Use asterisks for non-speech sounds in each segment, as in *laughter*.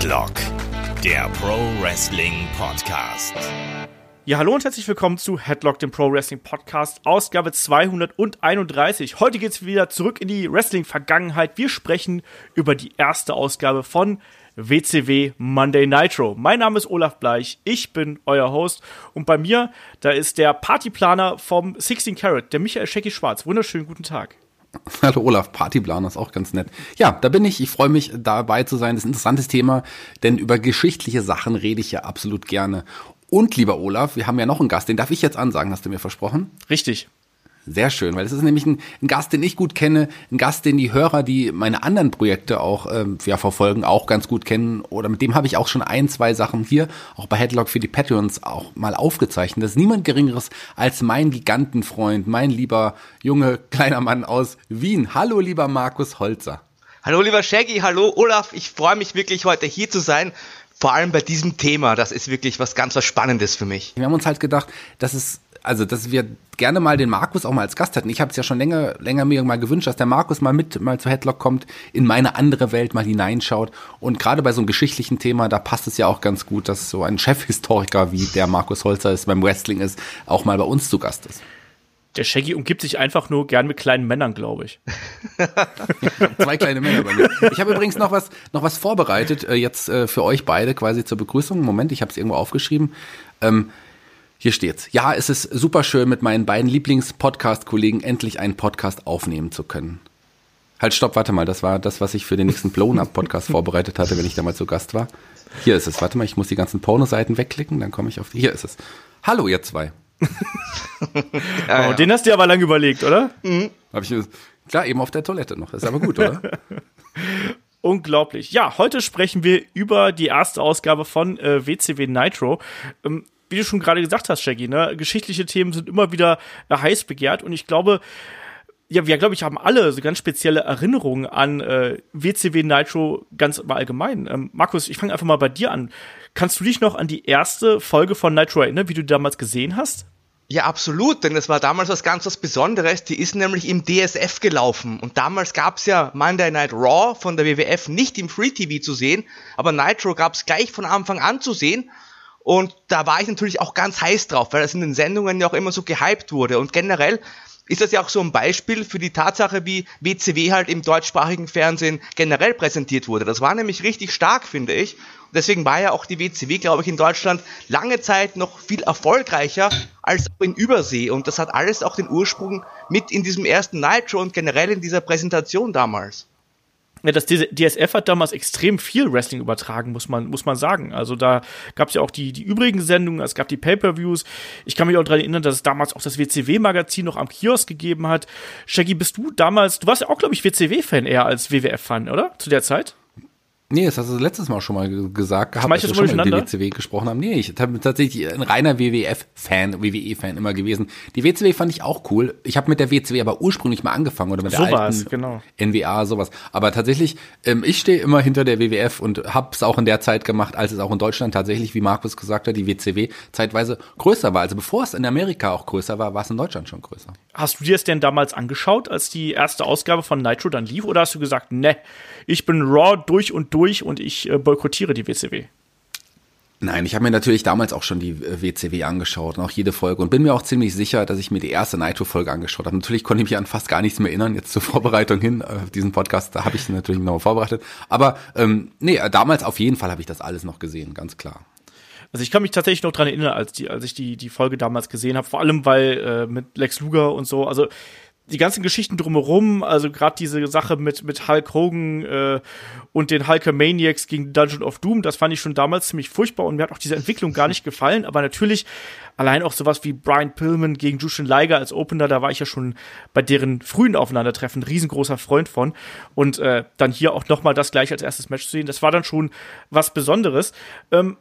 Headlock, der Pro Wrestling Podcast. Ja, hallo und herzlich willkommen zu Headlock, dem Pro Wrestling Podcast, Ausgabe 231. Heute geht's wieder zurück in die Wrestling-Vergangenheit. Wir sprechen über die erste Ausgabe von WCW Monday Nitro. Mein Name ist Olaf Bleich, ich bin euer Host und bei mir, da ist der Partyplaner vom 16 Carat, der Michael Schecki Schwarz. Wunderschönen guten Tag. *laughs* Hallo Olaf, Partyplaner ist auch ganz nett. Ja, da bin ich. Ich freue mich dabei zu sein. Das ist ein interessantes Thema, denn über geschichtliche Sachen rede ich ja absolut gerne. Und lieber Olaf, wir haben ja noch einen Gast, den darf ich jetzt ansagen, hast du mir versprochen? Richtig. Sehr schön, weil es ist nämlich ein, ein, Gast, den ich gut kenne, ein Gast, den die Hörer, die meine anderen Projekte auch ähm, ja, verfolgen, auch ganz gut kennen. Oder mit dem habe ich auch schon ein, zwei Sachen hier, auch bei Headlock für die Patreons, auch mal aufgezeichnet. Das ist niemand Geringeres als mein Gigantenfreund, mein lieber junge kleiner Mann aus Wien. Hallo, lieber Markus Holzer. Hallo, lieber Shaggy. Hallo, Olaf. Ich freue mich wirklich, heute hier zu sein vor allem bei diesem Thema, das ist wirklich was ganz was Spannendes für mich. Wir haben uns halt gedacht, dass es also dass wir gerne mal den Markus auch mal als Gast hätten. Ich habe es ja schon länger, länger mir mal gewünscht, dass der Markus mal mit mal zu Headlock kommt, in meine andere Welt mal hineinschaut. Und gerade bei so einem geschichtlichen Thema, da passt es ja auch ganz gut, dass so ein Chefhistoriker wie der Markus Holzer ist beim Wrestling ist, auch mal bei uns zu Gast ist. Der Shaggy umgibt sich einfach nur gern mit kleinen Männern, glaube ich. *laughs* Zwei kleine Männer bei mir. Ich habe übrigens noch was, noch was vorbereitet, äh, jetzt äh, für euch beide quasi zur Begrüßung. Moment, ich habe es irgendwo aufgeschrieben. Ähm, hier steht's. Ja, es ist super schön, mit meinen beiden Lieblings-Podcast-Kollegen endlich einen Podcast aufnehmen zu können. Halt, stopp, warte mal. Das war das, was ich für den nächsten Blown-Up-Podcast *laughs* vorbereitet hatte, wenn ich damals zu Gast war. Hier ist es. Warte mal, ich muss die ganzen Pornoseiten wegklicken, dann komme ich auf. Hier ist es. Hallo, ihr zwei. *laughs* ja, oh, ja. Den hast du aber lang überlegt, oder? Mhm. Hab ich, klar, eben auf der Toilette noch. Ist aber gut, oder? *laughs* Unglaublich. Ja, heute sprechen wir über die erste Ausgabe von äh, WCW Nitro. Ähm, wie du schon gerade gesagt hast, Shaggy, ne? geschichtliche Themen sind immer wieder äh, heiß begehrt und ich glaube, ja, wir glaube ich haben alle so ganz spezielle Erinnerungen an äh, WCW Nitro ganz im Allgemeinen. Ähm, Markus, ich fange einfach mal bei dir an. Kannst du dich noch an die erste Folge von Nitro erinnern, wie du die damals gesehen hast? Ja, absolut, denn das war damals was ganz was Besonderes. Die ist nämlich im DSF gelaufen. Und damals gab's ja Monday Night Raw von der WWF nicht im Free TV zu sehen, aber Nitro gab's gleich von Anfang an zu sehen. Und da war ich natürlich auch ganz heiß drauf, weil das in den Sendungen ja auch immer so gehypt wurde. Und generell ist das ja auch so ein Beispiel für die Tatsache, wie WCW halt im deutschsprachigen Fernsehen generell präsentiert wurde. Das war nämlich richtig stark, finde ich. Und deswegen war ja auch die WCW, glaube ich, in Deutschland lange Zeit noch viel erfolgreicher als in Übersee. Und das hat alles auch den Ursprung mit in diesem ersten Nitro und generell in dieser Präsentation damals. Ja, das DSF hat damals extrem viel Wrestling übertragen, muss man, muss man sagen. Also da gab es ja auch die, die übrigen Sendungen, es gab die Pay-Per-Views. Ich kann mich auch daran erinnern, dass es damals auch das WCW-Magazin noch am Kiosk gegeben hat. Shaggy, bist du damals, du warst ja auch, glaube ich, WCW-Fan eher als WWF-Fan, oder? Zu der Zeit? Nee, das hast du letztes Mal schon mal gesagt gehabt, als wir schon mal über die WCW gesprochen haben. Nee, ich habe tatsächlich ein reiner WWF-Fan, WWE-Fan immer gewesen. Die WCW fand ich auch cool. Ich habe mit der WCW aber ursprünglich mal angefangen oder mit so der alten genau. NWA, sowas. Aber tatsächlich, ähm, ich stehe immer hinter der WWF und habe es auch in der Zeit gemacht, als es auch in Deutschland tatsächlich, wie Markus gesagt hat, die WCW zeitweise größer war. Also bevor es in Amerika auch größer war, war es in Deutschland schon größer. Hast du dir es denn damals angeschaut, als die erste Ausgabe von Nitro dann lief? Oder hast du gesagt, ne, ich bin Raw durch und durch und ich äh, boykottiere die WCW. Nein, ich habe mir natürlich damals auch schon die äh, WCW angeschaut und auch jede Folge und bin mir auch ziemlich sicher, dass ich mir die erste Nitro-Folge angeschaut habe. Natürlich konnte ich mich an fast gar nichts mehr erinnern, jetzt zur Vorbereitung hin, äh, diesen Podcast, da habe ich natürlich noch vorbereitet. Aber ähm, nee, äh, damals auf jeden Fall habe ich das alles noch gesehen, ganz klar. Also ich kann mich tatsächlich noch dran erinnern, als, die, als ich die, die Folge damals gesehen habe, vor allem weil äh, mit Lex Luger und so, also die ganzen Geschichten drumherum, also gerade diese Sache mit, mit Hulk Hogan äh, und den Hulkamaniacs gegen Dungeon of Doom, das fand ich schon damals ziemlich furchtbar und mir hat auch diese Entwicklung gar nicht gefallen, aber natürlich allein auch sowas wie Brian Pillman gegen Jushin Liger als Opener, da war ich ja schon bei deren frühen Aufeinandertreffen riesengroßer Freund von. Und äh, dann hier auch nochmal das gleich als erstes Match zu sehen, das war dann schon was Besonderes. Ähm,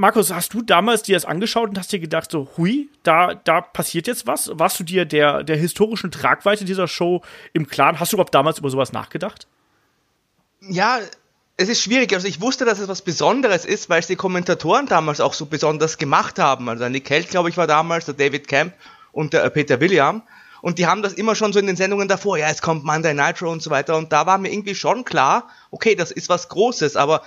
Markus, hast du damals dir das angeschaut und hast dir gedacht, so, hui, da, da passiert jetzt was? Warst du dir der, der historischen Tragweite dieser Show im Klaren? Hast du überhaupt damals über sowas nachgedacht? Ja, es ist schwierig. Also ich wusste, dass es was Besonderes ist, weil es die Kommentatoren damals auch so besonders gemacht haben. Also Nick Held, glaube ich, war damals, der David Camp und der Peter William. Und die haben das immer schon so in den Sendungen davor, ja, es kommt Monday Nitro und so weiter. Und da war mir irgendwie schon klar, okay, das ist was Großes, aber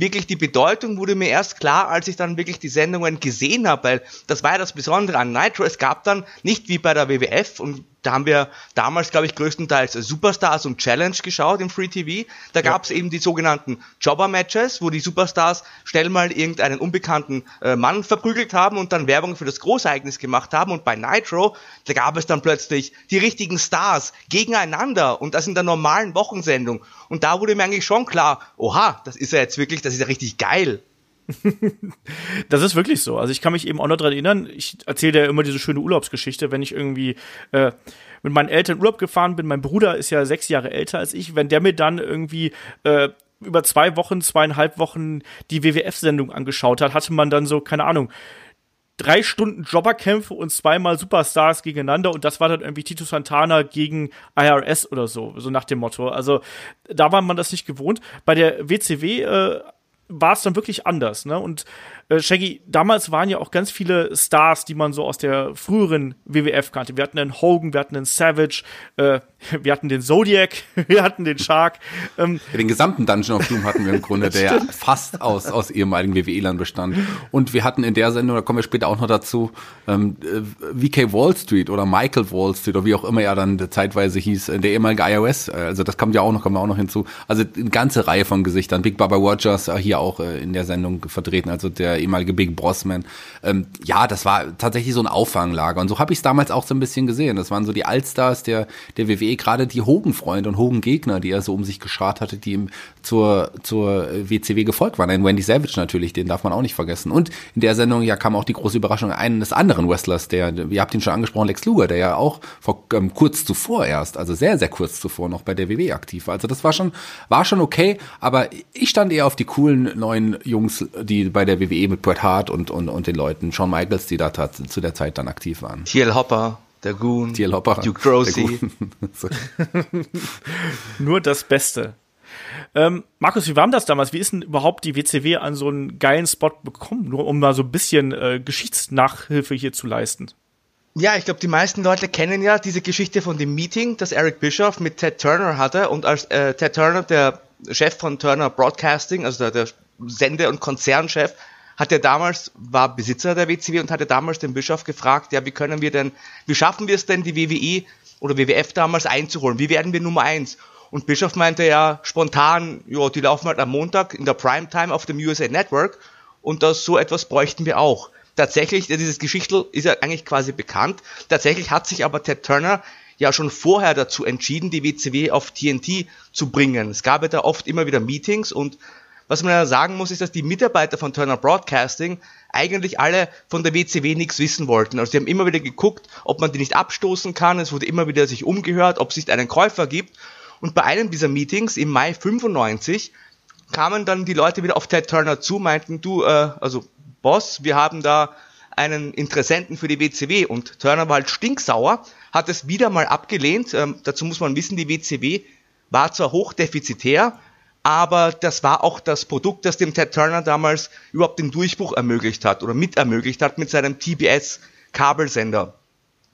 wirklich die Bedeutung wurde mir erst klar, als ich dann wirklich die Sendungen gesehen habe, weil das war ja das Besondere an Nitro. Es gab dann nicht wie bei der WWF und da haben wir damals, glaube ich, größtenteils Superstars und Challenge geschaut im Free TV. Da ja. gab es eben die sogenannten Jobber-Matches, wo die Superstars schnell mal irgendeinen unbekannten äh, Mann verprügelt haben und dann Werbung für das Großereignis gemacht haben. Und bei Nitro, da gab es dann plötzlich die richtigen Stars gegeneinander und das in der normalen Wochensendung. Und da wurde mir eigentlich schon klar, oha, das ist ja jetzt wirklich, das ist ja richtig geil. *laughs* das ist wirklich so. Also ich kann mich eben auch noch daran erinnern, ich erzähle ja immer diese schöne Urlaubsgeschichte, wenn ich irgendwie äh, mit meinen Eltern Urlaub gefahren bin, mein Bruder ist ja sechs Jahre älter als ich, wenn der mir dann irgendwie äh, über zwei Wochen, zweieinhalb Wochen die WWF-Sendung angeschaut hat, hatte man dann so, keine Ahnung, drei Stunden Jobberkämpfe und zweimal Superstars gegeneinander und das war dann irgendwie Tito Santana gegen IRS oder so, so nach dem Motto. Also da war man das nicht gewohnt. Bei der WCW äh, war es dann wirklich anders, ne? Und äh, Shaggy, damals waren ja auch ganz viele Stars, die man so aus der früheren WWF kannte. Wir hatten einen Hogan, wir hatten einen Savage, äh, wir hatten den Zodiac, *laughs* wir hatten den Shark. Ähm, ja, den gesamten Dungeon of Doom hatten wir im Grunde, *laughs* der ja fast aus, aus ehemaligen WWE-Lern bestand. Und wir hatten in der Sendung, da kommen wir später auch noch dazu, ähm, äh, VK Wall Street oder Michael Wall Street oder wie auch immer er dann zeitweise hieß, äh, der ehemalige iOS. Äh, also das kommt ja auch noch, kommen wir auch noch hinzu. Also eine ganze Reihe von Gesichtern. Big Baba Rogers hier auch in der Sendung vertreten, also der ehemalige Big Bossman. Ähm, ja, das war tatsächlich so ein Auffanglager. Und so habe ich es damals auch so ein bisschen gesehen. Das waren so die Allstars der, der WWE, gerade die Hogan-Freunde und Hogan-Gegner, die er so um sich geschart hatte, die ihm zur, zur WCW gefolgt waren. Ein Wendy Savage natürlich, den darf man auch nicht vergessen. Und in der Sendung ja kam auch die große Überraschung eines anderen Wrestlers, der, ihr habt ihn schon angesprochen, Lex Luger, der ja auch vor, ähm, kurz zuvor erst, also sehr, sehr kurz zuvor noch bei der WWE aktiv war. Also das war schon, war schon okay, aber ich stand eher auf die coolen neuen Jungs, die bei der WWE mit Bret Hart und, und, und den Leuten, Shawn Michaels, die da zu der Zeit dann aktiv waren. TL Hopper, der Goon, TL Hopper, Duke Grossi. *laughs* *laughs* Nur das Beste. Ähm, Markus, wie war das damals? Wie ist denn überhaupt die WCW an so einen geilen Spot bekommen? Nur um mal so ein bisschen äh, Geschichtsnachhilfe hier zu leisten. Ja, ich glaube, die meisten Leute kennen ja diese Geschichte von dem Meeting, das Eric Bischoff mit Ted Turner hatte. Und als äh, Ted Turner, der Chef von Turner Broadcasting, also der, der Sende- und Konzernchef, hat er damals, war Besitzer der WCW und hatte damals den Bischof gefragt, ja, wie können wir denn, wie schaffen wir es denn, die WWE oder WWF damals einzuholen? Wie werden wir Nummer eins? Und Bischof meinte ja spontan, ja, die laufen halt am Montag in der Primetime auf dem USA Network und das so etwas bräuchten wir auch. Tatsächlich, dieses Geschichtel ist ja eigentlich quasi bekannt. Tatsächlich hat sich aber Ted Turner ja schon vorher dazu entschieden, die WCW auf TNT zu bringen. Es gab ja da oft immer wieder Meetings und was man ja sagen muss, ist, dass die Mitarbeiter von Turner Broadcasting eigentlich alle von der WCW nichts wissen wollten. Also sie haben immer wieder geguckt, ob man die nicht abstoßen kann. Es wurde immer wieder sich umgehört, ob es nicht einen Käufer gibt. Und bei einem dieser Meetings im Mai 95 kamen dann die Leute wieder auf Ted Turner zu, meinten, du, äh, also Boss, wir haben da einen Interessenten für die WCW und Turner war halt stinksauer, hat es wieder mal abgelehnt. Ähm, dazu muss man wissen, die WCW war zwar hochdefizitär, aber das war auch das Produkt, das dem Ted Turner damals überhaupt den Durchbruch ermöglicht hat oder mit ermöglicht hat mit seinem TBS-Kabelsender.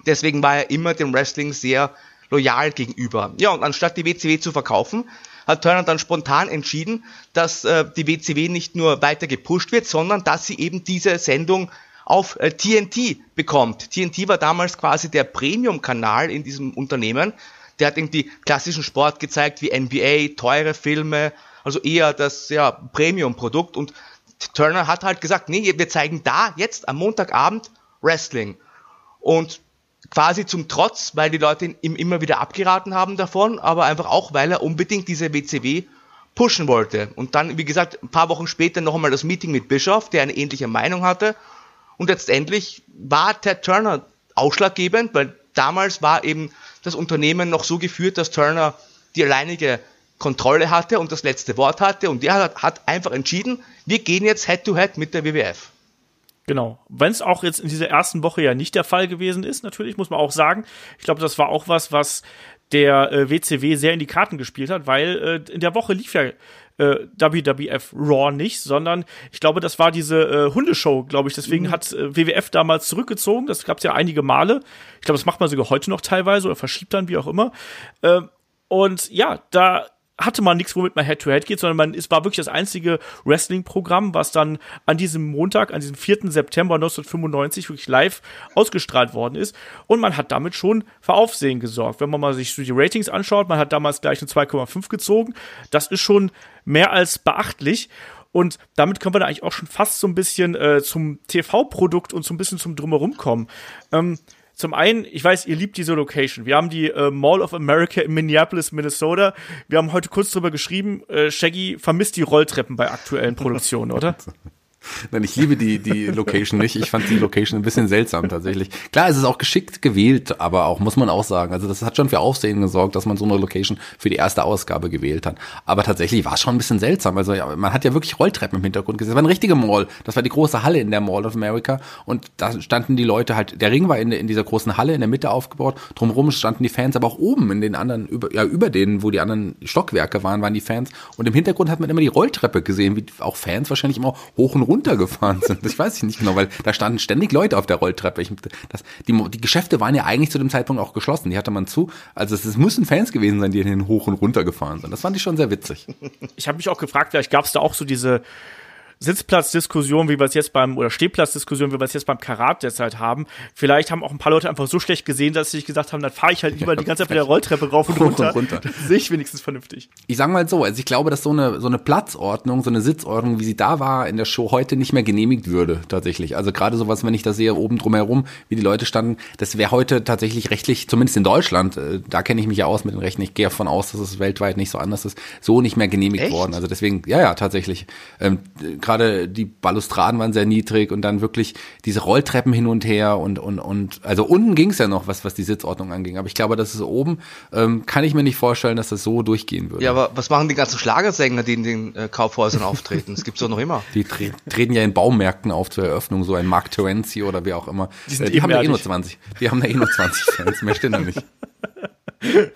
Deswegen war er immer dem Wrestling sehr loyal gegenüber. Ja, und anstatt die WCW zu verkaufen, hat Turner dann spontan entschieden, dass äh, die WCW nicht nur weiter gepusht wird, sondern dass sie eben diese Sendung auf äh, TNT bekommt. TNT war damals quasi der Premium-Kanal in diesem Unternehmen der hat irgendwie klassischen Sport gezeigt wie NBA, teure Filme, also eher das ja, Premium-Produkt. Und Turner hat halt gesagt, nee, wir zeigen da jetzt am Montagabend Wrestling. Und quasi zum Trotz, weil die Leute ihm immer wieder abgeraten haben davon, aber einfach auch, weil er unbedingt diese WCW pushen wollte. Und dann, wie gesagt, ein paar Wochen später noch einmal das Meeting mit Bischof, der eine ähnliche Meinung hatte. Und letztendlich war Ted Turner ausschlaggebend, weil damals war eben das Unternehmen noch so geführt, dass Turner die alleinige Kontrolle hatte und das letzte Wort hatte und der hat, hat einfach entschieden, wir gehen jetzt Head-to-Head -head mit der WWF. Genau. Wenn es auch jetzt in dieser ersten Woche ja nicht der Fall gewesen ist, natürlich muss man auch sagen. Ich glaube, das war auch was, was der äh, WCW sehr in die Karten gespielt hat, weil äh, in der Woche lief ja äh, WWF Raw nicht, sondern ich glaube, das war diese äh, Hundeshow, glaube ich. Deswegen mhm. hat äh, WWF damals zurückgezogen. Das gab es ja einige Male. Ich glaube, das macht man sogar heute noch teilweise oder verschiebt dann, wie auch immer. Äh, und ja, da hatte man nichts, womit man Head-to-Head -head geht, sondern man, es war wirklich das einzige Wrestling-Programm, was dann an diesem Montag, an diesem 4. September 1995 wirklich live ausgestrahlt worden ist. Und man hat damit schon für Aufsehen gesorgt. Wenn man mal sich die Ratings anschaut, man hat damals gleich eine 2,5 gezogen. Das ist schon mehr als beachtlich. Und damit können wir da eigentlich auch schon fast so ein bisschen äh, zum TV-Produkt und so ein bisschen zum Drumherum kommen. Ähm, zum einen, ich weiß, ihr liebt diese Location. Wir haben die äh, Mall of America in Minneapolis, Minnesota. Wir haben heute kurz drüber geschrieben, äh, Shaggy vermisst die Rolltreppen bei aktuellen Produktionen, oder? *laughs* Nein, ich liebe die, die Location nicht. Ich fand die Location ein bisschen seltsam tatsächlich. Klar, es ist auch geschickt gewählt, aber auch, muss man auch sagen. Also das hat schon für Aufsehen gesorgt, dass man so eine Location für die erste Ausgabe gewählt hat. Aber tatsächlich war es schon ein bisschen seltsam. Also ja, man hat ja wirklich Rolltreppen im Hintergrund gesehen. Das war eine richtige Mall. Das war die große Halle in der Mall of America. Und da standen die Leute halt, der Ring war in, in dieser großen Halle in der Mitte aufgebaut. Drumherum standen die Fans, aber auch oben in den anderen, über, ja, über denen, wo die anderen Stockwerke waren, waren die Fans. Und im Hintergrund hat man immer die Rolltreppe gesehen, wie auch Fans wahrscheinlich immer hoch und runter runtergefahren sind. Das weiß ich nicht genau, weil da standen ständig Leute auf der Rolltreppe. Ich, das, die, die Geschäfte waren ja eigentlich zu dem Zeitpunkt auch geschlossen. Die hatte man zu. Also es, es müssen Fans gewesen sein, die den hoch und runter sind. Das fand ich schon sehr witzig. Ich habe mich auch gefragt, vielleicht gab es da auch so diese Sitzplatzdiskussion, wie wir es jetzt beim, oder Stehplatzdiskussion, wie wir es jetzt beim Karat derzeit haben. Vielleicht haben auch ein paar Leute einfach so schlecht gesehen, dass sie sich gesagt haben, dann fahre ich halt lieber die ganze Zeit mit der Rolltreppe rauf und *laughs* runter. runter. sehe ich wenigstens vernünftig. Ich sage mal so, also ich glaube, dass so eine, so eine Platzordnung, so eine Sitzordnung, wie sie da war in der Show, heute nicht mehr genehmigt würde, tatsächlich. Also gerade sowas, wenn ich da sehe, oben drumherum, wie die Leute standen, das wäre heute tatsächlich rechtlich, zumindest in Deutschland, äh, da kenne ich mich ja aus mit den Rechten, ich gehe davon aus, dass es weltweit nicht so anders ist, so nicht mehr genehmigt Echt? worden. Also deswegen, ja, ja, tatsächlich. Ähm, gerade die Balustraden waren sehr niedrig und dann wirklich diese Rolltreppen hin und her und und und also unten ging es ja noch, was was die Sitzordnung anging. Aber ich glaube, dass es oben ähm, kann ich mir nicht vorstellen, dass das so durchgehen würde. Ja, aber was machen die ganzen Schlagersänger, die in den äh, Kaufhäusern auftreten? Das gibt's doch noch immer. Die tre treten ja in Baumärkten auf zur Eröffnung, so ein Mark Terenzi oder wie auch immer. Die, sind äh, die haben ja eh nur 20. Die haben ja eh nur 20 Fans, mehr stimmt da nicht. *laughs*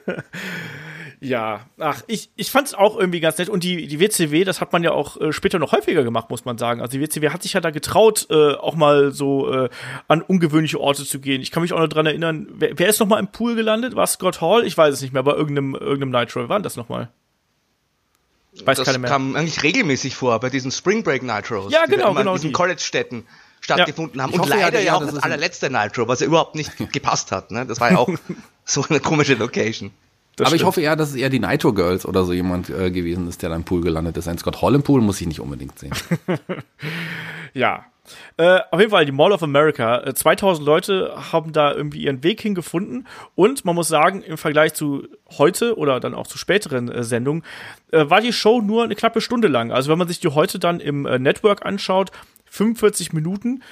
Ja, ach, ich, ich fand es auch irgendwie ganz nett. Und die, die WCW, das hat man ja auch äh, später noch häufiger gemacht, muss man sagen. Also die WCW hat sich ja da getraut, äh, auch mal so äh, an ungewöhnliche Orte zu gehen. Ich kann mich auch noch dran erinnern, wer, wer ist noch mal im Pool gelandet? War Scott Hall? Ich weiß es nicht mehr, bei irgendeinem, irgendeinem Nitro. War das noch mal? Weiß das kam eigentlich regelmäßig vor bei diesen Spring Break Nitros. Ja, genau, genau. In diesen College-Städten stattgefunden ja. haben. Und leider ja, auch das allerletzte Nitro, was ja überhaupt nicht *laughs* gepasst hat. Ne? Das war ja auch *laughs* so eine komische Location. Das Aber stimmt. ich hoffe eher, dass es eher die Nitro Girls oder so jemand äh, gewesen ist, der da im Pool gelandet ist. Ein Scott Hall im Pool muss ich nicht unbedingt sehen. *laughs* ja. Äh, auf jeden Fall die Mall of America. 2000 äh, Leute haben da irgendwie ihren Weg hingefunden. Und man muss sagen, im Vergleich zu heute oder dann auch zu späteren äh, Sendungen, äh, war die Show nur eine knappe Stunde lang. Also wenn man sich die heute dann im äh, Network anschaut, 45 Minuten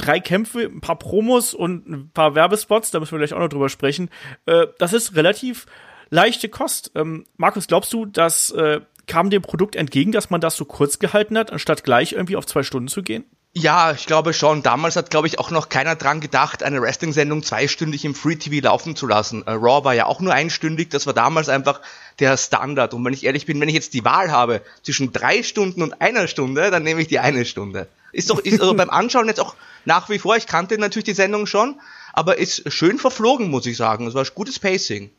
drei Kämpfe, ein paar Promos und ein paar Werbespots, da müssen wir gleich auch noch drüber sprechen. Äh, das ist relativ leichte Kost. Ähm, Markus, glaubst du, das äh, kam dem Produkt entgegen, dass man das so kurz gehalten hat, anstatt gleich irgendwie auf zwei Stunden zu gehen? Ja, ich glaube schon. Damals hat, glaube ich, auch noch keiner dran gedacht, eine Wrestling-Sendung zweistündig im Free TV laufen zu lassen. Äh, Raw war ja auch nur einstündig, das war damals einfach der Standard. Und wenn ich ehrlich bin, wenn ich jetzt die Wahl habe zwischen drei Stunden und einer Stunde, dann nehme ich die eine Stunde. Ist doch, ist also *laughs* beim Anschauen jetzt auch nach wie vor, ich kannte natürlich die Sendung schon, aber ist schön verflogen, muss ich sagen. Es war gutes Pacing.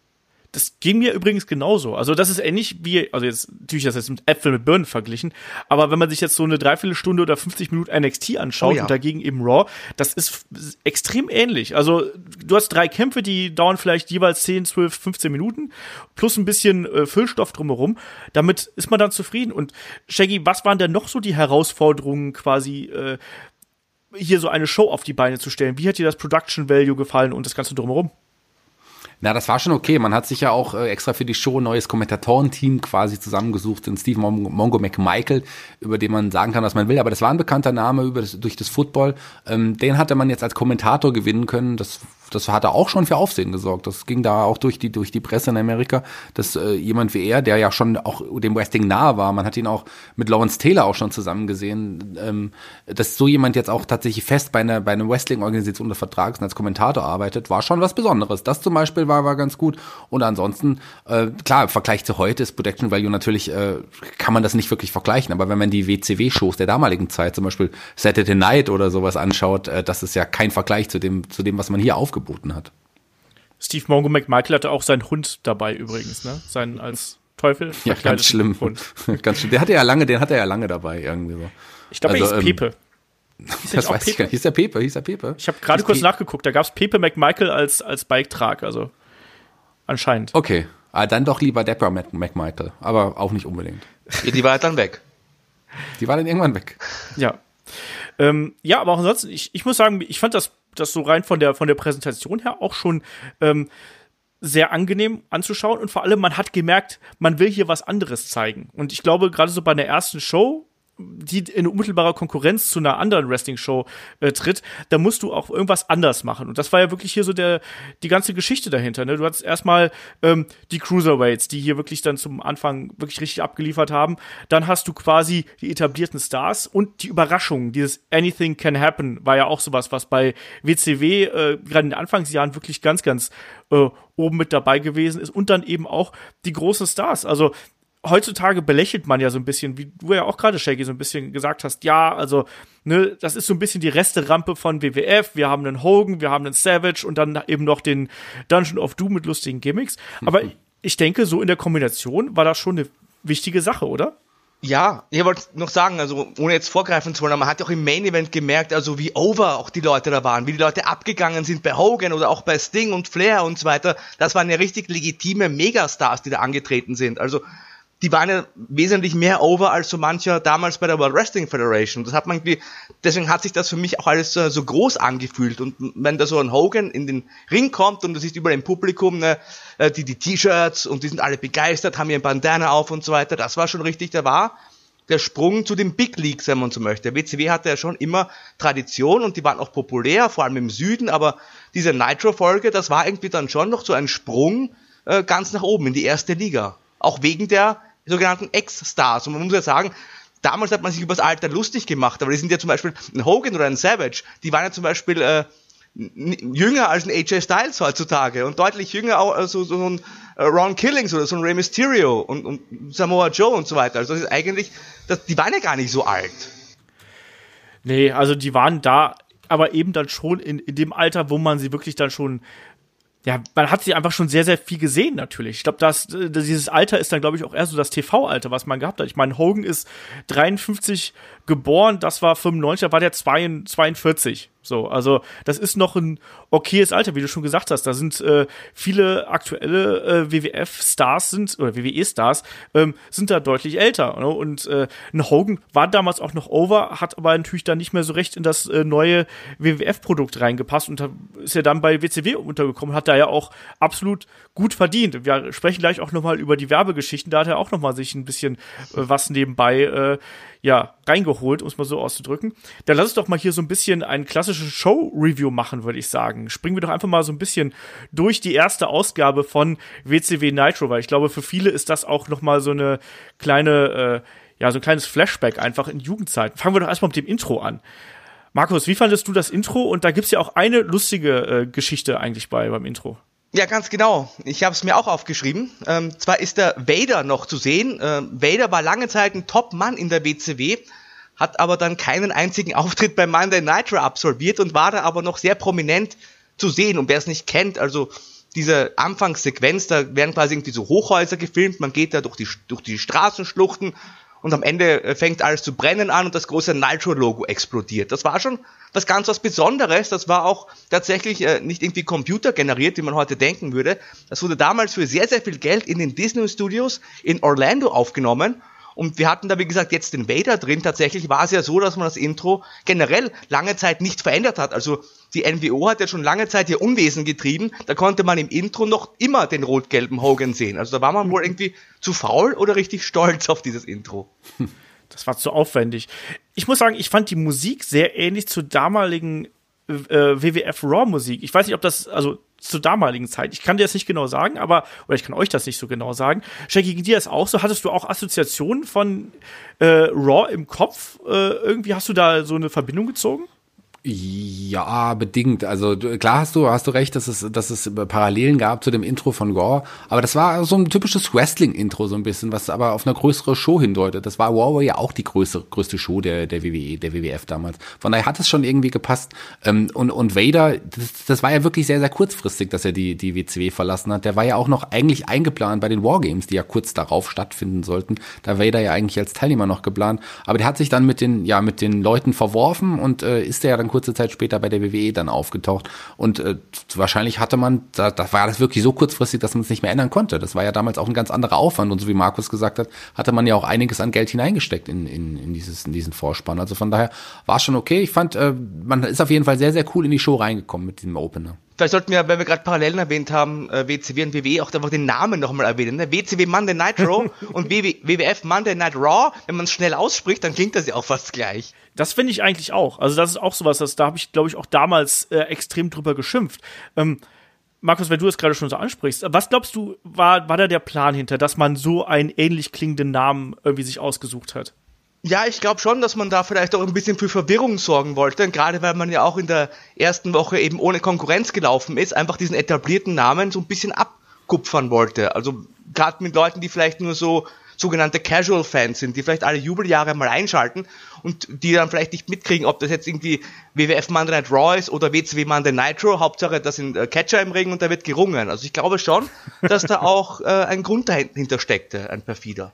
Das ging mir übrigens genauso. Also das ist ähnlich wie, also jetzt natürlich das jetzt mit Äpfel mit Birnen verglichen, aber wenn man sich jetzt so eine Dreiviertelstunde oder 50 Minuten NXT anschaut oh ja. und dagegen eben Raw, das ist extrem ähnlich. Also du hast drei Kämpfe, die dauern vielleicht jeweils 10, 12, 15 Minuten plus ein bisschen äh, Füllstoff drumherum. Damit ist man dann zufrieden. Und Shaggy, was waren denn noch so die Herausforderungen quasi äh, hier so eine Show auf die Beine zu stellen? Wie hat dir das Production Value gefallen und das Ganze drumherum? Na, das war schon okay. Man hat sich ja auch äh, extra für die Show ein neues Kommentatorenteam quasi zusammengesucht, den Steve Mon Mongo McMichael, über den man sagen kann, was man will. Aber das war ein bekannter Name über das, durch das Football. Ähm, den hatte man jetzt als Kommentator gewinnen können. Das das hat er auch schon für Aufsehen gesorgt. Das ging da auch durch die, durch die Presse in Amerika, dass äh, jemand wie er, der ja schon auch dem Wrestling nahe war, man hat ihn auch mit Lawrence Taylor auch schon zusammen gesehen, ähm, dass so jemand jetzt auch tatsächlich fest bei einer, bei einer Wrestling-Organisation unter Vertrag und als Kommentator arbeitet, war schon was Besonderes. Das zum Beispiel war, war ganz gut. Und ansonsten, äh, klar, im Vergleich zu heute ist Protection Value natürlich, äh, kann man das nicht wirklich vergleichen. Aber wenn man die WCW-Shows der damaligen Zeit, zum Beispiel Saturday Night oder sowas anschaut, äh, das ist ja kein Vergleich zu dem, zu dem, was man hier aufgebaut geboten hat. Steve Mongo McMichael hatte auch seinen Hund dabei übrigens, ne? Sein als Teufel. *laughs* Ja, ganz schlimm. *laughs* ganz schlimm. Der hatte ja lange, den hat er ja lange dabei irgendwie so. Ich glaube, also, er hieß ähm, Pepe. *laughs* Hieß das weiß Pepe? ich gar nicht. Hieß der Pepe? Hieß der Pepe? Ich habe gerade kurz Pe nachgeguckt. Da gab es Pepe McMichael als, als Bike-Trag, also anscheinend. Okay. Ah, dann doch lieber Deborah McMichael, aber auch nicht unbedingt. Die war dann weg. Die war dann irgendwann weg. Ja. Ähm, ja, aber auch ansonsten, ich, ich muss sagen, ich fand das, das so rein von der, von der Präsentation her auch schon ähm, sehr angenehm anzuschauen und vor allem man hat gemerkt, man will hier was anderes zeigen. Und ich glaube, gerade so bei der ersten Show, die in unmittelbarer Konkurrenz zu einer anderen Wrestling-Show äh, tritt, da musst du auch irgendwas anders machen. Und das war ja wirklich hier so der, die ganze Geschichte dahinter. Ne? Du hattest erstmal ähm, die Cruiserweights, die hier wirklich dann zum Anfang wirklich richtig abgeliefert haben. Dann hast du quasi die etablierten Stars und die Überraschungen. Dieses Anything Can Happen war ja auch sowas, was bei WCW äh, gerade in den Anfangsjahren wirklich ganz, ganz äh, oben mit dabei gewesen ist. Und dann eben auch die großen Stars. Also heutzutage belächelt man ja so ein bisschen, wie du ja auch gerade, Shaggy, so ein bisschen gesagt hast, ja, also, ne, das ist so ein bisschen die Resterampe von WWF. Wir haben einen Hogan, wir haben einen Savage und dann eben noch den Dungeon of Doom mit lustigen Gimmicks. Aber mhm. ich denke, so in der Kombination war das schon eine wichtige Sache, oder? Ja, ich wollte noch sagen, also ohne jetzt vorgreifen zu wollen, aber man hat ja auch im Main Event gemerkt, also wie over auch die Leute da waren, wie die Leute abgegangen sind bei Hogan oder auch bei Sting und Flair und so weiter. Das waren ja richtig legitime Megastars, die da angetreten sind. Also die waren ja wesentlich mehr over als so mancher damals bei der World Wrestling Federation. Das hat man irgendwie, deswegen hat sich das für mich auch alles so, so groß angefühlt. Und wenn da so ein Hogan in den Ring kommt und du siehst überall im Publikum ne, äh, die die T-Shirts und die sind alle begeistert, haben ihren Bandana auf und so weiter, das war schon richtig, da war der Sprung zu den Big Leagues, wenn man so möchte. Der WCW hatte ja schon immer Tradition und die waren auch populär, vor allem im Süden, aber diese Nitro-Folge, das war irgendwie dann schon noch so ein Sprung äh, ganz nach oben in die erste Liga. Auch wegen der sogenannten Ex-Stars. Und man muss ja sagen, damals hat man sich über das Alter lustig gemacht, aber die sind ja zum Beispiel ein Hogan oder ein Savage, die waren ja zum Beispiel äh, jünger als ein AJ Styles heutzutage und deutlich jünger auch also so ein äh, Ron Killings oder so ein Rey Mysterio und, und Samoa Joe und so weiter. Also das ist eigentlich, das, die waren ja gar nicht so alt. Nee, also die waren da aber eben dann schon in, in dem Alter, wo man sie wirklich dann schon ja, man hat sie einfach schon sehr, sehr viel gesehen, natürlich. Ich glaube, das, dieses Alter ist dann, glaube ich, auch eher so das TV-Alter, was man gehabt hat. Ich meine, Hogan ist 53 geboren, das war 95, da war der 42. So, also das ist noch ein okayes Alter, wie du schon gesagt hast. Da sind äh, viele aktuelle äh, WWF-Stars sind oder WWE-Stars ähm, sind da deutlich älter. Ne? Und äh, ein Hogan war damals auch noch over, hat aber natürlich dann nicht mehr so recht in das äh, neue WWF-Produkt reingepasst und ist ja dann bei WCW untergekommen, hat da ja auch absolut gut verdient. Wir sprechen gleich auch nochmal über die Werbegeschichten. Da hat er auch nochmal sich ein bisschen äh, was nebenbei äh, ja, reingeholt, um es mal so auszudrücken. Dann lass uns doch mal hier so ein bisschen ein klassisches Show-Review machen, würde ich sagen. Springen wir doch einfach mal so ein bisschen durch die erste Ausgabe von WCW Nitro, weil ich glaube, für viele ist das auch noch mal so eine kleine, äh, ja, so ein kleines Flashback einfach in Jugendzeiten. Fangen wir doch erstmal mit dem Intro an. Markus, wie fandest du das Intro? Und da gibt's ja auch eine lustige äh, Geschichte eigentlich bei beim Intro. Ja, ganz genau. Ich habe es mir auch aufgeschrieben. Ähm, zwar ist der Vader noch zu sehen. Ähm, Vader war lange Zeit ein Top-Mann in der WCW, hat aber dann keinen einzigen *laughs* Auftritt bei Monday Nitro absolviert und war da aber noch sehr prominent zu sehen. Und wer es nicht kennt, also diese Anfangssequenz, da werden quasi irgendwie so Hochhäuser gefilmt, man geht da durch die, durch die Straßenschluchten und am Ende äh, fängt alles zu brennen an und das große Nitro-Logo explodiert. Das war schon was ganz was Besonderes. Das war auch tatsächlich äh, nicht irgendwie computergeneriert, wie man heute denken würde. Das wurde damals für sehr, sehr viel Geld in den Disney Studios in Orlando aufgenommen. Und wir hatten da, wie gesagt, jetzt den Vader drin. Tatsächlich war es ja so, dass man das Intro generell lange Zeit nicht verändert hat. Also die NWO hat ja schon lange Zeit ihr Unwesen getrieben. Da konnte man im Intro noch immer den rot-gelben Hogan sehen. Also da war man wohl irgendwie zu faul oder richtig stolz auf dieses Intro. Das war zu aufwendig. Ich muss sagen, ich fand die Musik sehr ähnlich zur damaligen äh, WWF Raw Musik. Ich weiß nicht, ob das, also zur damaligen Zeit. Ich kann dir das nicht genau sagen, aber, oder ich kann euch das nicht so genau sagen. Shaggy, ging dir das auch so? Hattest du auch Assoziationen von äh, Raw im Kopf? Äh, irgendwie hast du da so eine Verbindung gezogen? Ja, bedingt. Also klar hast du, hast du recht, dass es, dass es Parallelen gab zu dem Intro von Raw, aber das war so ein typisches Wrestling-Intro so ein bisschen, was aber auf eine größere Show hindeutet. Das war Raw ja auch die größte, größte Show der, der WWE, der WWF damals. Von daher hat es schon irgendwie gepasst. Ähm, und, und Vader, das, das war ja wirklich sehr, sehr kurzfristig, dass er die, die WCW verlassen hat. Der war ja auch noch eigentlich eingeplant bei den Wargames, die ja kurz darauf stattfinden sollten. Da Vader ja eigentlich als Teilnehmer noch geplant. Aber der hat sich dann mit den, ja, mit den Leuten verworfen und äh, ist der ja dann kurze Zeit später bei der WWE dann aufgetaucht. Und äh, wahrscheinlich hatte man, da, da war das wirklich so kurzfristig, dass man es nicht mehr ändern konnte. Das war ja damals auch ein ganz anderer Aufwand. Und so wie Markus gesagt hat, hatte man ja auch einiges an Geld hineingesteckt in, in, in, dieses, in diesen Vorspann. Also von daher war es schon okay. Ich fand, äh, man ist auf jeden Fall sehr, sehr cool in die Show reingekommen mit diesem Opener. Vielleicht sollten wir, wenn wir gerade Parallelen erwähnt haben, äh, WCW und WWE, auch einfach den Namen nochmal erwähnen. Ne? WCW Monday Nitro *laughs* und WW, WWF Monday Night Raw. Wenn man es schnell ausspricht, dann klingt das ja auch fast gleich. Das finde ich eigentlich auch. Also das ist auch sowas, das, da habe ich, glaube ich, auch damals äh, extrem drüber geschimpft. Ähm, Markus, wenn du es gerade schon so ansprichst, was glaubst du, war, war da der Plan hinter, dass man so einen ähnlich klingenden Namen irgendwie sich ausgesucht hat? Ja, ich glaube schon, dass man da vielleicht auch ein bisschen für Verwirrung sorgen wollte, gerade weil man ja auch in der ersten Woche eben ohne Konkurrenz gelaufen ist, einfach diesen etablierten Namen so ein bisschen abkupfern wollte. Also gerade mit Leuten, die vielleicht nur so sogenannte Casual-Fans sind, die vielleicht alle Jubeljahre mal einschalten und die dann vielleicht nicht mitkriegen, ob das jetzt irgendwie WWF Monday Night Raw ist oder WCW Monday Nitro. Hauptsache, da sind äh, Catcher im Ring und da wird gerungen. Also ich glaube schon, dass da *laughs* auch äh, ein Grund dahinter steckte, ein perfider.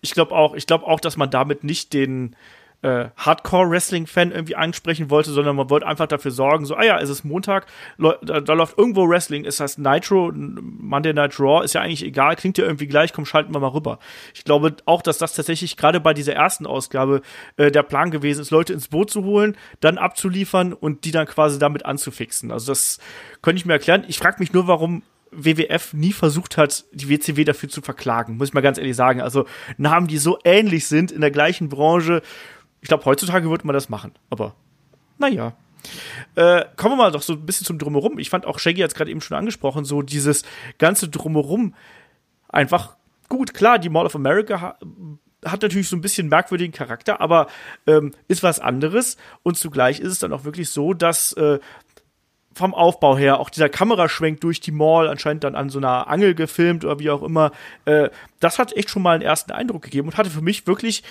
Ich glaube auch, ich glaube auch, dass man damit nicht den äh, Hardcore-Wrestling-Fan irgendwie ansprechen wollte, sondern man wollte einfach dafür sorgen, so, ah ja, es ist Montag, da, da läuft irgendwo Wrestling, es heißt Nitro, Monday Night Raw, ist ja eigentlich egal, klingt ja irgendwie gleich, komm, schalten wir mal rüber. Ich glaube auch, dass das tatsächlich gerade bei dieser ersten Ausgabe äh, der Plan gewesen ist, Leute ins Boot zu holen, dann abzuliefern und die dann quasi damit anzufixen. Also das könnte ich mir erklären. Ich frage mich nur, warum WWF nie versucht hat, die WCW dafür zu verklagen, muss ich mal ganz ehrlich sagen. Also Namen, die so ähnlich sind in der gleichen Branche, ich glaube, heutzutage würde man das machen, aber naja. Äh, kommen wir mal doch so ein bisschen zum Drumherum. Ich fand auch Shaggy hat es gerade eben schon angesprochen, so dieses ganze Drumherum einfach gut. Klar, die Mall of America ha hat natürlich so ein bisschen merkwürdigen Charakter, aber ähm, ist was anderes. Und zugleich ist es dann auch wirklich so, dass äh, vom Aufbau her auch dieser Kameraschwenk durch die Mall, anscheinend dann an so einer Angel gefilmt oder wie auch immer, äh, das hat echt schon mal einen ersten Eindruck gegeben und hatte für mich wirklich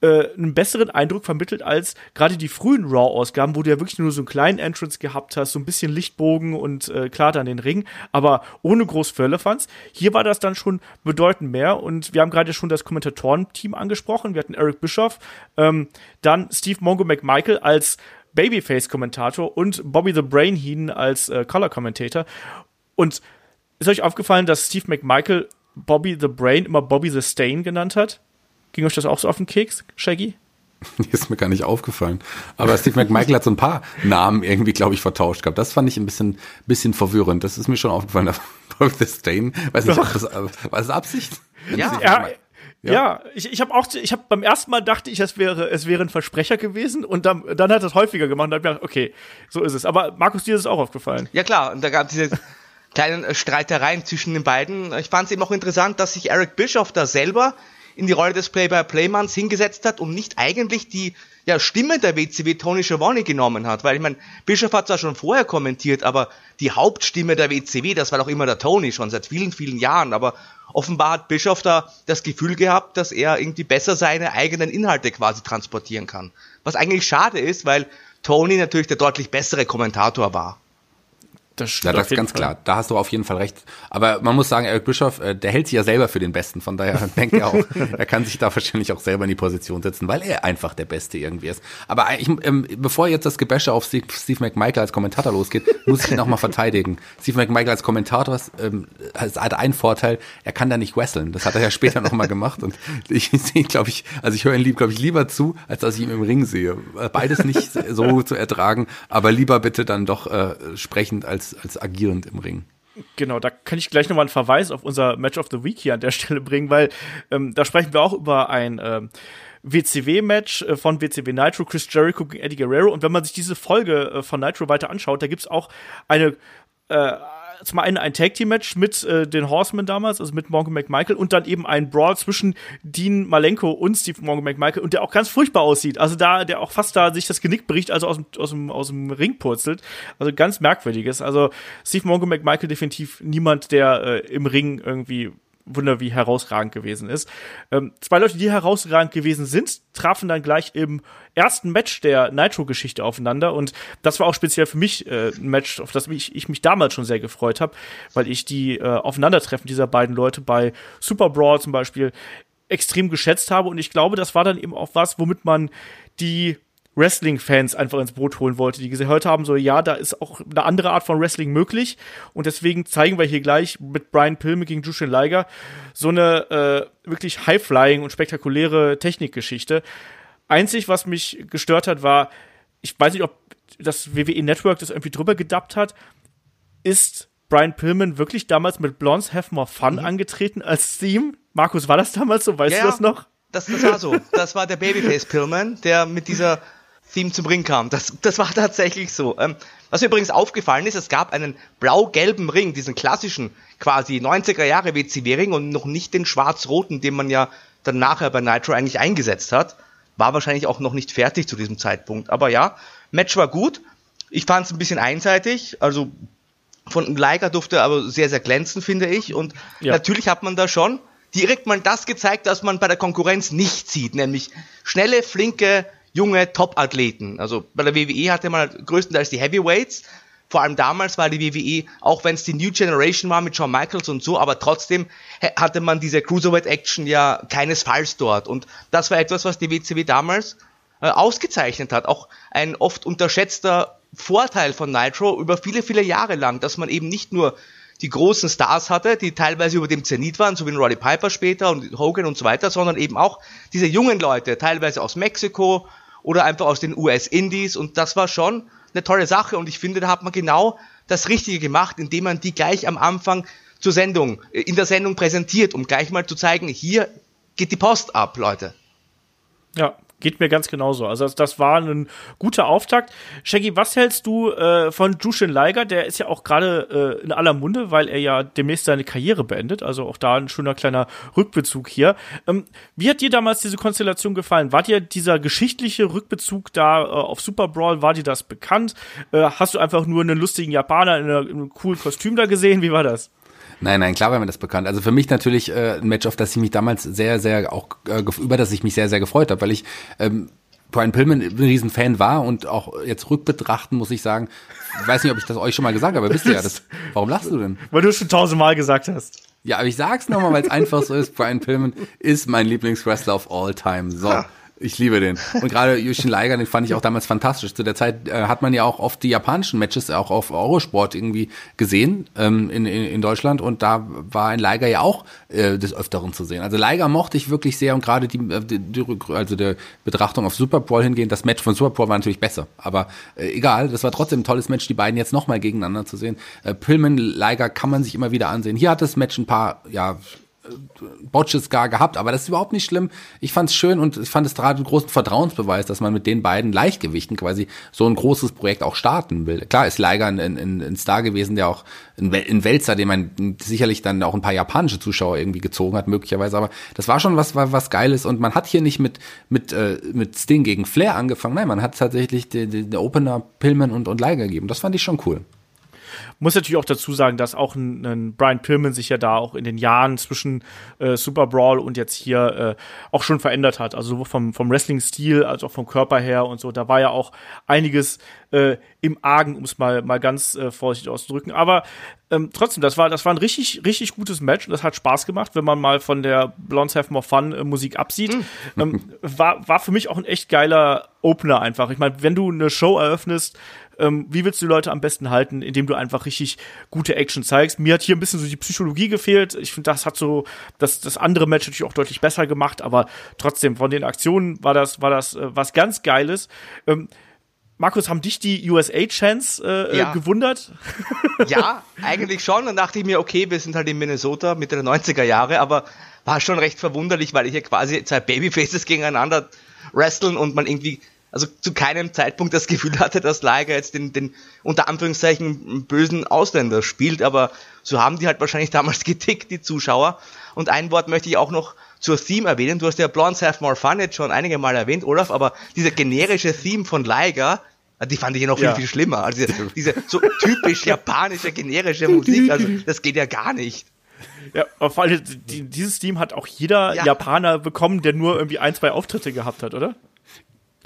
äh, einen besseren Eindruck vermittelt als gerade die frühen Raw-Ausgaben, wo du ja wirklich nur so einen kleinen Entrance gehabt hast, so ein bisschen Lichtbogen und äh, klar dann den Ring, aber ohne groß Firlefanz. Hier war das dann schon bedeutend mehr und wir haben gerade schon das Kommentatoren-Team angesprochen. Wir hatten Eric Bischoff, ähm, dann Steve Mongo McMichael als Babyface-Kommentator und Bobby the Brain Heen als äh, Color-Kommentator. Und ist euch aufgefallen, dass Steve McMichael Bobby the Brain immer Bobby the Stain genannt hat? Ging euch das auch so auf den Keks, Shaggy? *laughs* Ist mir gar nicht aufgefallen. Aber Steve McMichael hat so ein paar Namen irgendwie, glaube ich, vertauscht gehabt. Das fand ich ein bisschen, bisschen verwirrend. Das ist mir schon aufgefallen. *laughs* Bobby the Stain, weiß nicht, ob das, war das Absicht? Ja, ja, ja, ja, ich, ich habe auch, ich habe beim ersten Mal dachte ich, es wäre, es wäre ein Versprecher gewesen und dann, dann hat es häufiger gemacht und dann habe ich gedacht, okay, so ist es. Aber Markus, dir ist es auch aufgefallen. Ja klar, und da gab es diese kleinen äh, Streitereien zwischen den beiden. Ich fand es eben auch interessant, dass sich Eric Bischoff da selber in die Rolle des Play-by-Play-Manns hingesetzt hat und nicht eigentlich die ja, Stimme der WCW Tony Schiavone genommen hat. Weil ich meine, Bischof hat zwar schon vorher kommentiert, aber die Hauptstimme der WCW, das war doch immer der Tony, schon seit vielen, vielen Jahren. Aber offenbar hat Bischof da das Gefühl gehabt, dass er irgendwie besser seine eigenen Inhalte quasi transportieren kann. Was eigentlich schade ist, weil Tony natürlich der deutlich bessere Kommentator war. Das stimmt. Ja, das ist ganz Fall. klar. Da hast du auf jeden Fall recht. Aber man muss sagen, Eric Bischoff, äh, der hält sich ja selber für den Besten. Von daher *laughs* denkt er auch, er kann sich da wahrscheinlich auch selber in die Position setzen, weil er einfach der Beste irgendwie ist. Aber ich, ähm, bevor jetzt das Gebäsche auf Steve, Steve McMichael als Kommentator losgeht, muss ich ihn auch mal verteidigen. Steve McMichael als Kommentator ähm, hat einen Vorteil, er kann da nicht wresteln. Das hat er ja später noch mal gemacht. Und ich *laughs* sehe, glaube ich, also ich höre ihn glaube ich, lieber zu, als dass ich ihn im Ring sehe. Beides nicht so zu ertragen, aber lieber bitte dann doch äh, sprechend als als, agierend im Ring. Genau, da kann ich gleich nochmal einen Verweis auf unser Match of the Week hier an der Stelle bringen, weil ähm, da sprechen wir auch über ein ähm, WCW-Match äh, von WCW Nitro, Chris Jericho gegen Eddie Guerrero. Und wenn man sich diese Folge äh, von Nitro weiter anschaut, da gibt es auch eine, äh, zum einen ein Tag Team Match mit äh, den Horsemen damals, also mit Morgan McMichael und dann eben ein Brawl zwischen Dean Malenko und Steve Morgan McMichael und der auch ganz furchtbar aussieht. Also da, der auch fast da sich das Genick bricht, also aus dem, aus dem, aus dem Ring purzelt. Also ganz merkwürdiges. Also Steve Morgan McMichael definitiv niemand, der äh, im Ring irgendwie Wunder wie herausragend gewesen ist. Ähm, zwei Leute, die herausragend gewesen sind, trafen dann gleich im ersten Match der Nitro-Geschichte aufeinander und das war auch speziell für mich äh, ein Match, auf das mich, ich mich damals schon sehr gefreut habe, weil ich die äh, Aufeinandertreffen dieser beiden Leute bei Super Brawl zum Beispiel extrem geschätzt habe und ich glaube, das war dann eben auch was, womit man die Wrestling-Fans einfach ins Boot holen wollte, die gehört haben, so ja, da ist auch eine andere Art von Wrestling möglich und deswegen zeigen wir hier gleich mit Brian Pilme gegen Jushin Liger so eine äh, wirklich high-flying und spektakuläre Technikgeschichte. Einzig, was mich gestört hat, war, ich weiß nicht, ob das WWE Network das irgendwie drüber gedappt hat, ist Brian Pillman wirklich damals mit Blondes Have More Fun mhm. angetreten als Theme? Markus, war das damals so? Weißt ja, du das noch? Das, das war so. Das war der Babyface Pillman, der mit dieser Theme zum Ring kam. Das, das war tatsächlich so. Ähm, was mir übrigens aufgefallen ist, es gab einen blau-gelben Ring, diesen klassischen quasi 90er Jahre WCW-Ring und noch nicht den schwarz-roten, den man ja dann nachher bei Nitro eigentlich eingesetzt hat. War wahrscheinlich auch noch nicht fertig zu diesem Zeitpunkt. Aber ja, Match war gut. Ich fand es ein bisschen einseitig. Also von Liger durfte aber sehr, sehr glänzen, finde ich. Und ja. natürlich hat man da schon direkt mal das gezeigt, was man bei der Konkurrenz nicht sieht, nämlich schnelle, flinke, junge Top-Athleten. Also bei der WWE hatte man größtenteils die Heavyweights. Vor allem damals war die WWE, auch wenn es die New Generation war mit Shawn Michaels und so, aber trotzdem hatte man diese Cruiserweight-Action ja keinesfalls dort. Und das war etwas, was die WCW damals äh, ausgezeichnet hat. Auch ein oft unterschätzter Vorteil von Nitro über viele, viele Jahre lang, dass man eben nicht nur die großen Stars hatte, die teilweise über dem Zenit waren, so wie Roddy Piper später und Hogan und so weiter, sondern eben auch diese jungen Leute, teilweise aus Mexiko oder einfach aus den US-Indies und das war schon eine tolle Sache. Und ich finde, da hat man genau das Richtige gemacht, indem man die gleich am Anfang zur Sendung, äh, in der Sendung präsentiert, um gleich mal zu zeigen, hier geht die Post ab, Leute. Ja, Geht mir ganz genauso. Also das, war ein guter Auftakt. Shaggy, was hältst du äh, von Jushin Liger? Der ist ja auch gerade äh, in aller Munde, weil er ja demnächst seine Karriere beendet. Also auch da ein schöner kleiner Rückbezug hier. Ähm, wie hat dir damals diese Konstellation gefallen? War dir dieser geschichtliche Rückbezug da äh, auf Super Brawl, war dir das bekannt? Äh, hast du einfach nur einen lustigen Japaner in, einer, in einem coolen Kostüm da gesehen? Wie war das? Nein, nein, klar war mir das bekannt. Also für mich natürlich äh, ein Match, auf das ich mich damals sehr, sehr auch äh, über das ich mich sehr, sehr gefreut habe, weil ich ähm, Brian Pillman ein Riesenfan war und auch jetzt rückbetrachten muss ich sagen, ich weiß nicht, ob ich das euch schon mal gesagt habe, aber wisst ihr ja, das, warum lachst du denn? Weil du es schon tausendmal gesagt hast. Ja, aber ich sag's nochmal, weil es einfach so ist. Brian Pillman ist mein Lieblingswrestler of all time. So. Ja. Ich liebe den. Und gerade Yushin Liger, den fand ich auch damals fantastisch. Zu der Zeit äh, hat man ja auch oft die japanischen Matches auch auf Eurosport irgendwie gesehen ähm, in, in, in Deutschland und da war ein Liger ja auch äh, des Öfteren zu sehen. Also Liger mochte ich wirklich sehr und gerade die, äh, die, die also der Betrachtung auf Super Bowl hingehen, das Match von Super Bowl war natürlich besser. Aber äh, egal, das war trotzdem ein tolles Match, die beiden jetzt nochmal gegeneinander zu sehen. Äh, Pillman, Liger kann man sich immer wieder ansehen. Hier hat das Match ein paar, ja, Botches gar gehabt, aber das ist überhaupt nicht schlimm. Ich fand es schön und ich fand es gerade einen großen Vertrauensbeweis, dass man mit den beiden Leichtgewichten quasi so ein großes Projekt auch starten will. Klar ist Leiger ein, ein, ein Star gewesen, der auch ein, ein Wälzer, den man sicherlich dann auch ein paar japanische Zuschauer irgendwie gezogen hat, möglicherweise, aber das war schon was, was, was Geiles und man hat hier nicht mit, mit, äh, mit Sting gegen Flair angefangen, nein, man hat tatsächlich den, den Opener Pillman und, und Leiger gegeben. Das fand ich schon cool. Muss natürlich auch dazu sagen, dass auch ein, ein Brian Pillman sich ja da auch in den Jahren zwischen äh, Super Brawl und jetzt hier äh, auch schon verändert hat. Also sowohl vom, vom Wrestling-Stil als auch vom Körper her und so. Da war ja auch einiges äh, im Argen, um es mal, mal ganz äh, vorsichtig auszudrücken. Aber ähm, trotzdem, das war, das war ein richtig, richtig gutes Match und das hat Spaß gemacht, wenn man mal von der Blondes Have More Fun äh, Musik absieht. Mm. Ähm, war, war für mich auch ein echt geiler Opener einfach. Ich meine, wenn du eine Show eröffnest, ähm, wie willst du die Leute am besten halten, indem du einfach richtig gute Action zeigst? Mir hat hier ein bisschen so die Psychologie gefehlt. Ich finde, das hat so das, das andere Match natürlich auch deutlich besser gemacht, aber trotzdem, von den Aktionen war das, war das äh, was ganz Geiles. Ähm, Markus, haben dich die USA-Chance äh, äh, ja. gewundert? *laughs* Ja, eigentlich schon. Dann dachte ich mir, okay, wir sind halt in Minnesota Mitte der 90er Jahre, aber war schon recht verwunderlich, weil ich ja quasi zwei Babyfaces gegeneinander wresteln und man irgendwie also zu keinem Zeitpunkt das Gefühl hatte, dass Liger jetzt den, den unter Anführungszeichen bösen Ausländer spielt, aber so haben die halt wahrscheinlich damals *laughs* getickt, die Zuschauer. Und ein Wort möchte ich auch noch zur Theme erwähnen. Du hast ja Blondes Have More Fun jetzt schon einige Mal erwähnt, Olaf, aber diese generische Theme von Liger, die fand ich ja noch Ja. viel, viel schlimmer. Also diese, diese so typisch japanische, generische *laughs* Musik, also das geht ja gar nicht. Ja, aber vor allem, die, dieses Team hat auch jeder Ja. Japaner bekommen, der nur irgendwie ein, zwei Auftritte gehabt hat, oder?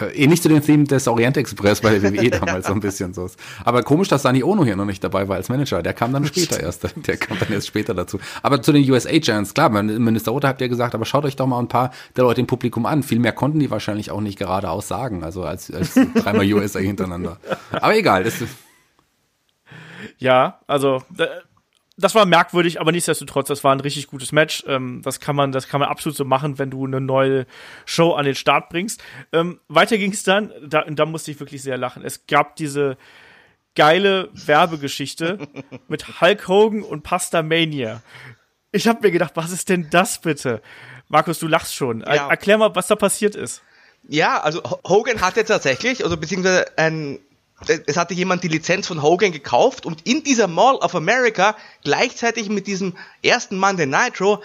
Äh, ähnlich zu dem Theme des Orient Express bei der WWE damals so ein bisschen so. Aber komisch, dass Sani Ono hier noch nicht dabei war als Manager. Der kam dann später erst. Der kam dann erst später dazu. Aber zu den USA Giants, klar, Minister Otter habt ihr gesagt, aber schaut euch doch mal ein paar der Leute im Publikum an. Viel mehr konnten die wahrscheinlich auch nicht geradeaus sagen, also als, als dreimal USA hintereinander. Aber egal, das ist, Ja, also äh, das war merkwürdig, aber nichtsdestotrotz, das war ein richtig gutes Match. Ähm, das kann man, das kann man absolut so machen, wenn du eine neue Show an den Start bringst. Ähm, weiter ging es dann, da, da musste ich wirklich sehr lachen. Es gab diese geile Werbegeschichte *laughs* mit Hulk Hogan und Pasta Mania. Ich habe mir gedacht, was ist denn das bitte? Markus, du lachst schon. Ja. Erklär mal, was da passiert ist. Ja, also Ho- Hogan hatte tatsächlich, also beziehungsweise ein, es hatte jemand die Lizenz von Hogan gekauft und in dieser Mall of America gleichzeitig mit diesem ersten Monday Nitro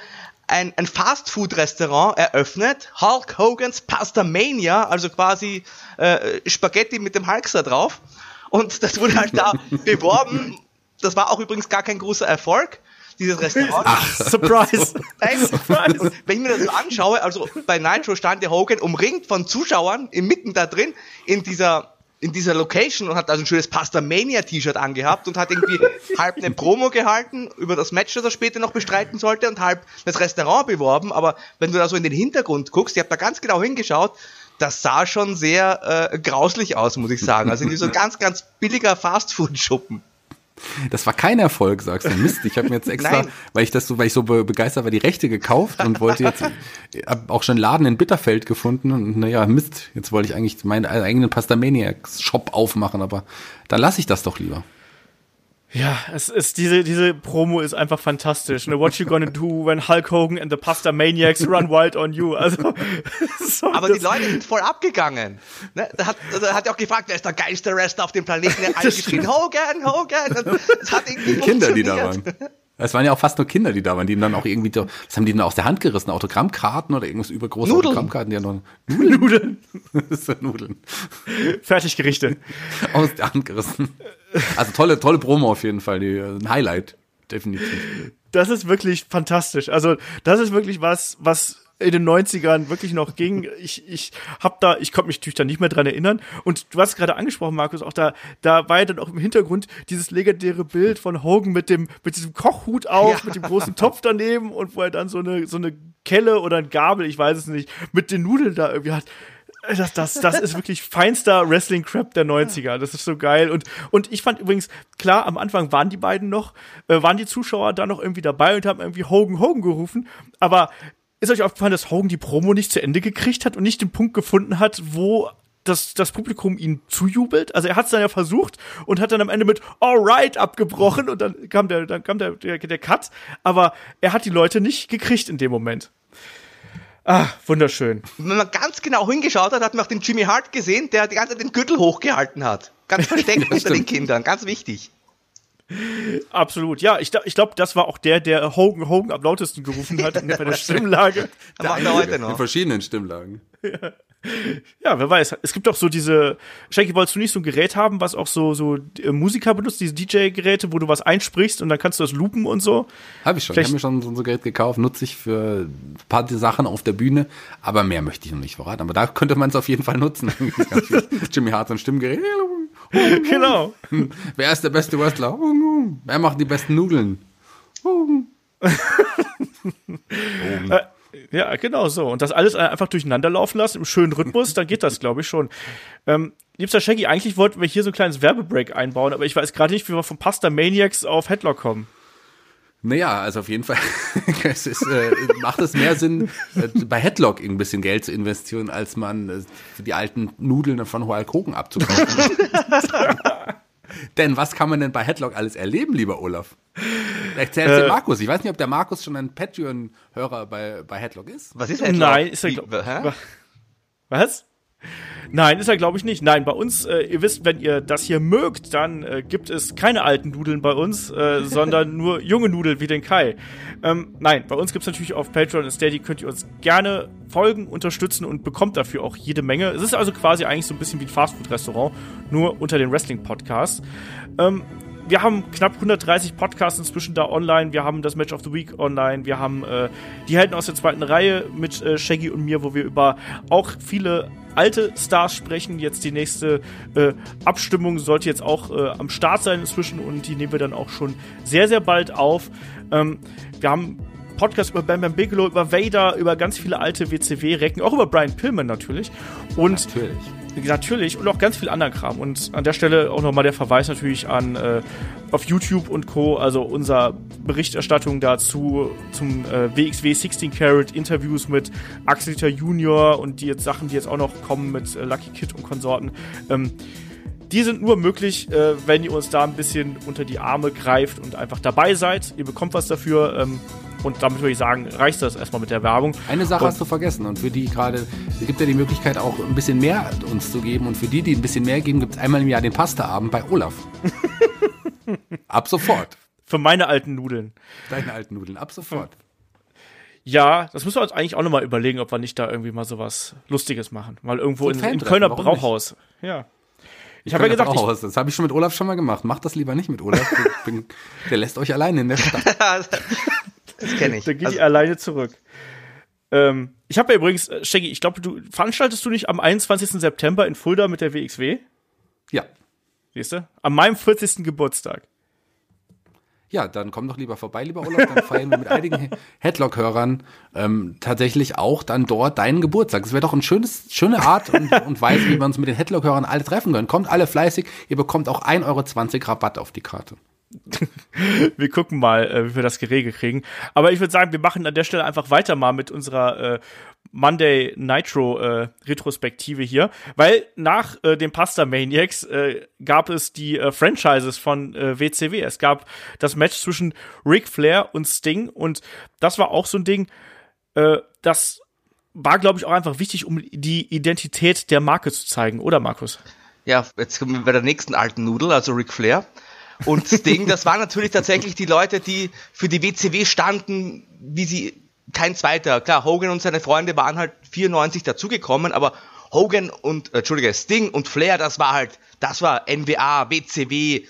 ein, ein Fastfood-Restaurant eröffnet, Hulk Hogan's Pasta Mania, also quasi äh, Spaghetti mit dem Hulkster drauf. Und das wurde halt da *laughs* beworben. Das war auch übrigens gar kein großer Erfolg, dieses Restaurant. Surprise! *laughs* Nein, und wenn ich mir das so anschaue, also bei Nitro stand der Hogan umringt von Zuschauern, inmitten da drin, in dieser, in dieser Location und hat also ein schönes Pastamania-T-Shirt angehabt und hat irgendwie *laughs* halb eine Promo gehalten über das Match, das er später noch bestreiten sollte und halb das Restaurant beworben. Aber wenn du da so in den Hintergrund guckst, ich habe da ganz genau hingeschaut, das sah schon sehr äh, grauslich aus, muss ich sagen. Also irgendwie so *laughs* ganz, ganz billiger Fastfood-Schuppen. Das war kein Erfolg, sagst du. Mist, ich habe mir jetzt *laughs* extra, weil ich das so, weil ich so be begeistert war, die Rechte gekauft und wollte jetzt, hab auch schon einen Laden in Bitterfeld gefunden und naja, Mist, jetzt wollte ich eigentlich meinen eigenen Pastamaniacs-Shop aufmachen, aber dann lasse ich das doch lieber. Ja, es ist diese diese Promo ist einfach fantastisch. Ne? What you gonna do when Hulk Hogan and the Pasta Maniacs run wild on you? Also, *laughs* so, Aber das- die Leute sind voll abgegangen. Ne? Da hat, da hat er auch gefragt, wer ist der geilste Wrestler auf dem Planeten? Der *laughs* hat alle geschrien, Hogan, Hogan. Es hat irgendwie Die Kinder, die da waren. *laughs* Es waren ja auch fast nur Kinder, die da waren, die ihm dann auch irgendwie, was haben die denn aus der Hand gerissen? Autogrammkarten oder irgendwas übergroße Nudeln. Autogrammkarten? Die haben noch Nudeln. Nudeln. *laughs* das sind Nudeln. Fertiggerichte. *laughs* Aus der Hand gerissen. Also tolle, tolle Promo auf jeden Fall, die, äh, ein Highlight. Definitiv. Das ist wirklich fantastisch. Also, das ist wirklich was, was in den 90ern wirklich noch ging. Ich, ich hab da, ich konnte mich natürlich da nicht mehr dran erinnern. Und du hast gerade angesprochen, Markus, auch da, da war ja dann auch im Hintergrund dieses legendäre Bild von Hogan mit dem, mit diesem Kochhut auf, Ja. mit dem großen Topf daneben und wo er dann so eine, so eine Kelle oder ein Gabel, ich weiß es nicht, mit den Nudeln da irgendwie hat. Das, das, das ist wirklich feinster Wrestling-Crap der 90er. Das ist so geil. Und, und ich fand übrigens, klar, am Anfang waren die beiden noch, äh, waren die Zuschauer da noch irgendwie dabei und haben irgendwie Hogan, Hogan gerufen. Aber ist euch aufgefallen, dass Hogan die Promo nicht zu Ende gekriegt hat und nicht den Punkt gefunden hat, wo das, das Publikum ihn zujubelt? Also er hat es dann ja versucht und hat dann am Ende mit Alright abgebrochen und dann kam der, dann kam der, der, der Cut. Aber er hat die Leute nicht gekriegt in dem Moment. Ah, wunderschön. Wenn man ganz genau hingeschaut hat, hat man auch den Jimmy Hart gesehen, der die ganze Zeit den Gürtel hochgehalten hat. Ganz *laughs* versteckt unter den Kindern, ganz wichtig. Absolut. Ja, ich, ich glaube, das war auch der, der Hogan Hogan am lautesten gerufen hat bei der *laughs* Stimmlage. Das macht er heute In noch. verschiedenen Stimmlagen. Ja, *laughs* wer weiß. Es gibt doch so diese. Shanky, wolltest du nicht so ein Gerät haben, was auch so, so äh, Musiker benutzt, diese DJ-Geräte, wo du was einsprichst und dann kannst du das loopen und so? Habe ich schon. Vielleicht- Ich habe mir schon so ein Gerät gekauft, nutze ich für ein paar Sachen auf der Bühne, aber mehr möchte ich noch nicht verraten. Aber da könnte man es auf jeden Fall nutzen. *laughs* Jimmy Hart so ein Stimmgerät. genau. *laughs* Wer ist der beste Wrestler? Wer macht die besten Nudeln? *laughs* Ja, genau so. Und das alles einfach durcheinander laufen lassen, im schönen Rhythmus, dann geht das, glaube ich, schon. Ähm, liebster Shaggy, eigentlich wollten wir hier so ein kleines Werbebreak einbauen, aber ich weiß gerade nicht, wie wir von Pasta Maniacs auf Headlock kommen. Naja, also auf jeden Fall *laughs* es ist, äh, macht es mehr Sinn, äh, bei Headlock ein bisschen Geld zu investieren, als man äh, für die alten Nudeln von Hulk Hogan abzukaufen. *laughs* denn was kann man denn bei Headlock alles erleben, lieber Olaf? Erzähl äh, Markus. Ich weiß nicht, ob der Markus schon ein Patreon-Hörer bei, bei Headlock ist. Was ist Headlock? Nein, ist er, glaub, hä? Was? Nein, ist er glaube ich nicht. Nein, bei uns, äh, ihr wisst, wenn ihr das hier mögt, dann äh, gibt es keine alten Nudeln bei uns, äh, *laughs* sondern nur junge Nudeln wie den Kai. Ähm, nein, bei uns gibt es natürlich auf Patreon und Steady, könnt ihr uns gerne folgen, unterstützen und bekommt dafür auch jede Menge. Es ist also quasi eigentlich so ein bisschen wie ein Fastfood-Restaurant, nur unter den Wrestling-Podcasts. Ähm, wir haben knapp 130 Podcasts inzwischen da online. Wir haben das Match of the Week online. Wir haben äh, die Helden aus der zweiten Reihe mit äh, Shaggy und mir, wo wir über auch viele alte Stars sprechen. Jetzt die nächste äh, Abstimmung sollte jetzt auch äh, am Start sein inzwischen und die nehmen wir dann auch schon sehr, sehr bald auf. Ähm, wir haben Podcast über Bam Bam Bigelow, über Vader, über ganz viele alte WCW-Recken, auch über Brian Pillman natürlich. Und Natürlich. Natürlich und auch ganz viel anderen Kram. Und an der Stelle auch nochmal der Verweis natürlich an äh, auf YouTube und Co. Also unser Berichterstattung dazu zum äh, WXW 16 Carat Interviews mit Axel Ritter Junior und die jetzt Sachen, die jetzt auch noch kommen mit äh, Lucky Kid und Konsorten. Ähm, die sind nur möglich, äh, wenn ihr uns da ein bisschen unter die Arme greift und einfach dabei seid. Ihr bekommt was dafür. Ähm, und damit würde ich sagen, reicht das erstmal mit der Werbung. Eine Sache Und- hast du vergessen und für die gerade, es gibt ja die Möglichkeit auch ein bisschen mehr uns zu geben und für die, die ein bisschen mehr geben, gibt es einmal im Jahr den Pastaabend bei Olaf. *laughs* ab sofort. Für meine alten Nudeln. Deine alten Nudeln, ab sofort. Ja, das müssen wir uns eigentlich auch nochmal überlegen, ob wir nicht da irgendwie mal sowas Lustiges machen. Mal irgendwo in, im Kölner Brauhaus. Ja. Ich habe ja gesagt, ich, das habe ich schon mit Olaf schon mal gemacht. Macht das lieber nicht mit Olaf. *laughs* Bin, der lässt euch alleine in der Stadt. *laughs* das kenne ich. da geht Also, die alleine zurück. Ähm, ich habe ja übrigens, äh, Shaggy, ich glaube, du veranstaltest du nicht am 21. September in Fulda mit der WXW? Ja. Siehst du? An meinem 40. Geburtstag. Ja, dann komm doch lieber vorbei, lieber Olaf. Dann feiern wir mit einigen Headlock-Hörern ähm, tatsächlich auch dann dort deinen Geburtstag. Das wäre doch eine schöne Art und, und Weise, wie wir uns mit den Headlock-Hörern alle treffen können. Kommt alle fleißig, ihr bekommt auch 1,20 Euro Rabatt auf die Karte. *laughs* Wir gucken mal, äh, wie wir das geregelt kriegen. Aber ich würde sagen, wir machen an der Stelle einfach weiter mal mit unserer äh, Monday Nitro äh, Retrospektive hier, weil nach äh, den Pasta Maniacs äh, gab es die äh, Franchises von äh, WCW. Es gab das Match zwischen Ric Flair und Sting und das war auch so ein Ding, äh, das war, glaube ich, auch einfach wichtig, um die Identität der Marke zu zeigen, oder Markus? Ja, jetzt kommen wir bei der nächsten alten Nudel, also Ric Flair. Und Sting, das waren natürlich tatsächlich die Leute, die für die WCW standen, wie sie kein zweiter. Klar, Hogan und seine Freunde waren halt 94 dazugekommen, aber Hogan und, äh, Entschuldige, Sting und Flair, das war halt, das war NWA, WCW,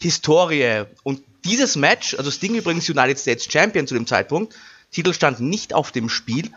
Historie. Und dieses Match, also Sting übrigens United States Champion zu dem Zeitpunkt, Titel stand nicht auf dem Spiel.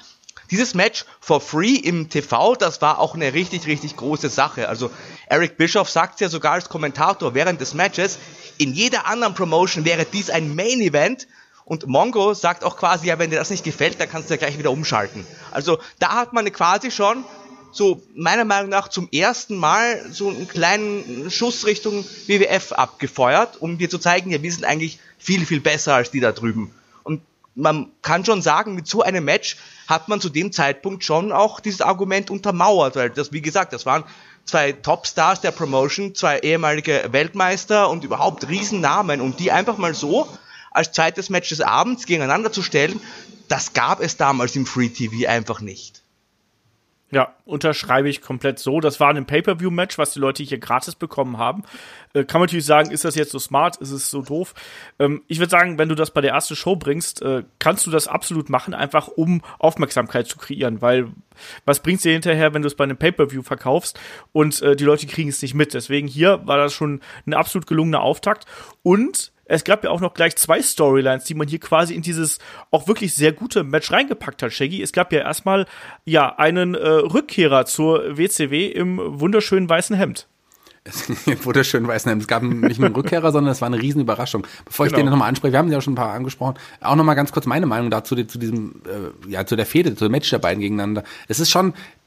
Dieses Match for free im TV, das war auch eine richtig, richtig große Sache. Also Eric Bischoff sagt ja sogar als Kommentator während des Matches, in jeder anderen Promotion wäre dies ein Main Event. Und Mongo sagt auch quasi, ja, wenn dir das nicht gefällt, dann kannst du ja gleich wieder umschalten. Also da hat man quasi schon so meiner Meinung nach zum ersten Mal so einen kleinen Schuss Richtung WWF abgefeuert, um dir zu zeigen, ja, wir sind eigentlich viel, viel besser als die da drüben. Und man kann schon sagen, mit so einem Match hat man zu dem Zeitpunkt schon auch dieses Argument untermauert, weil das, wie gesagt, das waren zwei Topstars der Promotion, zwei ehemalige Weltmeister und überhaupt Riesennamen und die einfach mal so als zweites Match des Abends gegeneinander zu stellen, das gab es damals im Free TV einfach nicht. Ja, unterschreibe ich komplett so. Das war ein Pay-Per-View-Match, was die Leute hier gratis bekommen haben. Äh, kann man natürlich sagen, ist das jetzt so smart, ist es so doof? Ähm, ich würde sagen, wenn du das bei der ersten Show bringst, äh, kannst du das absolut machen, einfach um Aufmerksamkeit zu kreieren, weil was bringt's dir hinterher, wenn du es bei einem Pay-Per-View verkaufst und äh, die Leute kriegen es nicht mit? Deswegen hier war das schon ein absolut gelungener Auftakt und es gab ja auch noch gleich zwei Storylines, die man hier quasi in dieses auch wirklich sehr gute Match reingepackt hat, Shaggy. Es gab ja erstmal ja einen äh, Rückkehrer zur WCW im wunderschönen weißen Hemd. Wunderschön weißen Hemd. Es gab nicht nur einen Rückkehrer, sondern es war eine riesen Überraschung. Bevor ich Genau. den nochmal anspreche, wir haben ja schon ein paar angesprochen, auch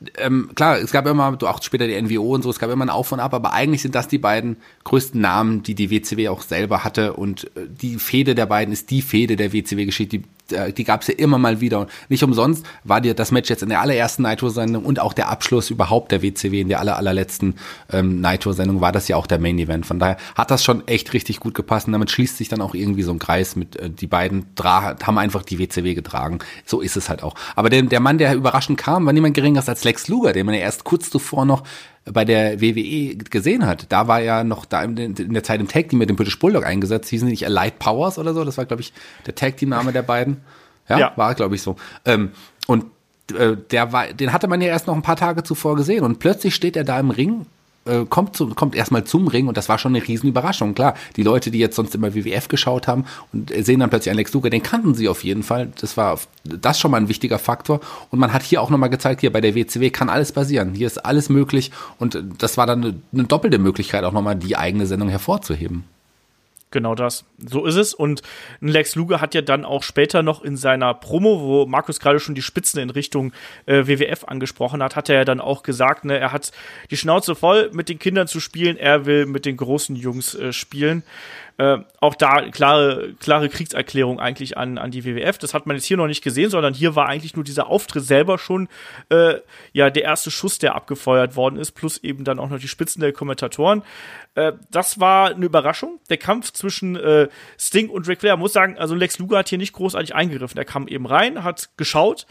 äh, ähm, klar, es gab immer, du auch später die NWO und so, es gab immer ein Auf und Ab, aber eigentlich sind das die beiden größten Namen, die die WCW auch selber hatte und äh, die Fehde der beiden ist die Fehde der WCW-Geschichte, die, äh, die gab es ja immer mal wieder und nicht umsonst war dir das Match jetzt in der allerersten Nitro-Sendung und auch der Abschluss überhaupt der WCW in der aller, allerletzten ähm, Nitro-Sendung war das ja auch der Main-Event. Von daher hat das schon echt richtig gut gepasst und damit schließt sich dann auch irgendwie so ein Kreis mit, äh, die beiden dra haben einfach die WCW getragen. So ist es halt auch. Aber der, der Mann, der überraschend kam, war niemand geringeres als Lex Luger, den man ja erst kurz zuvor noch bei der WWE gesehen hat. Da war ja noch da in, der Zeit im Tag Team mit dem British Bulldog eingesetzt. Hießen die nicht Light Powers oder so? Das war, glaube ich, der Tag Team Name der beiden. Ja, ja. war, glaube ich, so. Ähm, und äh, der war, den hatte man ja erst noch ein paar Tage zuvor gesehen und plötzlich steht er da im Ring äh, kommt, zu, kommt erstmal zum Ring und das war schon eine Riesenüberraschung. Klar, die Leute, die jetzt sonst immer WWF geschaut haben und sehen dann plötzlich einen Lex Luger, den kannten sie auf jeden Fall. Das war das schon mal ein wichtiger Faktor. Und man hat hier auch nochmal gezeigt, hier bei der WCW kann alles passieren. Hier ist alles möglich und das war dann eine, eine doppelte Möglichkeit, auch nochmal die eigene Sendung hervorzuheben. Genau das. So ist es. Und Lex Luger hat ja dann auch später noch in seiner Promo, wo Markus gerade schon die Spitzen in Richtung äh, WWF angesprochen hat, hat er ja dann auch gesagt, ne, er hat die Schnauze voll, mit den Kindern zu spielen. Er will mit den großen Jungs äh, spielen. Äh, auch da klare, klare Kriegserklärung eigentlich an, an die WWF. Das hat man jetzt hier noch nicht gesehen, sondern hier war eigentlich nur dieser Auftritt selber schon äh, ja der erste Schuss, der abgefeuert worden ist, plus eben dann auch noch die Spitzen der Kommentatoren. Äh, das war eine Überraschung. Der Kampf zwischen äh, Sting und Ric Flair, muss sagen, also Lex Luger hat hier nicht großartig eingegriffen. Er kam eben rein, hat geschaut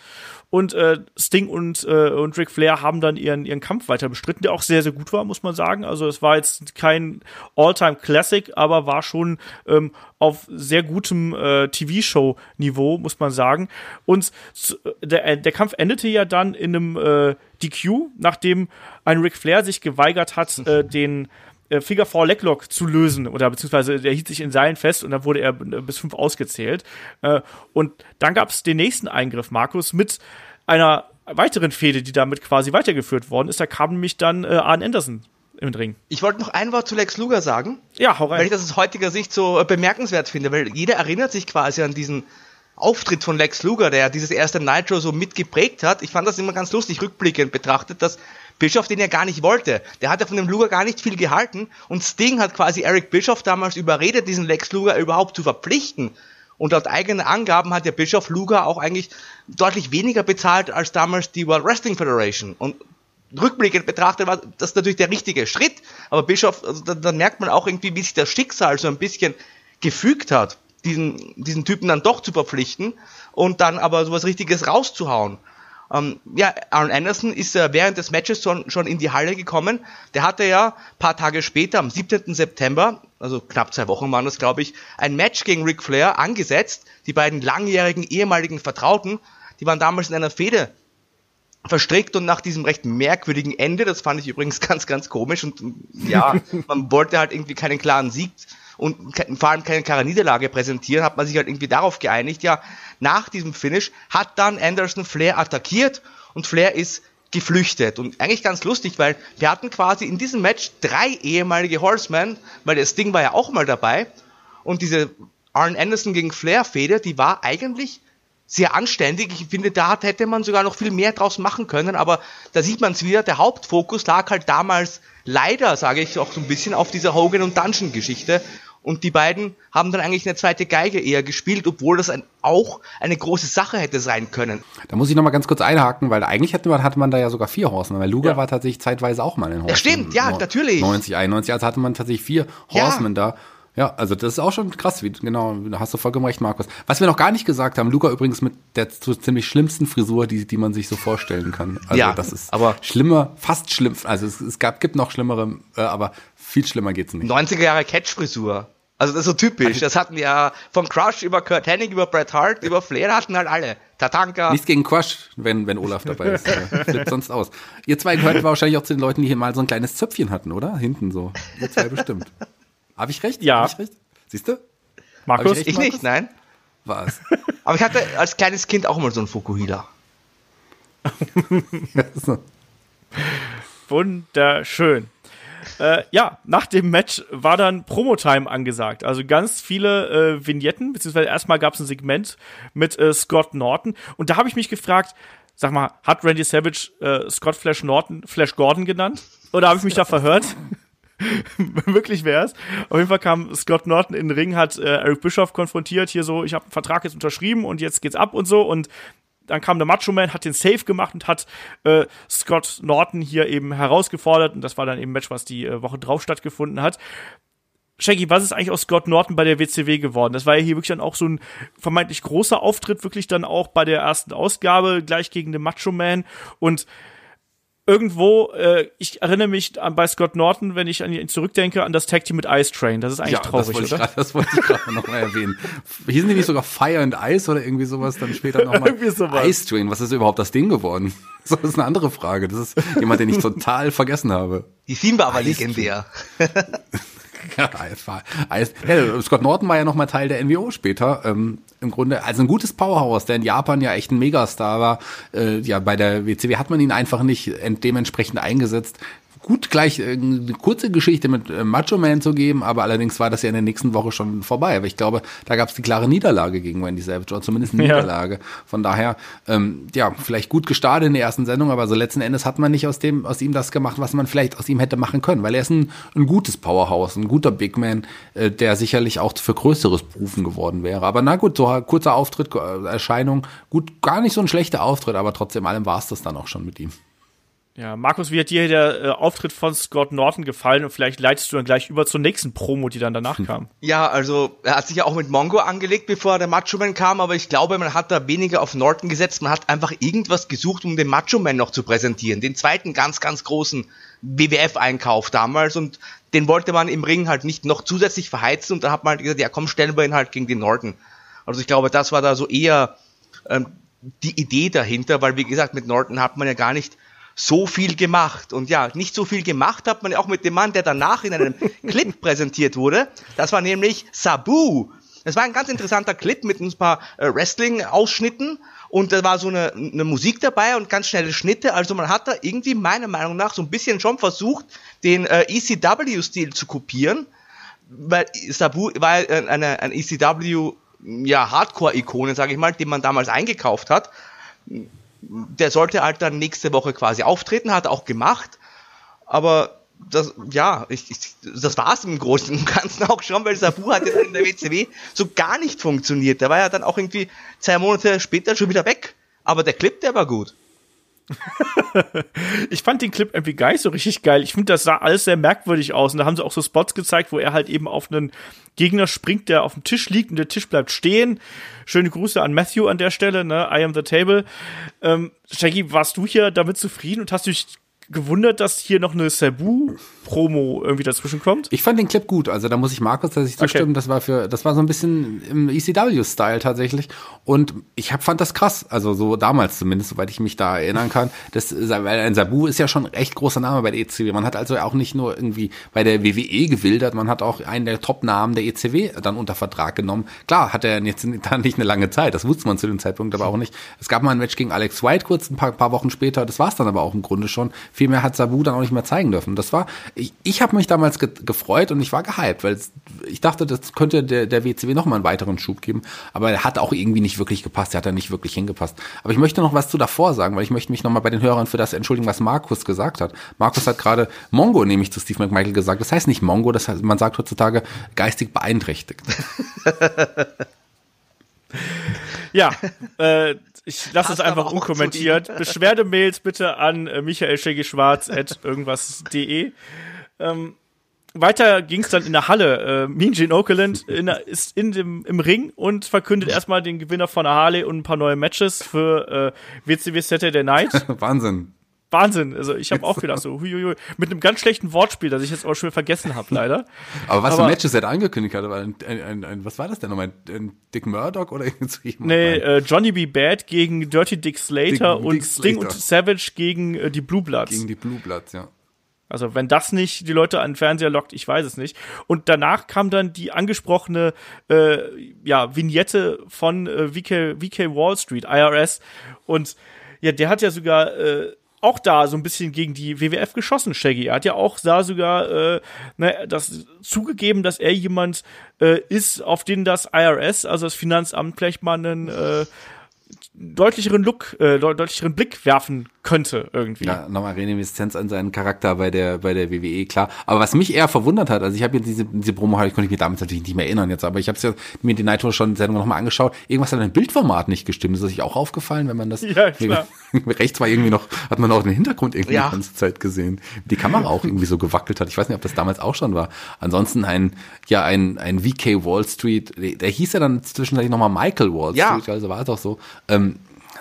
und äh, Sting und, äh, und Ric Flair haben dann ihren, ihren Kampf weiter bestritten, der auch sehr, sehr gut war, muss man sagen. Also es war jetzt kein All-Time-Classic, aber war schon ähm, auf sehr gutem äh, TV-Show-Niveau, muss man sagen. Und der, der Kampf endete ja dann in einem äh, DQ, nachdem ein Ric Flair sich geweigert hat, äh, *laughs* den äh, Figure Four Leglock zu lösen oder beziehungsweise der hielt sich in Seilen fest und dann wurde er bis fünf ausgezählt. Äh, und dann gab es den nächsten Eingriff, Markus, mit einer weiteren Fehde, die damit quasi weitergeführt worden ist. Da kam nämlich dann äh, Arn Anderson im Ring. Ich wollte noch ein Wort zu Lex Luger sagen. Ja, hau rein. Weil ich das aus heutiger Sicht so äh, bemerkenswert finde, weil jeder erinnert sich quasi an diesen Auftritt von Lex Luger, der dieses erste Nitro so mitgeprägt hat. Ich fand das immer ganz lustig, rückblickend betrachtet, dass Bischof den ja gar nicht wollte. Der hat ja von dem Luger gar nicht viel gehalten und Sting hat quasi Eric Bischof damals überredet, diesen Lex Luger überhaupt zu verpflichten. Und laut eigenen Angaben hat der Bischof Luger auch eigentlich deutlich weniger bezahlt als damals die World Wrestling Federation. Und rückblickend betrachtet war das natürlich der richtige Schritt. Aber Bischof, also da, da merkt man auch irgendwie, wie sich das Schicksal so ein bisschen gefügt hat, diesen, diesen Typen dann doch zu verpflichten und dann aber sowas Richtiges rauszuhauen. Ähm, ja, Aaron Anderson ist äh, während des Matches schon, schon in die Halle gekommen. Der hatte ja paar Tage später, am 17. September, also knapp zwei Wochen waren das, glaube ich, ein Match gegen Ric Flair angesetzt. Die beiden langjährigen ehemaligen Vertrauten, die waren damals in einer Fehde verstrickt und nach diesem recht merkwürdigen Ende, das fand ich übrigens *laughs* ganz, ganz komisch und ja, *laughs* man wollte halt irgendwie keinen klaren Sieg und vor allem keine klare Niederlage präsentieren, hat man sich halt irgendwie darauf geeinigt, ja, nach diesem Finish hat dann Anderson Flair attackiert und Flair ist geflüchtet. Und eigentlich ganz lustig, weil wir hatten quasi in diesem Match drei ehemalige Horsemen, weil das Ding war ja auch mal dabei. Und diese Arn Anderson gegen Flair Fehde, die war eigentlich sehr anständig. Ich finde, da hätte man sogar noch viel mehr draus machen können, aber da sieht man es wieder, der Hauptfokus lag halt damals leider, sage ich auch so ein bisschen, auf dieser Hogan und Dungeon Geschichte und die beiden haben dann eigentlich eine zweite Geige eher gespielt, obwohl das ein, auch eine große Sache hätte sein können. Da muss ich nochmal ganz kurz einhaken, weil eigentlich hatte man, hatte man da ja sogar vier Horsemen, weil Luger ja. war tatsächlich zeitweise auch mal ein Horseman. Ja, stimmt, ja, natürlich. 90, 91, also hatte man tatsächlich vier Horsemen ja. da. Ja, also das ist auch schon krass, wie, genau, da hast du vollkommen recht, Markus. Was wir noch gar nicht gesagt haben, Luca übrigens mit der so ziemlich schlimmsten Frisur, die, die man sich so vorstellen kann. Also ja, das ist aber schlimmer, fast schlimm, also es, es gab, gibt noch schlimmere, äh, aber viel schlimmer geht's nicht. 90er Jahre Catch-Frisur. Also das ist so typisch. Also das hatten ja vom Crush über Kurt Hennig, über Bret Hart, über Flair hatten halt alle. Tatanka. Nichts gegen Crush, wenn, wenn Olaf dabei ist. *laughs* flippt sonst aus. Ihr zwei gehört wahrscheinlich auch zu den Leuten, die hier mal so ein kleines Zöpfchen hatten, oder? Hinten so. Ihr zwei bestimmt. Habe ich recht? Ja. Hab ich recht? Siehst du? Markus? Ich, recht, ich nicht, nein. Was? Aber ich hatte als kleines Kind auch mal so einen Fukuhila. *laughs* Wunderschön. Äh, ja, nach dem Match war dann Promo-Time angesagt. Also ganz viele äh, Vignetten, beziehungsweise erstmal gab es ein Segment mit äh, Scott Norton. Und da habe ich mich gefragt, sag mal, hat Randy Savage äh, Scott Flash Norton, Flash Gordon genannt? Oder habe ich mich da verhört? *laughs* Wirklich wär's. Auf jeden Fall kam Scott Norton in den Ring, hat äh, Eric Bischoff konfrontiert, hier so, ich habe einen Vertrag jetzt unterschrieben und jetzt geht's ab und so. Und dann kam der Macho Man, hat den Safe gemacht und hat äh, Scott Norton hier eben herausgefordert. Und das war dann eben ein Match, was die äh, Woche drauf stattgefunden hat. Shaggy, was ist eigentlich aus Scott Norton bei der WCW geworden? Das war ja hier wirklich dann auch so ein vermeintlich großer Auftritt, wirklich dann auch bei der ersten Ausgabe, gleich gegen den Macho Man. Und irgendwo, äh, ich erinnere mich an, bei Scott Norton, wenn ich an ihn zurückdenke, an das Tag Team mit Ice Train. Das ist eigentlich Ja, traurig, das wollte, oder? Ich grad, das wollte ich gerade noch mal erwähnen. *laughs* Hießen die nicht sogar Fire and Ice oder irgendwie sowas dann später nochmal? Irgendwie sowas. Ice Train, was ist überhaupt das Ding geworden? *laughs* Das ist eine andere Frage. Das ist jemand, den ich total vergessen habe. Die Theme war aber Ice legendär. *laughs* Ja, Scott Norton war ja nochmal Teil der NWO später. Ähm, Im Grunde, also ein gutes Powerhouse, der in Japan ja echt ein Megastar war. Äh, ja, bei der WCW hat man ihn einfach nicht ent- dementsprechend eingesetzt. Gut, gleich äh, eine kurze Geschichte mit äh, Macho Man zu geben, aber allerdings war das ja in der nächsten Woche schon vorbei. Aber ich glaube, da gab es die klare Niederlage gegen Wendy Savage, oder zumindest *laughs* eine Ja. Niederlage. Von daher, ähm, ja, vielleicht gut gestartet in der ersten Sendung, aber so letzten Endes hat man nicht aus dem, aus ihm das gemacht, was man vielleicht aus ihm hätte machen können, weil er ist ein, ein gutes Powerhouse, ein guter Big Man, äh, der sicherlich auch für größeres Berufen geworden wäre. Aber na gut, so kurzer Auftritt, äh, Erscheinung, gut, gar nicht so ein schlechter Auftritt, aber trotzdem allem war es das dann auch schon mit ihm. Ja, Markus, wie hat dir der äh, Auftritt von Scott Norton gefallen? Und vielleicht leitest du dann gleich über zur nächsten Promo, die dann danach *laughs* kam. Ja, also er hat sich ja auch mit Mongo angelegt, bevor der Macho Man kam, aber ich glaube, man hat da weniger auf Norton gesetzt. Man hat einfach irgendwas gesucht, um den Macho Man noch zu präsentieren. Den zweiten ganz, ganz großen WWF-Einkauf damals und den wollte man im Ring halt nicht noch zusätzlich verheizen und da hat man halt gesagt, ja komm, stellen wir ihn halt gegen den Norton. Also ich glaube, das war da so eher ähm, die Idee dahinter, weil wie gesagt, mit Norton hat man ja gar nicht so viel gemacht. Und ja, nicht so viel gemacht hat man auch mit dem Mann, der danach in einem *laughs* Clip präsentiert wurde. Das war nämlich Sabu. Das war ein ganz interessanter Clip mit ein paar äh, Wrestling-Ausschnitten und da war so eine, eine Musik dabei und ganz schnelle Schnitte. Also man hat da irgendwie meiner Meinung nach so ein bisschen schon versucht, den äh, ECW-Stil zu kopieren, weil Sabu war eine, ein ECW ja, Hardcore-Ikone, sage ich mal, den man damals eingekauft hat der sollte halt dann nächste Woche quasi auftreten, hat er auch gemacht. Aber das, ja, ich, ich, das war's im Großen und Ganzen auch schon, weil Sabu hat jetzt in der WCW so gar nicht funktioniert. Der war ja dann auch irgendwie zwei Monate später schon wieder weg. Aber der Clip, der war gut. *laughs* Ich fand den Clip irgendwie gar so richtig geil. Ich finde, das sah alles sehr merkwürdig aus. Und da haben sie auch so Spots gezeigt, wo er halt eben auf einen Gegner springt, der auf dem Tisch liegt und der Tisch bleibt stehen. Schöne Grüße an Matthew an der Stelle, ne? I am the table. Ähm, Shaggy, warst du hier damit zufrieden und hast dich gewundert, dass hier noch eine Sabu-Promo irgendwie dazwischen kommt? Ich fand den Clip gut, also da muss ich Markus tatsächlich zustimmen, das war für, das war so ein bisschen im ECW-Style tatsächlich. Und ich hab, fand das krass, also so damals zumindest, soweit ich mich da erinnern kann, das, weil ein Sabu ist ja schon ein echt großer Name bei der ECW, man hat also auch nicht nur irgendwie bei der WWE gewildert, man hat auch einen der Top-Namen der ECW dann unter Vertrag genommen, klar, hat er jetzt *laughs* da nicht eine lange Zeit, das wusste man zu dem Zeitpunkt aber auch nicht, es gab mal ein Match gegen Alex White kurz, ein paar, paar Wochen später, das war's dann aber auch im Grunde schon, viel mehr hat Sabu dann auch nicht mehr zeigen dürfen. Das war, ich, ich habe mich damals ge gefreut und ich war gehypt, weil ich dachte, das könnte der, der WCW noch mal einen weiteren Schub geben. Aber er hat auch irgendwie nicht wirklich gepasst, er hat da nicht wirklich hingepasst. Aber ich möchte noch was zu davor sagen, weil ich möchte mich noch mal bei den Hörern für das entschuldigen, was Markus gesagt hat. Markus hat gerade Mongo nämlich zu Steve McMichael gesagt. Das heißt nicht Mongo, das heißt, man sagt heutzutage geistig beeinträchtigt. *laughs* Ja, äh, ich lasse es einfach unkommentiert. *laughs* Beschwerdemails bitte an äh, Michael Schwarz at irgendwas.de. Ähm, weiter ging es dann in der Halle. Äh, Mean Gene Okerlund in, der- ist in dem, im Ring und verkündet erstmal den Gewinner von der Harley und ein paar neue Matches für äh, WCW Saturday Night. *laughs* Wahnsinn. Wahnsinn. Also ich habe auch gedacht, so huiuiui, mit einem ganz schlechten Wortspiel, das ich jetzt auch schon vergessen habe, leider. *laughs* Aber was für Aber- Matches er angekündigt hat, war ein, ein, ein, was war das denn nochmal? Ein Dick Murdoch oder *laughs* irgend so jemand? Nee, äh, Johnny B. Bad gegen Dirty Dick Slater Dick- und Dick Sting Slater. und Savage gegen äh, die Blue Bloods. Gegen die Blue Bloods, ja. Also wenn das nicht die Leute an den Fernseher lockt, ich weiß es nicht. Und danach kam dann die angesprochene äh, ja, Vignette von äh, VK, VK Wall Street, IRS. Und ja, der hat ja sogar äh, auch da so ein bisschen gegen die WWF geschossen, Shaggy. Er hat ja auch da sogar äh, ne, das zugegeben, dass er jemand äh, ist, auf den das IRS, also das Finanzamt, vielleicht mal einen äh, deutlicheren Look, äh, deut- deutlicheren Blick werfen könnte irgendwie. Ja, nochmal Reminiszenz an seinen Charakter bei der bei der WWE, klar. Aber was mich eher verwundert hat, also ich habe jetzt diese, diese Promo, ich konnte ich mir damals natürlich nicht mehr erinnern jetzt, aber ich habe ja mir die Nitro schon Sendung nochmal angeschaut. Irgendwas hat an dem Bildformat nicht gestimmt. Ist das euch auch aufgefallen, wenn man das *laughs* Ja, *laughs* klar. rechts war irgendwie noch, hat man auch den Hintergrund irgendwie Ja. die ganze Zeit gesehen. Die Kamera auch irgendwie so gewackelt hat. Ich weiß nicht, ob das damals auch schon war. Ansonsten ein, ja, ein, ein VK Wall Street, der hieß ja dann zwischenzeitlich nochmal Michael Wall Ja. Street, also war es auch so. Ähm,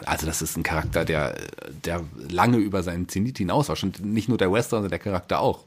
Also das ist ein Charakter, der, der lange über seinen Zenit hinaus war. Schon nicht nur der Western, sondern der Charakter auch.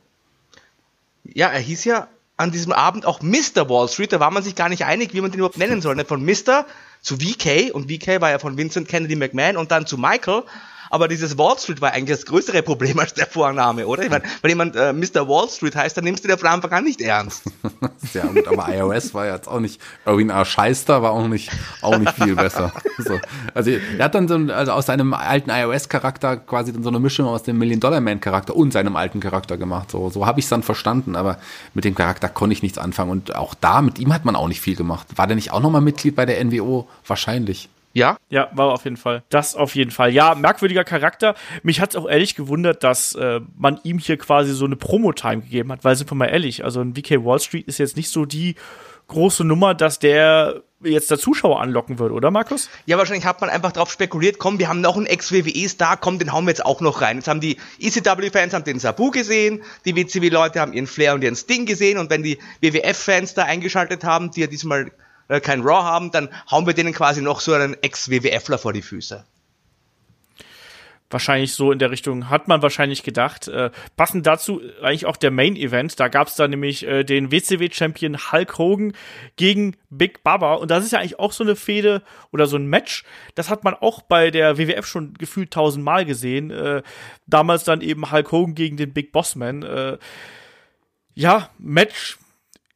Ja, er hieß ja an diesem Abend auch Mr. Wall Street. Da war man sich gar nicht einig, wie man den überhaupt nennen soll. Von Mr. zu VK und VK war ja von Vincent Kennedy McMahon und dann zu Michael aber dieses Wall Street war eigentlich das größere Problem als der Vorname, oder? Ich meine, wenn jemand äh, Mr. Wall Street heißt, dann nimmst du den von Anfang an nicht ernst. *laughs* ja gut, aber iOS war jetzt auch nicht, Erwin A. Scheister war auch nicht, auch nicht viel besser. *laughs* So. Also er hat dann so, also aus seinem alten iOS-Charakter quasi dann so eine Mischung aus dem Million-Dollar-Man-Charakter und seinem alten Charakter gemacht. So, so habe ich es dann verstanden, aber mit dem Charakter konnte ich nichts anfangen. Und auch da, mit ihm hat man auch nicht viel gemacht. War der nicht auch nochmal Mitglied bei der NWO? Wahrscheinlich. Ja? Ja, war auf jeden Fall. Das auf jeden Fall. Ja, merkwürdiger Charakter. Mich hat es auch ehrlich gewundert, dass äh, man ihm hier quasi so eine Promo-Time gegeben hat, weil sind wir mal ehrlich, also ein VK Wall Street ist jetzt nicht so die große Nummer, dass der jetzt der Zuschauer anlocken würde, oder Markus? Ja, wahrscheinlich hat man einfach darauf spekuliert, komm, wir haben noch einen Ex-WWE-Star, komm, den hauen wir jetzt auch noch rein. Jetzt haben die ECW-Fans haben den Sabu gesehen, die WCW-Leute haben ihren Flair und ihren Sting gesehen und wenn die WWF-Fans da eingeschaltet haben, die ja diesmal äh, kein Raw haben, dann hauen wir denen quasi noch so einen Ex-WWFler vor die Füße. Wahrscheinlich so in der Richtung hat man wahrscheinlich gedacht. Äh, passend dazu eigentlich auch der Main Event. Da gab es da nämlich äh, den WCW-Champion Hulk Hogan gegen Big Baba. Und das ist ja eigentlich auch so eine Fehde oder so ein Match. Das hat man auch bei der WWF schon gefühlt tausendmal gesehen. Äh, damals dann eben Hulk Hogan gegen den Big Bossman. Äh, ja, Match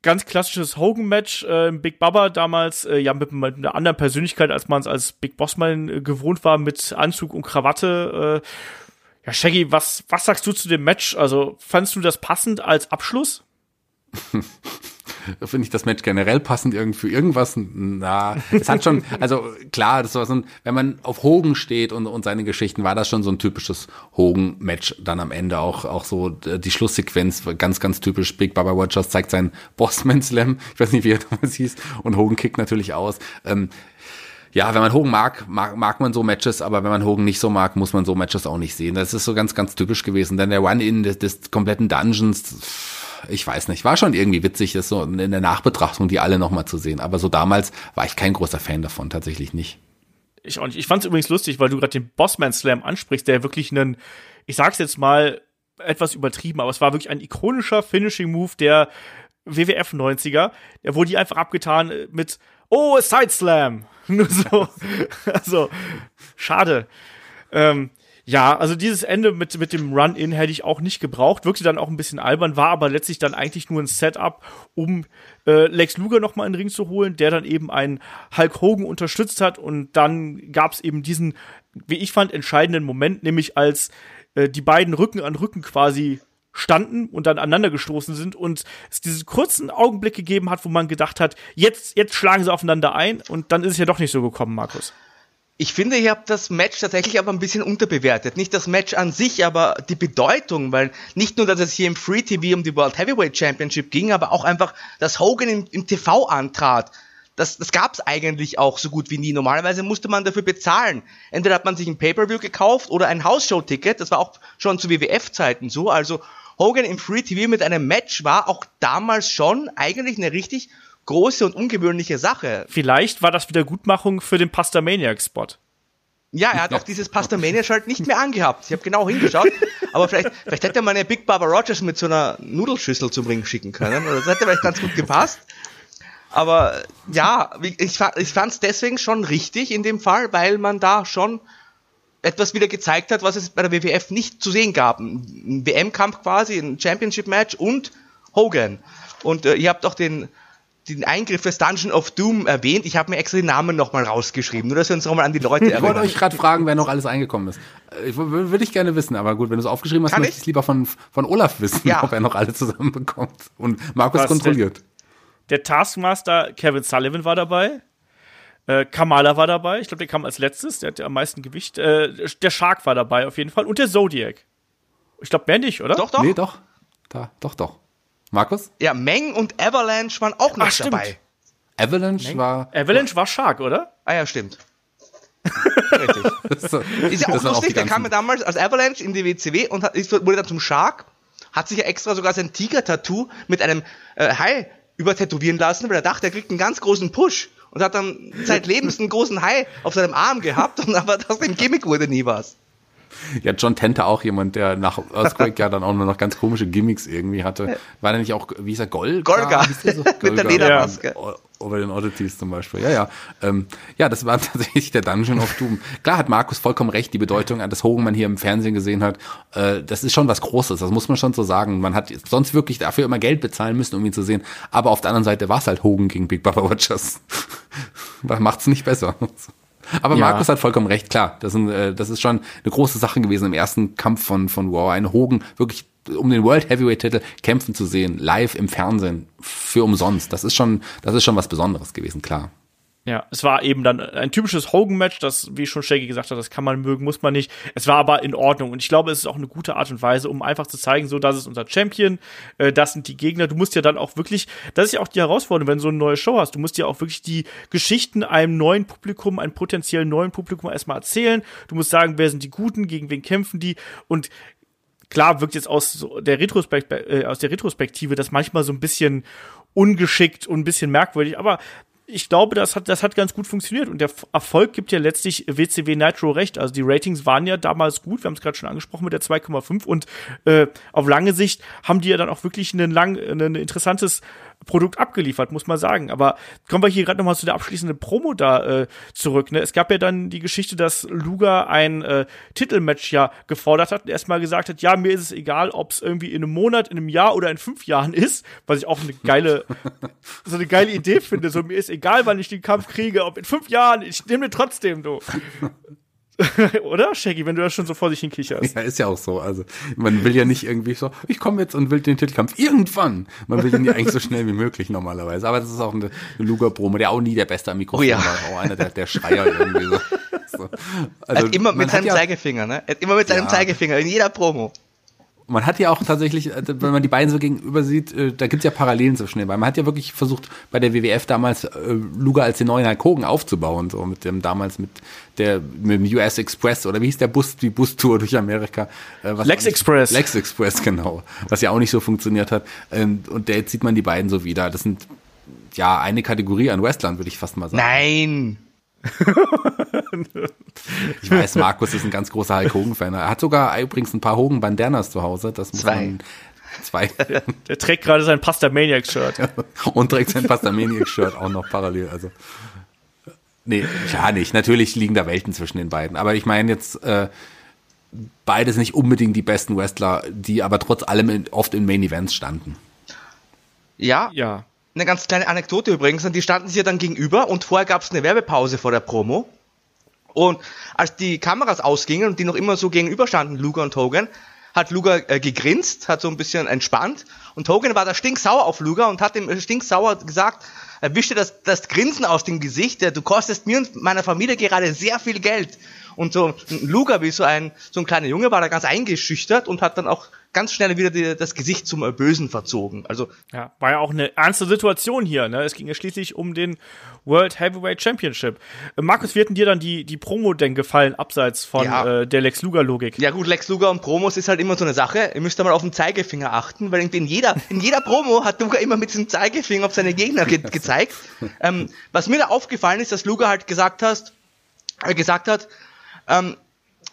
ganz klassisches Hogan-Match. Äh, Big Baba damals, äh, ja, mit, mit, einer anderen Persönlichkeit, als man es als Big Bossman äh, gewohnt war, mit Anzug und Krawatte. Äh, ja, Shaggy, was, was sagst du zu dem Match? Also, fandst du das passend als Abschluss? *laughs* finde ich das Match generell passend irgendwie für irgendwas. Na, es hat schon, *laughs* also klar, das war so ein, wenn man auf Hogan steht und, und seine Geschichten, war das schon so ein typisches Hogan-Match dann am Ende auch, auch so die Schlusssequenz, ganz, ganz typisch. Big Baba Rogers zeigt seinen Bossman Slam, ich weiß nicht, wie er *laughs* damals hieß, und Hogan kickt natürlich aus. Ähm, ja, wenn man Hogan mag, mag, mag man so Matches, aber wenn man Hogan nicht so mag, muss man so Matches auch nicht sehen. Das ist so ganz, ganz typisch gewesen. Dann der One-In des, des kompletten Dungeons, ich weiß nicht, war schon irgendwie witzig, das so in der Nachbetrachtung die alle nochmal zu sehen. Aber so damals war ich kein großer Fan davon, tatsächlich nicht. Ich auch nicht. Ich fand es übrigens lustig, weil du gerade den Bossman Slam ansprichst, der wirklich einen, ich sag's jetzt mal, etwas übertrieben, aber es war wirklich ein ikonischer Finishing Move der WWF 90er. Der wurde die einfach abgetan mit Oh, Side Slam. *laughs* Nur so. *laughs* also, schade. Ähm, ja, also dieses Ende mit, mit dem Run-In hätte ich auch nicht gebraucht. Wirkte dann auch ein bisschen albern, war aber letztlich dann eigentlich nur ein Setup, um äh, Lex Luger nochmal in den Ring zu holen, der dann eben einen Hulk Hogan unterstützt hat. Und dann gab es eben diesen, wie ich fand, entscheidenden Moment, nämlich als äh, die beiden Rücken an Rücken quasi standen und dann aneinander gestoßen sind und es diesen kurzen Augenblick gegeben hat, wo man gedacht hat, jetzt, jetzt schlagen sie aufeinander ein und dann ist es ja doch nicht so gekommen, Markus. Ich finde, ihr habt das Match tatsächlich aber ein bisschen unterbewertet. Nicht das Match an sich, aber die Bedeutung, weil nicht nur, dass es hier im Free TV um die World Heavyweight Championship ging, aber auch einfach, dass Hogan im, im TV antrat. Das, das gab es eigentlich auch so gut wie nie. Normalerweise musste man dafür bezahlen. Entweder hat man sich ein Pay-Per-View gekauft oder ein House-Show-Ticket. Das war auch schon zu WWF-Zeiten so. Also Hogan im Free TV mit einem Match war auch damals schon eigentlich eine richtig große und ungewöhnliche Sache. Vielleicht war das Wiedergutmachung für den Pastamaniac-Spot. Ja, er hat auch dieses Pastamania halt nicht mehr angehabt. Ich habe genau hingeschaut. aber vielleicht, vielleicht hätte man eine Big Baba Rogers mit so einer Nudelschüssel zum Ring schicken können. Das hätte vielleicht ganz gut gepasst. Aber ja, ich, ich fand es deswegen schon richtig in dem Fall, weil man da schon etwas wieder gezeigt hat, was es bei der WWF nicht zu sehen gab. Ein WM-Kampf quasi, ein Championship-Match und Hogan. Und äh, ihr habt auch den den Eingriff des Dungeon of Doom erwähnt. Ich habe mir extra den Namen nochmal rausgeschrieben, nur dass wir uns nochmal an die Leute erinnern. Ich wollte euch gerade fragen, wer noch alles eingekommen ist. Äh, ich, würde ich gerne wissen, aber gut, wenn du es aufgeschrieben hast, Kann möchte ich es lieber von, von Olaf wissen, ja. *laughs* ob er noch alle zusammenbekommt. Und Markus Was, kontrolliert. Der, der, Taskmaster Kevin Sullivan war dabei. Äh, Kamala war dabei. Ich glaube, der kam als letztes. Der hat ja am meisten Gewicht. Äh, der Shark war dabei auf jeden Fall. Und der Zodiac. Ich glaube, mehr nicht, oder? Doch, doch. Nee, doch. Da, doch, doch. Markus? Ja, Meng und Avalanche waren auch noch Ach, dabei. Avalanche Meng? war. Avalanche war Shark, oder? Ah ja, stimmt. *laughs* Richtig. so, ist ja auch lustig, der kam ja damals als Avalanche in die WCW und hat, wurde dann zum Shark, hat sich ja extra sogar sein Tiger-Tattoo mit einem äh, Hai übertätowieren lassen, weil er dachte, er kriegt einen ganz großen Push. und hat dann zeitlebens einen großen Hai auf seinem Arm gehabt und *laughs* aber aus dem Gimmick wurde nie was. Ja, John Tente auch jemand, der nach Earthquake ja dann auch nur noch ganz komische Gimmicks irgendwie hatte. War der nicht auch, wie hieß er, Golga? Golga, so? *laughs* mit der Ledermaske. Ja. Over den Oddities zum Beispiel. Ja, ja. Ähm, ja, das war *laughs* tatsächlich der Dungeon of Doom. Klar hat Markus vollkommen recht, die Bedeutung, dass Hogan man hier im Fernsehen gesehen hat, äh, das ist schon was Großes, das muss man schon so sagen. Man hat sonst wirklich dafür immer Geld bezahlen müssen, um ihn zu sehen. Aber auf der anderen Seite war es halt Hogan gegen Big Baba Rogers. *laughs* Macht's nicht besser. Aber Ja. Markus hat vollkommen recht, klar. Das, sind, äh, das ist schon eine große Sache gewesen im ersten Kampf von, von Raw. Einen Hogan wirklich um den World Heavyweight Titel kämpfen zu sehen, live im Fernsehen, für umsonst. Das ist schon, das ist schon was Besonderes gewesen, klar. Ja, es war eben dann ein typisches Hogan-Match, das, wie schon Shaggy gesagt hat, das kann man mögen, muss man nicht. Es war aber in Ordnung und ich glaube, es ist auch eine gute Art und Weise, um einfach zu zeigen, so, das ist unser Champion, äh, das sind die Gegner. Du musst ja dann auch wirklich, das ist ja auch die Herausforderung, wenn du so eine neue Show hast, du musst ja auch wirklich die Geschichten einem neuen Publikum, einem potenziell neuen Publikum erstmal erzählen. Du musst sagen, wer sind die Guten, gegen wen kämpfen die und klar wirkt jetzt aus der, Retrospekt äh, aus der Retrospektive das manchmal so ein bisschen ungeschickt und ein bisschen merkwürdig, aber ich glaube, das hat, das hat ganz gut funktioniert. Und der Erfolg gibt ja letztlich WCW Nitro recht. Also die Ratings waren ja damals gut, wir haben es gerade schon angesprochen mit der 2,5 und äh, auf lange Sicht haben die ja dann auch wirklich ein lang, ein interessantes Produkt abgeliefert, muss man sagen. Aber kommen wir hier gerade nochmal zu der abschließenden Promo da äh, zurück. Ne? Es gab ja dann die Geschichte, dass Luger ein äh, Titelmatch ja gefordert hat und erstmal gesagt hat, ja, mir ist es egal, ob es irgendwie in einem Monat, in einem Jahr oder in fünf Jahren ist, was ich auch eine geile, *laughs* so eine geile Idee finde. So, mir ist egal, wann ich den Kampf kriege, ob in fünf Jahren, ich nehme den trotzdem, du. *laughs* Oder, Shaggy, wenn du das schon so vor sich hin kicherst? Ja, ist ja auch so. Also man will ja nicht irgendwie so, ich komme jetzt und will den Titelkampf irgendwann. Man will den ja eigentlich so schnell wie möglich normalerweise. Aber das ist auch eine, eine Luger-Promo, der auch nie der Beste am Mikrofon Oh ja. war. Auch einer der, der Schreier irgendwie so. *laughs* so. Er hat immer mit seinem ja, Zeigefinger, ne? Er hat immer mit seinem Ja. Zeigefinger in jeder Promo. Man hat ja auch tatsächlich, äh, wenn man die beiden so gegenüber sieht, äh, da gibt's ja Parallelen zwischen den beiden. Man hat ja wirklich versucht, bei der WWF damals äh, Luger als den neuen Hulk Hogan aufzubauen, so mit dem damals mit der mit dem US Express oder wie hieß der Bus, die Bustour durch Amerika. was Lex Express. Lex Express, genau. Was ja auch nicht so funktioniert hat. Ähm, Und da jetzt sieht man die beiden so wieder. Das sind ja eine Kategorie an Wrestlern, würde ich fast mal sagen. Nein. Ich weiß, Markus ist ein ganz großer Hulk Hogan-Fan. Er hat sogar übrigens ein paar Hogan-Bandanas zu Hause. Das muss Zwei. man zwei. *laughs* Der trägt gerade sein Pasta Maniac-Shirt. *laughs* und trägt sein Pastamaniac-Shirt auch noch parallel. Also nee, klar nicht. Natürlich liegen da Welten zwischen den beiden. Aber ich meine jetzt äh, beides nicht unbedingt die besten Wrestler, die aber trotz allem in, oft in Main Events standen. Ja, Ja. Eine ganz kleine Anekdote übrigens, die standen sich ja dann gegenüber und vorher gab es eine Werbepause vor der Promo. Und als die Kameras ausgingen und die noch immer so gegenüber standen, Luger und Hogan, hat Luger äh, gegrinst, hat so ein bisschen entspannt und Hogan war da stinksauer auf Luger und hat ihm äh, stinksauer gesagt, er wischte das, das Grinsen aus dem Gesicht, du kostest mir und meiner Familie gerade sehr viel Geld. Und so Luger, wie so ein, so ein kleiner Junge, war da ganz eingeschüchtert und hat dann auch ganz schnell wieder die, das Gesicht zum Bösen verzogen. Also Ja, war ja auch eine ernste Situation hier. Ne? Es ging ja schließlich um den World Heavyweight Championship. Äh, Markus, wie hat denn dir dann die, die Promo denn gefallen, abseits von Ja. äh, der Lex Luger-Logik? Ja gut, Lex Luger und Promos ist halt immer so eine Sache. Ihr müsst da mal auf den Zeigefinger achten, weil in jeder, in jeder Promo hat Luger immer mit diesem Zeigefinger auf seine Gegner ge gezeigt. Ähm, was mir da aufgefallen ist, dass Luger halt gesagt hast, äh, gesagt hat, ähm,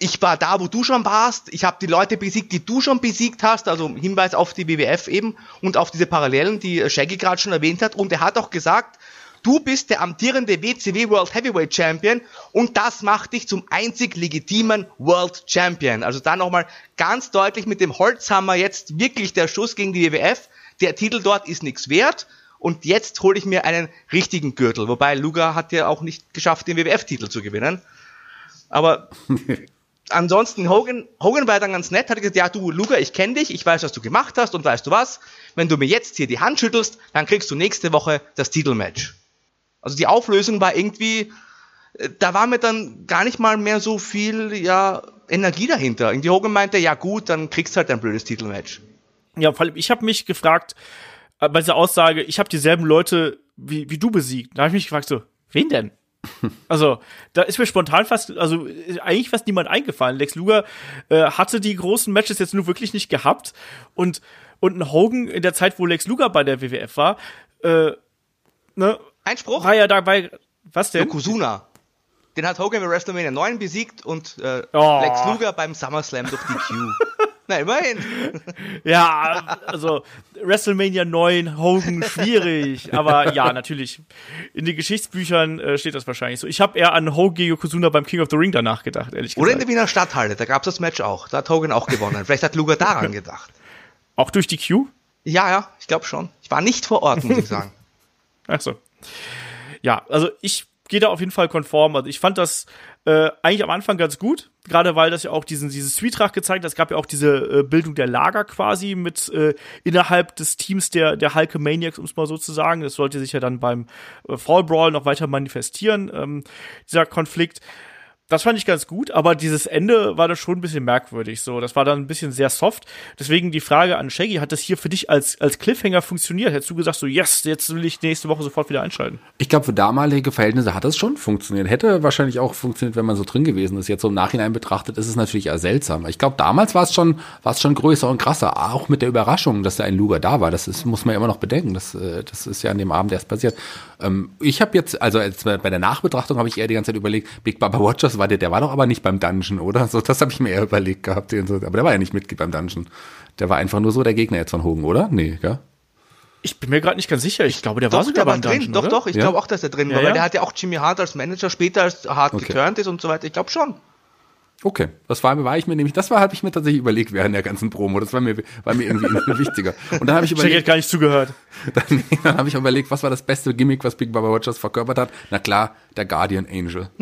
ich war da, wo du schon warst, ich habe die Leute besiegt, die du schon besiegt hast, also Hinweis auf die WWF eben und auf diese Parallelen, die äh, Shaggy gerade schon erwähnt hat. Und er hat auch gesagt, du bist der amtierende WCW World Heavyweight Champion und das macht dich zum einzig legitimen World Champion. Also da nochmal ganz deutlich mit dem Holzhammer jetzt wirklich der Schuss gegen die WWF. Der Titel dort ist nichts wert. Und jetzt hole ich mir einen richtigen Gürtel. Wobei Luger hat ja auch nicht geschafft, den WWF-Titel zu gewinnen. Aber *laughs* ansonsten, Hogan, Hogan war dann ganz nett, hat gesagt, ja du Luger, ich kenne dich, ich weiß, was du gemacht hast und weißt du was, wenn du mir jetzt hier die Hand schüttelst, dann kriegst du nächste Woche das Titelmatch. Also die Auflösung war irgendwie, äh, da war mir dann gar nicht mal mehr so viel, ja, Energie dahinter. Irgendwie Hogan meinte, ja gut, dann kriegst du halt ein blödes Titelmatch. Ja, vor allem, ich habe mich gefragt, äh, bei dieser Aussage, ich habe dieselben Leute wie, wie du besiegt. Da habe ich mich gefragt, so, wen denn? Also, da ist mir spontan fast, also eigentlich fast niemand eingefallen. Lex Luger äh, hatte die großen Matches jetzt nur wirklich nicht gehabt und und ein Hogan in der Zeit, wo Lex Luger bei der WWF war, äh, ne, Einspruch? war ja dabei, Was denn? Yokozuna. Den hat Hogan bei WrestleMania 9 besiegt und äh, Oh. Lex Luger beim SummerSlam durch DQ. *laughs* Na, immerhin. Ja, also WrestleMania 9, Hogan, schwierig. Aber ja, natürlich. In den Geschichtsbüchern äh, steht das wahrscheinlich so. Ich habe eher an Hogan Yokozuna beim King of the Ring danach gedacht, ehrlich Oder in gesagt. der Wiener Stadthalle, da gab es das Match auch. Da hat Hogan auch gewonnen. Vielleicht hat Luger daran gedacht. *laughs* Auch durch die Q? Ja, ja, ich glaube schon. Ich war nicht vor Ort, muss ich sagen. *laughs* Ach so. Ja, also ich gehe da auf jeden Fall konform. Also ich fand das äh, eigentlich am Anfang ganz gut, gerade weil das ja auch diesen dieses Zwietracht gezeigt hat. Es gab ja auch diese äh, Bildung der Lager quasi mit äh, innerhalb des Teams der der Hulkamaniacs, um es mal so zu sagen. Das sollte sich ja dann beim äh, Fall Brawl noch weiter manifestieren, ähm, dieser Konflikt. Das fand ich ganz gut, aber dieses Ende war das schon ein bisschen merkwürdig. So, das war dann ein bisschen sehr soft. Deswegen die Frage an Shaggy: Hat das hier für dich als als Cliffhanger funktioniert? Hättest du gesagt so, yes, jetzt will ich nächste Woche sofort wieder einschalten? Ich glaube, für damalige Verhältnisse hat das schon funktioniert. Hätte wahrscheinlich auch funktioniert, wenn man so drin gewesen ist. Jetzt so im Nachhinein betrachtet, ist es natürlich eher seltsam. Ich glaube, damals war es schon, war es schon größer und krasser. Auch mit der Überraschung, dass da ein Luger da war. Das ist, muss man ja immer noch bedenken. Das, äh, das ist ja an dem Abend erst passiert. Ähm, ich habe jetzt, also jetzt bei der Nachbetrachtung habe ich eher die ganze Zeit überlegt, Big Baba Watchers war der, der war doch aber nicht beim Dungeon, oder? So, das habe ich mir eher überlegt gehabt. den so- Aber der war ja nicht Mitglied beim Dungeon. Der war einfach nur so der Gegner jetzt von Hogan, oder? Nee, gell? Ich bin mir gerade nicht ganz sicher. Ich glaube, der war Doch, sogar der war beim drin. Dungeon, doch, oder? doch, ich Ja? glaube auch, dass er drin war. Ja, Weil ja. der hat ja auch Jimmy Hart als Manager später, als Hart Okay. geturnt ist und so weiter. Ich glaube schon. Okay, das war, war ich mir nämlich, das war, habe ich mir tatsächlich überlegt während der ganzen Promo. Das war mir, war mir irgendwie *laughs* wichtiger. Und dann habe ich überlegt, gar nicht zugehört. *laughs* dann, dann habe ich überlegt, was war das beste Gimmick, was Big Baba Rogers verkörpert hat? Na klar, der Guardian Angel. *laughs*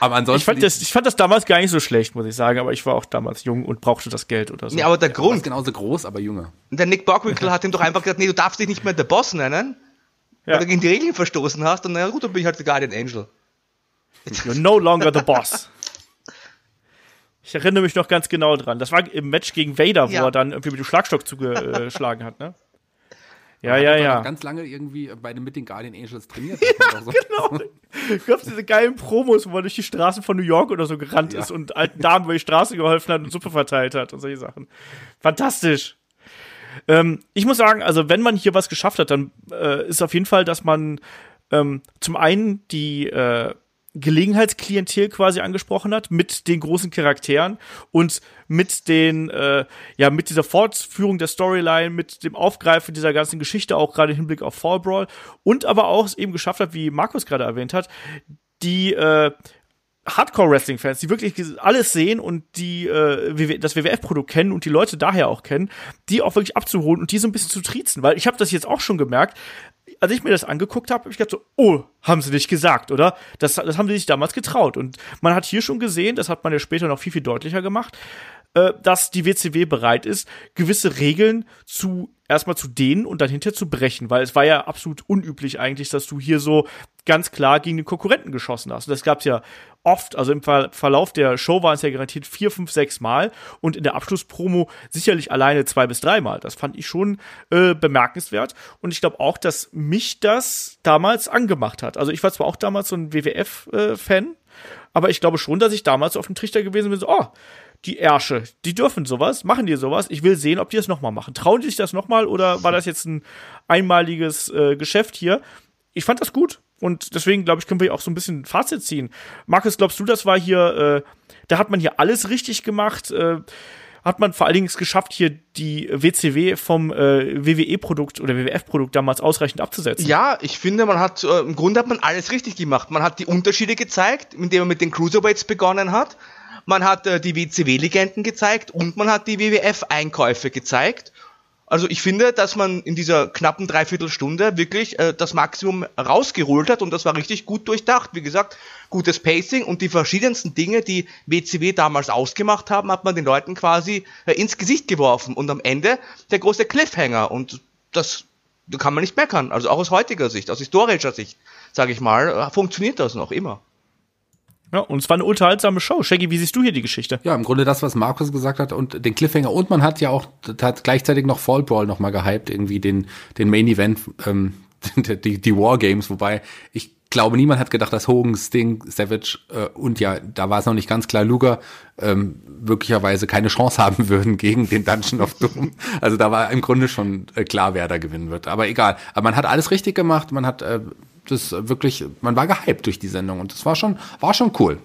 Aber ansonsten. Ich fand, das, ich fand das damals gar nicht so schlecht, muss ich sagen, aber ich war auch damals jung und brauchte das Geld oder so. Nee, aber der die, Grund, genauso groß, aber jünger. der Nick Bockwinkel hat ihm doch einfach gesagt, nee, du darfst dich nicht mehr der Boss nennen, Ja. weil du gegen die Regeln verstoßen hast. Und na gut, dann bin ich halt der Guardian Angel. You're no longer the boss. Ich erinnere mich noch ganz genau dran. Das war im Match gegen Vader, wo Ja. er dann irgendwie mit dem Schlagstock zugeschlagen hat, ne? Ja, ja, ja. Ganz lange irgendwie bei den, mit den Guardian Angels trainiert. Ja, so. Genau. Gab's diese geilen Promos, wo er durch die Straßen von New York oder so gerannt Ja. ist und alten Damen über die Straße geholfen hat und Suppe verteilt hat und solche Sachen. Fantastisch. Ähm, ich muss sagen, also wenn man hier was geschafft hat, dann äh, ist auf jeden Fall, dass man ähm, zum einen die äh, Gelegenheitsklientel quasi angesprochen hat mit den großen Charakteren und mit den äh, ja mit dieser Fortführung der Storyline mit dem Aufgreifen dieser ganzen Geschichte auch gerade im Hinblick auf Fall Brawl und aber auch es eben geschafft hat wie Markus gerade erwähnt hat die äh, Hardcore-Wrestling-Fans, die wirklich alles sehen und die äh, das WWF-Produkt kennen und die Leute daher auch kennen, die auch wirklich abzuholen und die so ein bisschen zu triezen. Weil ich habe das jetzt auch schon gemerkt, als ich mir das angeguckt habe, habe ich gedacht so, oh, haben sie nicht gesagt, oder? Das, das haben sie sich damals getraut. Und man hat hier schon gesehen, das hat man ja später noch viel, viel deutlicher gemacht, äh, dass die WCW bereit ist, gewisse Regeln zu erstmal zu dehnen und dann hinterher zu brechen, weil es war ja absolut unüblich eigentlich, dass du hier so ganz klar gegen den Konkurrenten geschossen hast. Und das gab's ja oft, also im Ver Verlauf der Show waren es ja garantiert vier, fünf, sechs Mal und in der Abschlusspromo sicherlich alleine zwei bis dreimal. Das fand ich schon äh, bemerkenswert und ich glaube auch, dass mich das damals angemacht hat. Also ich war zwar auch damals so ein WWF-Fan, aber ich glaube schon, dass ich damals auf dem Trichter gewesen bin, so, oh, die Ärsche, die dürfen sowas, machen die sowas. Ich will sehen, ob die das nochmal machen. Trauen die sich das nochmal oder war das jetzt ein einmaliges äh, Geschäft hier? Ich fand das gut und deswegen glaube ich, können wir auch so ein bisschen Fazit ziehen. Markus, glaubst du, das war hier, äh, da hat man hier alles richtig gemacht? Äh, hat man vor allen Dingen es geschafft, hier die WCW vom äh, WWE-Produkt oder WWF-Produkt damals ausreichend abzusetzen? Ja, ich finde, man hat, äh, im Grunde hat man alles richtig gemacht. Man hat die Unterschiede gezeigt, indem man mit den Cruiserweights begonnen hat. Man hat äh, die WCW-Legenden gezeigt und man hat die WWF-Einkäufe gezeigt. Also ich finde, dass man in dieser knappen Dreiviertelstunde wirklich äh, das Maximum rausgeholt hat und das war richtig gut durchdacht. Wie gesagt, gutes Pacing und die verschiedensten Dinge, die WCW damals ausgemacht haben, hat man den Leuten quasi äh, ins Gesicht geworfen und am Ende der große Cliffhanger und das da kann man nicht meckern. Also auch aus heutiger Sicht, aus historischer Sicht, sage ich mal, äh, funktioniert das noch immer. Ja, und es war eine unterhaltsame Show. Shaggy, wie siehst du hier die Geschichte? Ja, im Grunde das, was Markus gesagt hat und den Cliffhanger. Und man hat ja auch hat gleichzeitig noch Fall Brawl noch mal gehypt, irgendwie den, den Main Event, ähm, *laughs* die, die Wargames, wobei ich glaube, niemand hat gedacht, dass Hogan, Sting, Savage äh, und ja, da war es noch nicht ganz klar, Luger ähm, möglicherweise keine Chance haben würden gegen den Dungeon of Doom. Also da war im Grunde schon äh, klar, wer da gewinnen wird. Aber egal. Aber man hat alles richtig gemacht. Man hat äh, das wirklich, man war gehypt durch die Sendung und das war schon, war schon cool.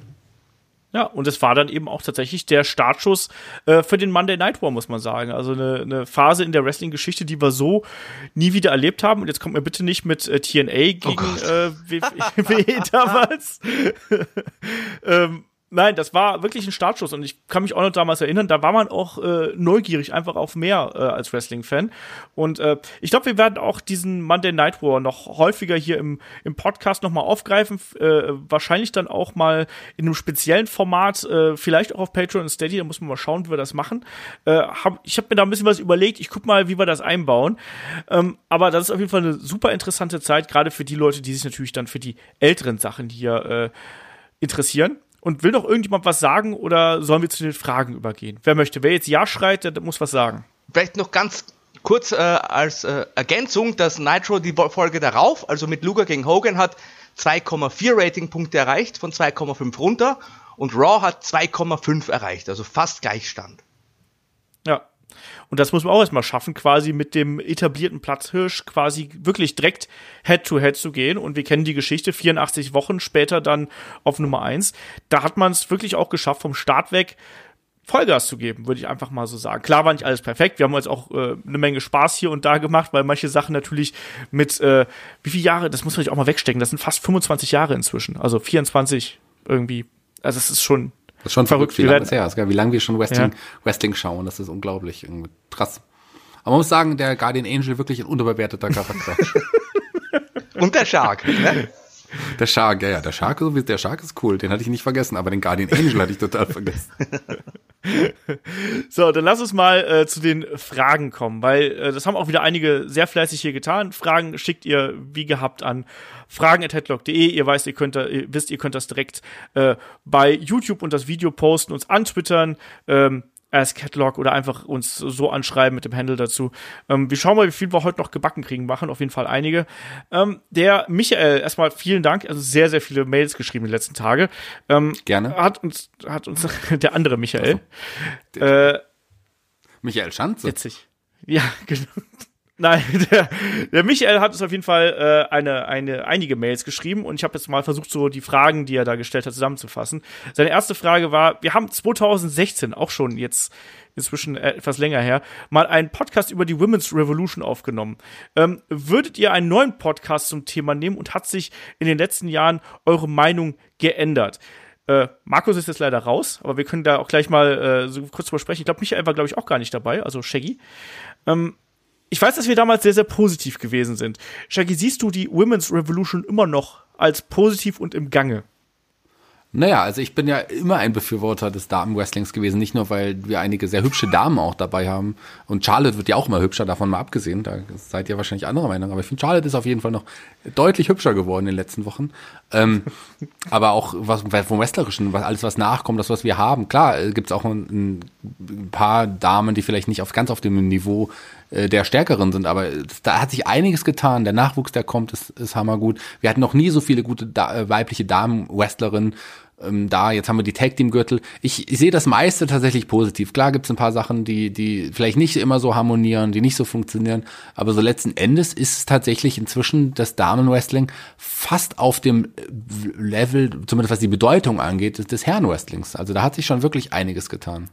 Ja, und es war dann eben auch tatsächlich der Startschuss äh, für den Monday Night War, muss man sagen. Also eine, eine Phase in der Wrestling-Geschichte, die wir so nie wieder erlebt haben. Und jetzt kommt mir bitte nicht mit äh, TNA gegen oh äh, WWE *laughs* damals. *laughs* ähm, Nein, das war wirklich ein Startschuss und ich kann mich auch noch damals erinnern, da war man auch äh, neugierig einfach auf mehr äh, als Wrestling-Fan. Und äh, ich glaube, wir werden auch diesen Monday Night War noch häufiger hier im, im Podcast nochmal aufgreifen. Äh, wahrscheinlich dann auch mal in einem speziellen Format, äh, vielleicht auch auf Patreon und Steady, da muss man mal schauen, wie wir das machen. Äh, hab, ich habe mir da ein bisschen was überlegt, ich guck mal, wie wir das einbauen. Ähm, aber das ist auf jeden Fall eine super interessante Zeit, gerade für die Leute, die sich natürlich dann für die älteren Sachen hier äh, interessieren. Und will noch irgendjemand was sagen oder sollen wir zu den Fragen übergehen? Wer möchte? Wer jetzt Ja schreit, der muss was sagen. Vielleicht noch ganz kurz äh, als äh, Ergänzung, dass Nitro die Folge darauf, also mit Luger gegen Hogan, hat 2,4 Ratingpunkte erreicht, von 2,5 runter. Und Raw hat 2,5 erreicht, also fast Gleichstand. Ja, und das muss man auch erstmal schaffen, quasi mit dem etablierten Platzhirsch quasi wirklich direkt Head-to-Head -head zu gehen. Und wir kennen die Geschichte, 84 Wochen später dann auf Nummer 1. Da hat man es wirklich auch geschafft, vom Start weg Vollgas zu geben, würde ich einfach mal so sagen. Klar war nicht alles perfekt. Wir haben uns auch äh, eine Menge Spaß hier und da gemacht, weil manche Sachen natürlich mit, äh, wie viele Jahre, das muss man sich auch mal wegstecken, das sind fast 25 Jahre inzwischen. Also 24 irgendwie. Also es ist schon das ist schon verrückt, wie lange her ist, wie lange wir schon Wrestling, ja. Wrestling schauen. Das ist unglaublich. Krass. Aber man muss sagen, der Guardian Angel wirklich ein unterbewerteter Charakter. *laughs* Und der Shark, ne? Der Shark, ja, ja, der Shark, der Shark ist cool, den hatte ich nicht vergessen, aber den Guardian Angel hatte ich total vergessen. *laughs* *laughs* so, dann lass uns mal äh, zu den Fragen kommen, weil äh, das haben auch wieder einige sehr fleißig hier getan. Fragen schickt ihr wie gehabt an fragen.headlock.de. Ihr weißt, ihr könnt, ihr wisst, ihr könnt das direkt äh, bei YouTube und das Video posten, uns antwittern. Ähm, als Catalog oder einfach uns so anschreiben mit dem Handle dazu. Ähm, wir schauen mal, wie viel wir heute noch gebacken kriegen, machen auf jeden Fall einige. Ähm, der Michael, erstmal vielen Dank, also sehr, sehr viele Mails geschrieben die letzten Tage. Ähm, Gerne. Hat uns, hat uns *laughs* der andere Michael. Also, äh, Michael Schanze. Witzig. Ja, *laughs* genau. Nein, *laughs* der, der Michael hat uns auf jeden Fall äh, eine, eine, einige Mails geschrieben und ich habe jetzt mal versucht, so die Fragen, die er da gestellt hat, zusammenzufassen. Seine erste Frage war, wir haben 2016, auch schon jetzt inzwischen etwas länger her, mal einen Podcast über die Women's Revolution aufgenommen. Ähm, würdet ihr einen neuen Podcast zum Thema nehmen und hat sich in den letzten Jahren eure Meinung geändert? Äh, Markus ist jetzt leider raus, aber wir können da auch gleich mal äh, so kurz drüber sprechen. Ich glaube, Michael war, glaube ich, auch gar nicht dabei, also Shaggy. Ähm, ich weiß, dass wir damals sehr, sehr positiv gewesen sind. Shaggy, siehst du die Women's Revolution immer noch als positiv und im Gange? Naja, also ich bin ja immer ein Befürworter des Damen-Wrestlings gewesen, nicht nur, weil wir einige sehr hübsche Damen auch dabei haben. Und Charlotte wird ja auch immer hübscher, davon mal abgesehen. Da seid ihr wahrscheinlich anderer Meinung. Aber ich finde, Charlotte ist auf jeden Fall noch deutlich hübscher geworden in den letzten Wochen. Ähm, *laughs* aber auch was vom Wrestlerischen, was, alles was nachkommt, das, was wir haben. Klar, äh, gibt es auch ein, ein, paar Damen, die vielleicht nicht auf ganz auf dem Niveau äh, der Stärkeren sind, aber da hat sich einiges getan. Der Nachwuchs, der kommt, ist, ist hammergut. Wir hatten noch nie so viele gute da äh, weibliche Damen-Wrestlerinnen ähm, da. Jetzt haben wir die Tag Team Gürtel. Ich, ich sehe das meiste tatsächlich positiv. Klar gibt es ein paar Sachen, die die vielleicht nicht immer so harmonieren, die nicht so funktionieren, aber so letzten Endes ist es tatsächlich inzwischen das Damenwrestling fast auf dem Level, zumindest was die Bedeutung angeht, des Herrenwrestlings. Also da hat sich schon wirklich einiges getan.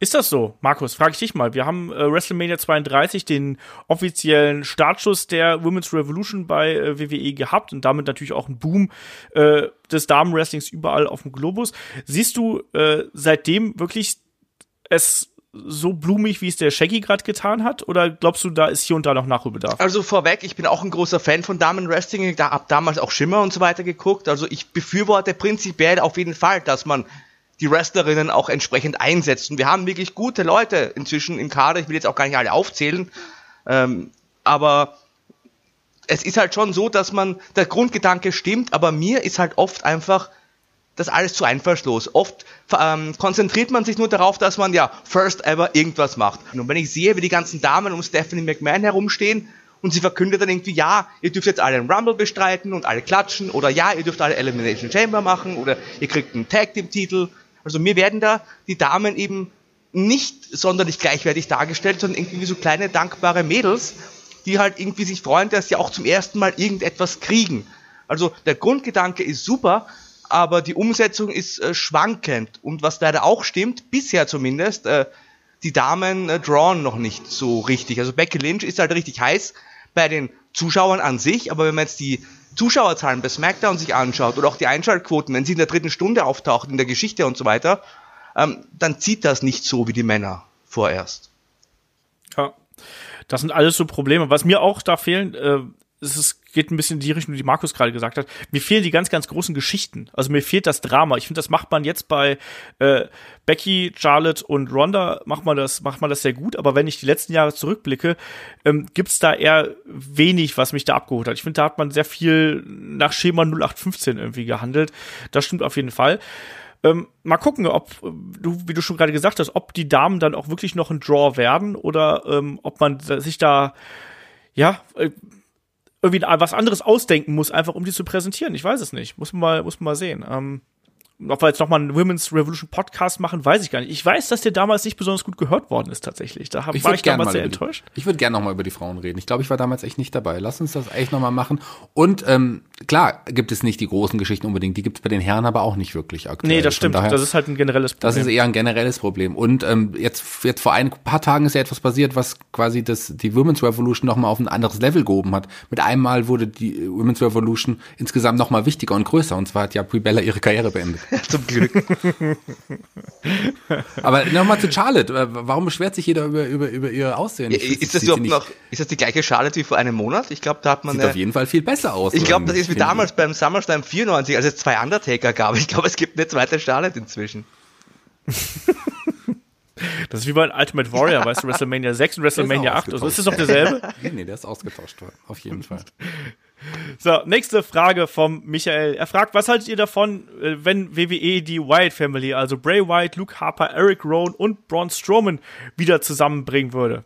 Ist das so, Markus? Frage ich dich mal. Wir haben äh, WrestleMania 32 den offiziellen Startschuss der Women's Revolution bei äh, WWE gehabt und damit natürlich auch einen Boom äh, des Damenwrestlings überall auf dem Globus. Siehst du äh, seitdem wirklich es so blumig, wie es der Shaggy gerade getan hat? Oder glaubst du, da ist hier und da noch Nachholbedarf? Also vorweg, ich bin auch ein großer Fan von Damenwrestling. Da hab damals auch Schimmer und so weiter geguckt. Also ich befürworte prinzipiell auf jeden Fall, dass man die Wrestlerinnen auch entsprechend einsetzt. Und wir haben wirklich gute Leute inzwischen im Kader. Ich will jetzt auch gar nicht alle aufzählen. Ähm, aber es ist halt schon so, dass man, der Grundgedanke stimmt, aber mir ist halt oft einfach das alles zu einfallslos. Oft ähm, konzentriert man sich nur darauf, dass man ja first ever irgendwas macht. Und wenn ich sehe, wie die ganzen Damen um Stephanie McMahon herumstehen und sie verkündet dann irgendwie, ja, ihr dürft jetzt alle einen Rumble bestreiten und alle klatschen oder ja, ihr dürft alle Elimination Chamber machen oder ihr kriegt einen Tag Team Titel. Also mir werden da die Damen eben nicht sonderlich gleichwertig dargestellt, sondern irgendwie wie so kleine dankbare Mädels, die halt irgendwie sich freuen, dass sie auch zum ersten Mal irgendetwas kriegen. Also der Grundgedanke ist super, aber die Umsetzung ist äh, schwankend. Und was leider auch stimmt, bisher zumindest, äh, die Damen äh, drawn noch nicht so richtig. Also Becky Lynch ist halt richtig heiß bei den Zuschauern an sich, aber wenn man jetzt die Zuschauerzahlen bei SmackDown sich anschaut oder auch die Einschaltquoten, wenn sie in der dritten Stunde auftaucht, in der Geschichte und so weiter, ähm, dann zieht das nicht so wie die Männer vorerst. Ja, das sind alles so Probleme. Was mir auch da fehlen, äh, es ist, geht ein bisschen in die Richtung, die Markus gerade gesagt hat. Mir fehlen die ganz, ganz großen Geschichten. Also mir fehlt das Drama. Ich finde, das macht man jetzt bei äh, Becky, Charlotte und Ronda, macht man das, macht man das sehr gut. Aber wenn ich die letzten Jahre zurückblicke, ähm, gibt's da eher wenig, was mich da abgeholt hat. Ich finde, da hat man sehr viel nach Schema 0815 irgendwie gehandelt. Das stimmt auf jeden Fall. Ähm, mal gucken, ob du, wie du schon gerade gesagt hast, ob die Damen dann auch wirklich noch ein Draw werden oder ähm, ob man sich da ja äh, irgendwie was anderes ausdenken muss, einfach um die zu präsentieren. Ich weiß es nicht. Muss man mal, muss man mal sehen. Ähm, ob wir jetzt nochmal einen Women's Revolution Podcast machen, weiß ich gar nicht. Ich weiß, dass der damals nicht besonders gut gehört worden ist, tatsächlich. Da hab, ich war ich damals sehr enttäuscht. Die, ich würde gerne nochmal über die Frauen reden. Ich glaube, ich war damals echt nicht dabei. Lass uns das echt nochmal machen. Und ähm, klar gibt es nicht die großen Geschichten unbedingt. Die gibt es bei den Herren aber auch nicht wirklich aktuell. Nee, das stimmt. Daher, das ist halt ein generelles Problem. Das ist eher ein generelles Problem. Und ähm, jetzt, jetzt vor ein paar Tagen ist ja etwas passiert, was quasi das, die Women's Revolution nochmal auf ein anderes Level gehoben hat. Mit einem Mal wurde die Women's Revolution insgesamt nochmal wichtiger und größer. Und zwar hat ja Brie Bella ihre Karriere beendet. *laughs* Zum Glück. Aber nochmal zu Charlotte. Warum beschwert sich jeder über, über, über ihr Aussehen? Ja, ist, das überhaupt noch, ist das die gleiche Charlotte wie vor einem Monat? Ich glaube, da hat man. Sieht eine, auf jeden Fall viel besser aus. Ich glaube, das ist wie damals ich. beim SummerSlam 94, als es zwei Undertaker gab. Ich glaube, es gibt eine zweite Charlotte inzwischen. *laughs* Das ist wie bei Ultimate Warrior, weißt du, WrestleMania 6 und WrestleMania 8. Also ist es doch derselbe? *laughs* nee, nee, der ist ausgetauscht worden. Auf jeden Fall. So, nächste Frage vom Michael. Er fragt, was haltet ihr davon, äh, wenn WWE die Wyatt Family, also Bray Wyatt, Luke Harper, Eric Rowan und Braun Strowman wieder zusammenbringen würde?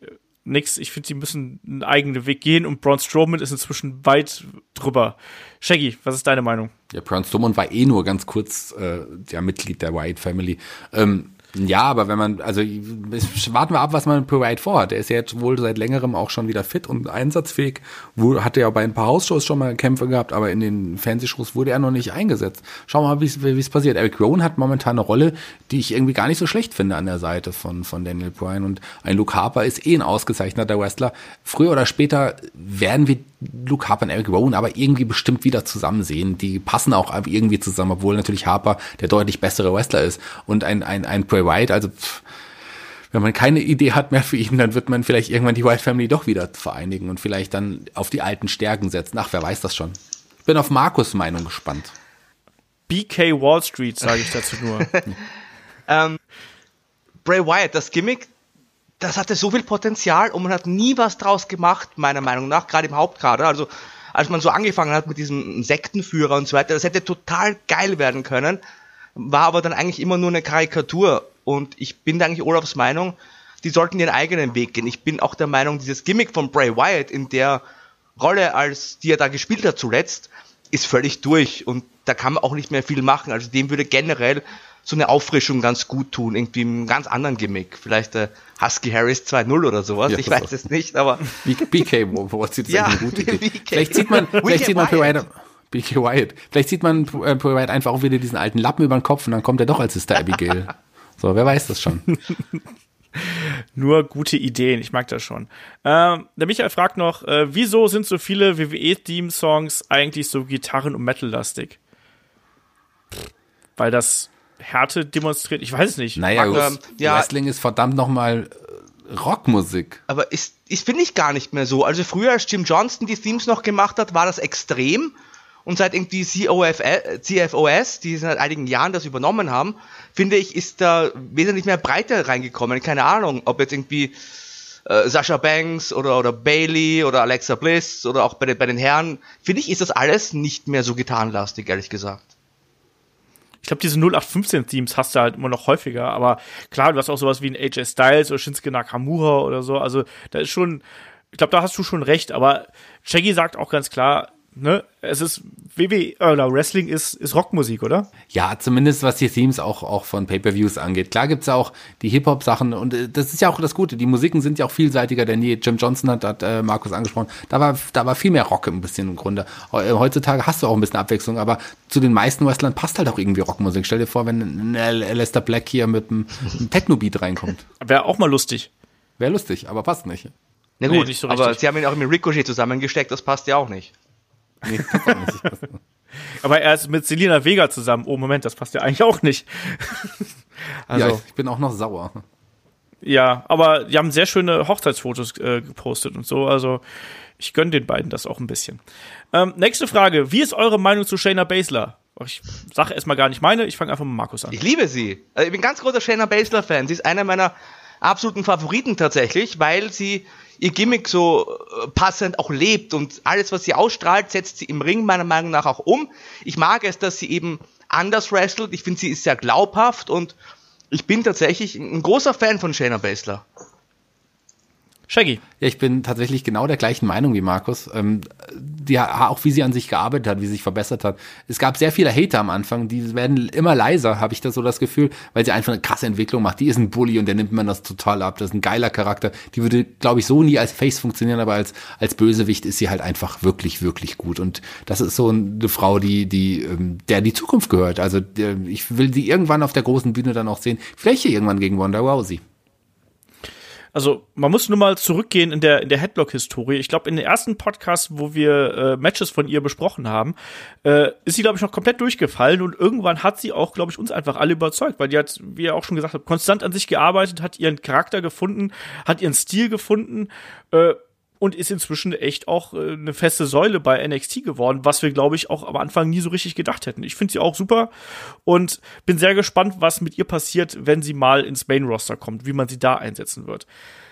Äh, nix, ich finde, sie müssen einen eigenen Weg gehen und Braun Strowman ist inzwischen weit drüber. Shaggy, was ist deine Meinung? Ja, Braun Strowman war eh nur ganz kurz äh, ja, Mitglied der Wyatt Family. Ähm, ja, aber wenn man, also warten wir ab, was man mit Provide vorhat. Er ist ja jetzt wohl seit längerem auch schon wieder fit und einsatzfähig. Wo, hatte ja bei ein paar Hausshows schon mal Kämpfe gehabt, aber in den Fernsehshows wurde er noch nicht eingesetzt. Schauen wir mal, wie es passiert. Eric Rowan hat momentan eine Rolle, die ich irgendwie gar nicht so schlecht finde an der Seite von, von Daniel Bryan. Und ein Luke Harper ist eh ein ausgezeichneter Wrestler. Früher oder später werden wir Luke Harper und Eric Rowan aber irgendwie bestimmt wieder zusammen sehen. Die passen auch irgendwie zusammen, obwohl natürlich Harper der deutlich bessere Wrestler ist. Und ein, ein, ein Bray Wyatt, also pff, wenn man keine Idee hat mehr für ihn, dann wird man vielleicht irgendwann die White Family doch wieder vereinigen und vielleicht dann auf die alten Stärken setzen. Ach, wer weiß das schon. Ich bin auf Markus Meinung gespannt. BK Wall Street, sage ich dazu nur. *laughs* ähm, Bray Wyatt, das Gimmick, das hatte so viel Potenzial und man hat nie was draus gemacht, meiner Meinung nach, gerade im Hauptkader. Also als man so angefangen hat mit diesem Sektenführer und so weiter, das hätte total geil werden können, war aber dann eigentlich immer nur eine Karikatur. Und ich bin da eigentlich Olafs Meinung, die sollten ihren eigenen Weg gehen. Ich bin auch der Meinung, dieses Gimmick von Bray Wyatt in der Rolle, als die er da gespielt hat zuletzt, ist völlig durch und da kann man auch nicht mehr viel machen. Also dem würde generell so eine Auffrischung ganz gut tun, irgendwie einen ganz anderen Gimmick. Vielleicht äh, Husky Harris 2.0 oder sowas, ja, ich weiß es nicht, aber. BK, wo, wo sieht das *laughs* ja, eine gute Idee? Vielleicht sieht man, vielleicht sieht man Wyatt. BK Wyatt. Vielleicht sieht man äh, Wyatt einfach auch wieder diesen alten Lappen über den Kopf und dann kommt er doch als Sister Abigail. *laughs* so, wer weiß das schon. *laughs* Nur gute Ideen, ich mag das schon. Ähm, der Michael fragt noch, äh, wieso sind so viele WWE-Theme-Songs eigentlich so Gitarren- und Metal-lastig? Weil das Härte demonstriert? Ich weiß es nicht. Naja, ähm, ja, Wrestling ist verdammt nochmal äh, Rockmusik. Aber ist, ist finde ich gar nicht mehr so. Also früher, als Jim Johnston die Themes noch gemacht hat, war das extrem. Und seit irgendwie COF, CFOS, die seit einigen Jahren das übernommen haben, finde ich, ist da wesentlich mehr Breite reingekommen. Keine Ahnung, ob jetzt irgendwie äh, Sascha Banks oder, oder Bailey oder Alexa Bliss oder auch bei den, bei den Herren, finde ich, ist das alles nicht mehr so gitarrenlastig, ehrlich gesagt. Ich glaube, diese 0815-Themes hast du halt immer noch häufiger, aber klar, du hast auch sowas wie ein AJ Styles oder Shinsuke Nakamura oder so. Also da ist schon ich glaube, da hast du schon recht, aber Shaggy sagt auch ganz klar, ne, es ist WWE oder Wrestling ist, ist Rockmusik, oder? Ja, zumindest was die Themes auch, auch von Pay-Per-Views angeht. Klar gibt's ja auch die Hip-Hop-Sachen und äh, das ist ja auch das Gute. Die Musiken sind ja auch vielseitiger denn je. Jim Johnson hat, hat äh, Markus angesprochen. Da war, da war viel mehr Rock ein bisschen im Grunde. Äh, heutzutage hast du auch ein bisschen Abwechslung, aber zu den meisten Wrestlern passt halt auch irgendwie Rockmusik. Stell dir vor, wenn Lester Black hier mit einem, einem Techno-Beat reinkommt. *laughs* Wäre auch mal lustig. Wäre lustig, aber passt nicht. Na gut, nee, so aber sie haben ihn auch mit Ricochet zusammengesteckt, das passt ja auch nicht. Nee, auch nicht. *laughs* aber er ist mit Selina Vega zusammen. Oh, Moment, das passt ja eigentlich auch nicht. *laughs* also, ja, ich bin auch noch sauer. Ja, aber die haben sehr schöne Hochzeitsfotos äh, gepostet und so. Also ich gönne den beiden das auch ein bisschen. Ähm, nächste Frage. Wie ist eure Meinung zu Shayna Baszler? Ich sage erstmal gar nicht meine, ich fange einfach mit Markus an. Ich liebe sie. Also ich bin ganz großer Shayna Baszler-Fan. Sie ist einer meiner absoluten Favoriten tatsächlich, weil sie ihr Gimmick so äh, passend auch lebt und alles, was sie ausstrahlt, setzt sie im Ring meiner Meinung nach auch um. Ich mag es, dass sie eben anders wrestelt. Ich finde, sie ist sehr glaubhaft und ich bin tatsächlich ein großer Fan von Shayna Baszler. Shaggy. Ja, ich bin tatsächlich genau der gleichen Meinung wie Markus. Ähm, die, auch wie sie an sich gearbeitet hat, wie sie sich verbessert hat. Es gab sehr viele Hater am Anfang, die werden immer leiser, habe ich da so das Gefühl, weil sie einfach eine krasse Entwicklung macht. Die ist ein Bully und der nimmt man das total ab. Das ist ein geiler Charakter. Die würde, glaube ich, so nie als Face funktionieren, aber als, als Bösewicht ist sie halt einfach wirklich, wirklich gut. Und das ist so eine Frau, die, die, ähm, der die Zukunft gehört. Also der, ich will sie irgendwann auf der großen Bühne dann auch sehen. Vielleicht hier irgendwann gegen Wanda Rousey also man muss nur mal zurückgehen in der in der Headlock-Historie. Ich glaube, in den ersten Podcast, wo wir äh, Matches von ihr besprochen haben, äh, ist sie glaube ich noch komplett durchgefallen und irgendwann hat sie auch, glaube ich, uns einfach alle überzeugt, weil die hat, wie ihr auch schon gesagt habt, konstant an sich gearbeitet, hat ihren Charakter gefunden, hat ihren Stil gefunden. Äh, und ist inzwischen echt auch äh, eine feste Säule bei NXT geworden, was wir, glaube ich, auch am Anfang nie so richtig gedacht hätten. Ich finde sie auch super und bin sehr gespannt, was mit ihr passiert, wenn sie mal ins Main Roster kommt, wie man sie da einsetzen wird.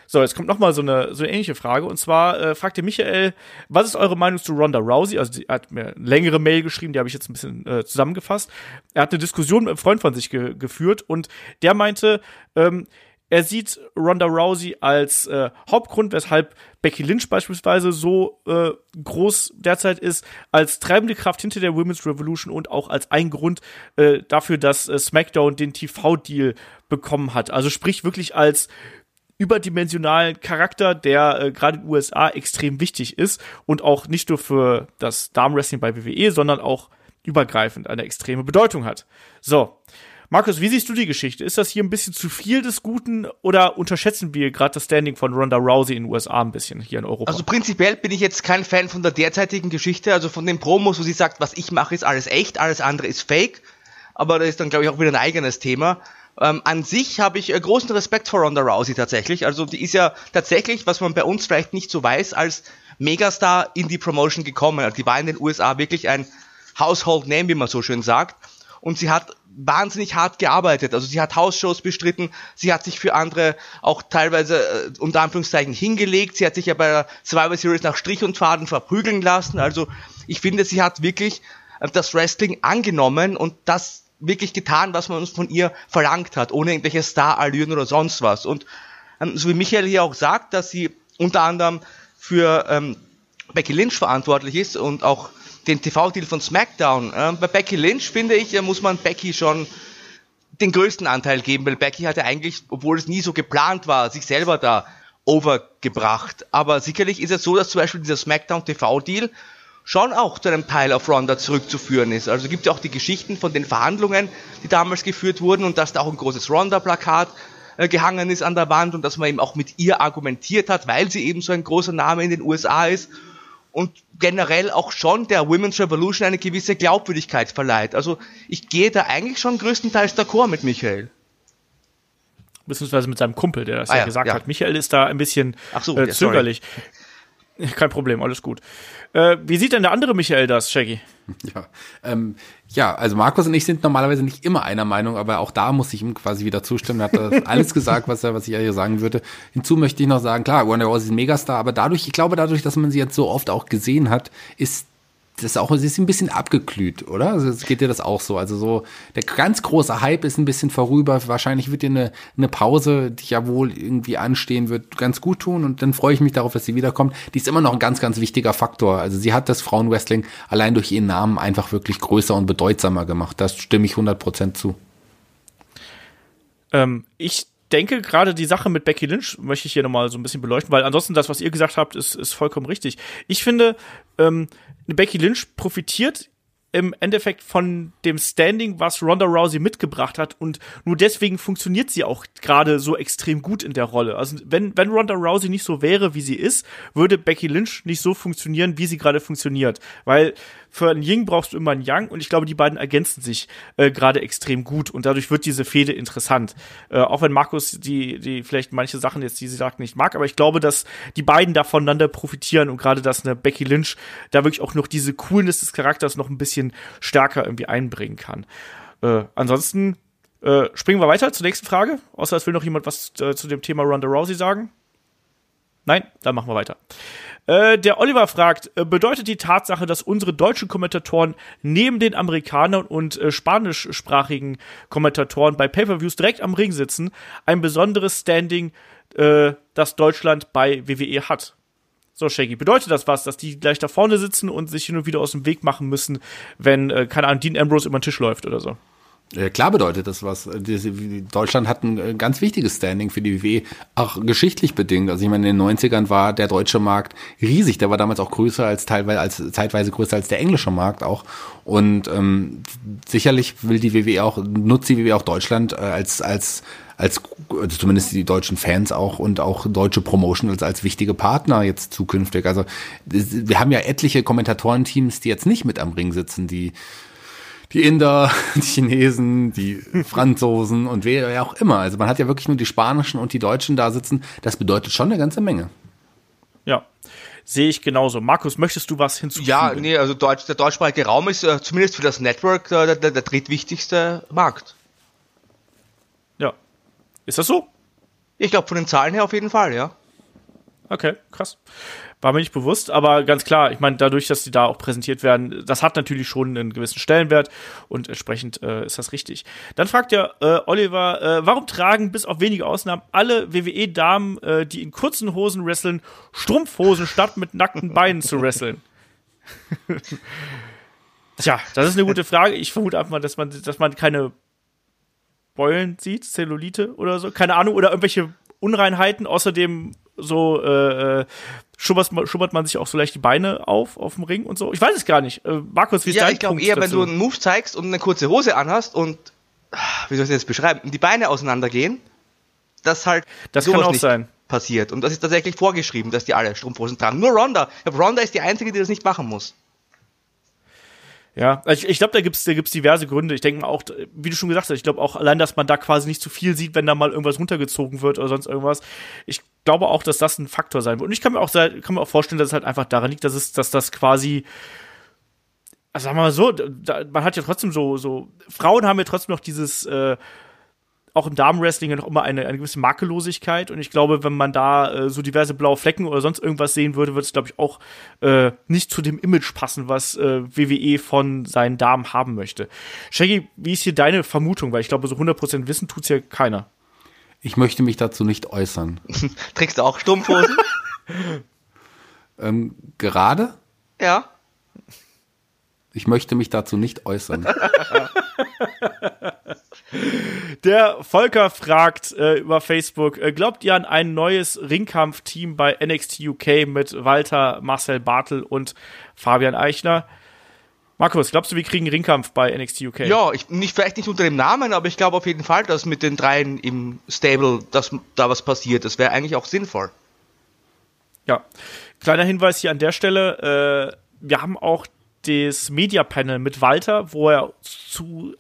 So, jetzt kommt noch mal so eine so eine ähnliche Frage und zwar äh, fragte Michael, was ist eure Meinung zu Ronda Rousey? Also er hat mir eine längere Mail geschrieben, die habe ich jetzt ein bisschen äh, zusammengefasst. Er hat eine Diskussion mit einem Freund von sich ge geführt und der meinte, ähm, er sieht Ronda Rousey als äh, Hauptgrund, weshalb Becky Lynch beispielsweise so äh, groß derzeit ist, als treibende Kraft hinter der Women's Revolution und auch als ein Grund äh, dafür, dass äh, SmackDown den TV-Deal bekommen hat. Also sprich wirklich als überdimensionalen Charakter, der äh, gerade in den USA extrem wichtig ist und auch nicht nur für das Damenwrestling bei WWE, sondern auch übergreifend eine extreme Bedeutung hat. So, Markus, wie siehst du die Geschichte? Ist das hier ein bisschen zu viel des Guten oder unterschätzen wir gerade das Standing von Ronda Rousey in den USA ein bisschen hier in Europa? Also prinzipiell bin ich jetzt kein Fan von der derzeitigen Geschichte, also von den Promos, wo sie sagt, was ich mache, ist alles echt, alles andere ist fake. Aber das ist dann, glaube ich, auch wieder ein eigenes Thema. Ähm, an sich habe ich äh, großen Respekt vor Ronda Rousey tatsächlich. Also die ist ja tatsächlich, was man bei uns vielleicht nicht so weiß, als Megastar in die Promotion gekommen. Also die war in den USA wirklich ein Household Name, wie man so schön sagt. Und sie hat wahnsinnig hart gearbeitet. Also sie hat Hausshows bestritten, sie hat sich für andere auch teilweise äh, unter Anführungszeichen hingelegt, sie hat sich ja bei der Survivor Series nach Strich und Faden verprügeln lassen. Also ich finde, sie hat wirklich äh, das Wrestling angenommen und das wirklich getan, was man uns von ihr verlangt hat, ohne irgendwelche Star-Allüren oder sonst was. Und ähm, so wie Michael hier auch sagt, dass sie unter anderem für ähm, Becky Lynch verantwortlich ist und auch den TV-Deal von SmackDown. Äh, bei Becky Lynch, finde ich, äh, muss man Becky schon den größten Anteil geben, weil Becky hatte eigentlich, obwohl es nie so geplant war, sich selber da overgebracht. Aber sicherlich ist es so, dass zum Beispiel dieser SmackDown TV-Deal schon auch zu einem Teil auf Ronda zurückzuführen ist. Also gibt es auch die Geschichten von den Verhandlungen, die damals geführt wurden und dass da auch ein großes Ronda-Plakat äh, gehangen ist an der Wand und dass man eben auch mit ihr argumentiert hat, weil sie eben so ein großer Name in den USA ist und generell auch schon der Women's Revolution eine gewisse Glaubwürdigkeit verleiht. Also ich gehe da eigentlich schon größtenteils d'accord mit Michael. Beziehungsweise mit seinem Kumpel, der das ah, ja, gesagt ja. hat. Michael ist da ein bisschen so, äh, zögerlich. Ja, Kein Problem, alles gut. Äh, wie sieht denn der andere Michael das, Shaggy? *laughs* Ja, ähm, ja, also Markus und ich sind normalerweise nicht immer einer Meinung, aber auch da muss ich ihm quasi wieder zustimmen. Er hat *laughs* alles gesagt, was er, was ich hier sagen würde. Hinzu möchte ich noch sagen, klar, Wonder Rousey ist ein Megastar, aber dadurch, ich glaube, dadurch, dass man sie jetzt so oft auch gesehen hat, ist das ist auch, sie ist ein bisschen abgeglüht, oder? Also geht dir das auch so. Also so, der ganz große Hype ist ein bisschen vorüber. Wahrscheinlich wird dir eine, eine Pause, die ja wohl irgendwie anstehen wird, ganz gut tun. Und dann freue ich mich darauf, dass sie wiederkommt. Die ist immer noch ein ganz, ganz wichtiger Faktor. Also sie hat das Frauenwrestling allein durch ihren Namen einfach wirklich größer und bedeutsamer gemacht. Das stimme ich 100% zu. Ähm, ich denke, gerade die Sache mit Becky Lynch möchte ich hier nochmal so ein bisschen beleuchten, weil ansonsten das, was ihr gesagt habt, ist, ist vollkommen richtig. Ich finde, ähm, Becky Lynch profitiert im Endeffekt von dem Standing, was Ronda Rousey mitgebracht hat und nur deswegen funktioniert sie auch gerade so extrem gut in der Rolle. Also wenn, wenn Ronda Rousey nicht so wäre, wie sie ist, würde Becky Lynch nicht so funktionieren, wie sie gerade funktioniert. Weil für einen Ying brauchst du immer einen Yang und ich glaube, die beiden ergänzen sich äh, gerade extrem gut und dadurch wird diese Fehde interessant. Äh, auch wenn Markus die, die vielleicht manche Sachen jetzt, die sie sagt, nicht mag, aber ich glaube, dass die beiden da voneinander profitieren und gerade, dass eine Becky Lynch da wirklich auch noch diese Coolness des Charakters noch ein bisschen stärker irgendwie einbringen kann. Äh, ansonsten äh, springen wir weiter zur nächsten Frage, außer es will noch jemand was äh, zu dem Thema Ronda Rousey sagen. Nein, dann machen wir weiter. Äh, der Oliver fragt, äh, bedeutet die Tatsache, dass unsere deutschen Kommentatoren neben den Amerikanern und äh, spanischsprachigen Kommentatoren bei Pay-per-Views direkt am Ring sitzen, ein besonderes Standing, äh, das Deutschland bei WWE hat? So, Shaggy, bedeutet das was, dass die gleich da vorne sitzen und sich hin und wieder aus dem Weg machen müssen, wenn, äh, keine Ahnung, Dean Ambrose über den Tisch läuft oder so? Ja, klar bedeutet das was. Deutschland hat ein äh, ganz wichtiges Standing für die WWE, auch geschichtlich bedingt. Also ich meine, in den 90ern war der deutsche Markt riesig. Der war damals auch größer als teilweise, als zeitweise größer als der englische Markt auch. Und ähm, sicherlich will die WWE auch, nutzt die WWE auch Deutschland äh, als, als als also zumindest die deutschen Fans auch und auch deutsche Promotion als, als wichtige Partner jetzt zukünftig. Also wir haben ja etliche Kommentatorenteams, die jetzt nicht mit am Ring sitzen, die die Inder, *laughs* die Chinesen, die Franzosen und wer auch immer. Also man hat ja wirklich nur die Spanischen und die Deutschen da sitzen. Das bedeutet schon eine ganze Menge. Ja. Sehe ich genauso. Markus, möchtest du was hinzufügen? Ja, nee, also Deutsch, der deutschsprachige Raum ist äh, zumindest für das Network äh, der, der, der drittwichtigste Markt. Ja. Ist das so? Ich glaube, von den Zahlen her auf jeden Fall, ja. Okay, krass. War mir nicht bewusst, aber ganz klar, ich meine, dadurch, dass die da auch präsentiert werden, das hat natürlich schon einen gewissen Stellenwert und entsprechend äh, ist das richtig. Dann fragt ja äh, Oliver, äh, warum tragen bis auf wenige Ausnahmen alle WWE-Damen, äh, die in kurzen Hosen wresteln, Strumpfhosen statt mit nackten Beinen zu wresteln? *laughs* Tja, das ist eine gute Frage. Ich vermute einfach mal, dass man, dass man keine Beulen sieht, Zellulite oder so, keine Ahnung, oder irgendwelche Unreinheiten. Außerdem so äh, äh schubbert, schubbert man sich auch so leicht die Beine auf auf dem Ring und so. Ich weiß es gar nicht. Äh, Markus, wie ist ja, dein ich glaube eher, dazu? wenn du einen Move zeigst und eine kurze Hose anhast und wie soll ich das jetzt beschreiben, die Beine auseinandergehen, dass halt das kann auch sein passiert. Und das ist tatsächlich vorgeschrieben, dass die alle Strumpfhosen tragen. Nur Ronda. Ronda ist die einzige, die das nicht machen muss. Ja, ich, ich glaube, da gibt's da gibt's diverse Gründe. Ich denke mal auch, wie du schon gesagt hast, ich glaube auch allein, dass man da quasi nicht zu viel sieht, wenn da mal irgendwas runtergezogen wird oder sonst irgendwas. Ich glaube auch, dass das ein Faktor sein wird. Und ich kann mir auch, kann mir auch vorstellen, dass es halt einfach daran liegt, dass es, dass das quasi also sagen wir mal so, da, man hat ja trotzdem so, so, Frauen haben ja trotzdem noch dieses, äh, auch im Damenwrestling ja noch immer eine, eine gewisse Makellosigkeit. Und ich glaube, wenn man da äh, so diverse blaue Flecken oder sonst irgendwas sehen würde, würde es, glaube ich, auch äh, nicht zu dem Image passen, was äh, WWE von seinen Damen haben möchte. Shaggy, wie ist hier deine Vermutung? Weil ich glaube, so 100% wissen tut's ja keiner. Ich möchte mich dazu nicht äußern. *laughs* Trägst du auch Stumpfhosen? *laughs* ähm, gerade? Ja. Ich möchte mich dazu nicht äußern. *laughs* Der Volker fragt äh, über Facebook, äh, glaubt ihr an ein neues Ringkampf-Team bei NXT UK mit Walter, Marcel Bartel und Fabian Eichner? Markus, glaubst du, wir kriegen Ringkampf bei NXT UK? Ja, ich, nicht, vielleicht nicht unter dem Namen, aber ich glaube auf jeden Fall, dass mit den dreien im Stable, dass da was passiert. Das wäre eigentlich auch sinnvoll. Ja. Kleiner Hinweis hier an der Stelle. Äh, wir haben auch das Media Panel mit Walter, wo er zu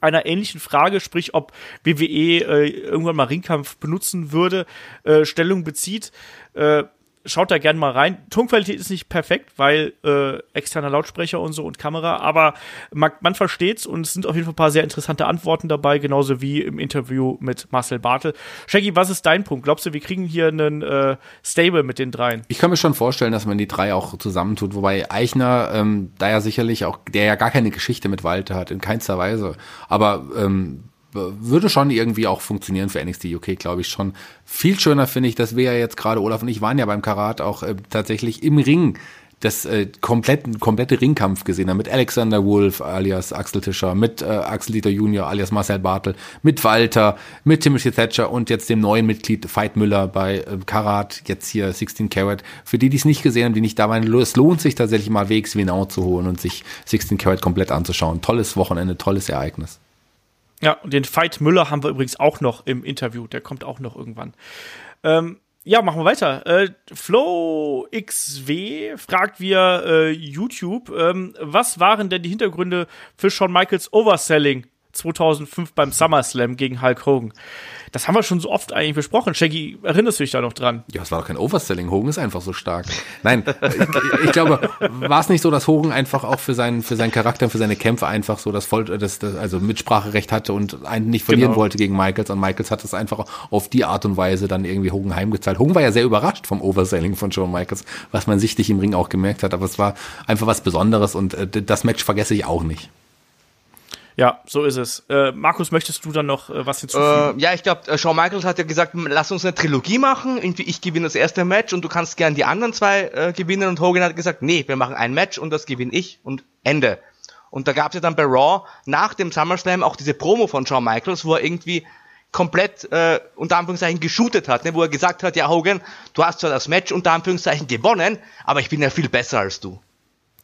einer ähnlichen Frage, sprich ob WWE äh, irgendwann mal Ringkampf benutzen würde, äh, Stellung bezieht. Äh, schaut da gerne mal rein. Tonqualität ist nicht perfekt, weil äh, externer Lautsprecher und so und Kamera, aber man, man versteht's und es sind auf jeden Fall ein paar sehr interessante Antworten dabei, genauso wie im Interview mit Marcel Bartel. Shaggy, was ist dein Punkt? Glaubst du, wir kriegen hier einen äh, Stable mit den dreien? Ich kann mir schon vorstellen, dass man die drei auch zusammentut, wobei Eichner, ähm, da ja sicherlich auch, der ja gar keine Geschichte mit Walter hat, in keinster Weise, aber ähm, würde schon irgendwie auch funktionieren für NXT UK, glaube ich schon. Viel schöner finde ich, dass wir ja jetzt gerade, Olaf und ich waren ja beim Karat auch äh, tatsächlich im Ring das äh, kompletten, komplette Ringkampf gesehen haben mit Alexander Wolf alias Axel Tischer, mit äh, Axel Dieter Junior alias Marcel Bartel, mit Walter, mit Timothy Thatcher und jetzt dem neuen Mitglied Veit Müller bei äh, Karat, jetzt hier 16 Carat. Für die, die es nicht gesehen haben, die nicht da waren, es lohnt sich tatsächlich mal Wegs Winau zu holen und sich 16 Carat komplett anzuschauen. Tolles Wochenende, tolles Ereignis. Ja, und den Veit Müller haben wir übrigens auch noch im Interview. Der kommt auch noch irgendwann. Ähm, ja, machen wir weiter. Äh, Flow XW fragt via äh, YouTube, ähm, was waren denn die Hintergründe für Shawn Michaels Overselling 2005 beim SummerSlam gegen Hulk Hogan? Das haben wir schon so oft eigentlich besprochen. Shaggy, erinnerst du dich da noch dran? Ja, es war doch kein Overselling. Hogan ist einfach so stark. Nein, ich, ich, glaube, war es nicht so, dass Hogan einfach auch für seinen, für seinen Charakter, für seine Kämpfe einfach so das voll, das, das also Mitspracherecht hatte und einen nicht verlieren genau. wollte gegen Michaels und Michaels hat es einfach auf die Art und Weise dann irgendwie Hogan heimgezahlt. Hogan war ja sehr überrascht vom Overselling von Shawn Michaels, was man sichtlich im Ring auch gemerkt hat, aber es war einfach was Besonderes und äh, das Match vergesse ich auch nicht. Ja, so ist es. Äh, Markus, möchtest du dann noch äh, was hinzufügen? Äh, ja, ich glaube, äh, Shawn Michaels hat ja gesagt, lass uns eine Trilogie machen. Irgendwie ich gewinne das erste Match und du kannst gern die anderen zwei äh, gewinnen. Und Hogan hat gesagt, nee, wir machen ein Match und das gewinne ich und Ende. Und da gab es ja dann bei Raw nach dem SummerSlam auch diese Promo von Shawn Michaels, wo er irgendwie komplett äh, unter Anführungszeichen geshootet hat, ne? wo er gesagt hat, ja Hogan, du hast zwar das Match unter Anführungszeichen gewonnen, aber ich bin ja viel besser als du.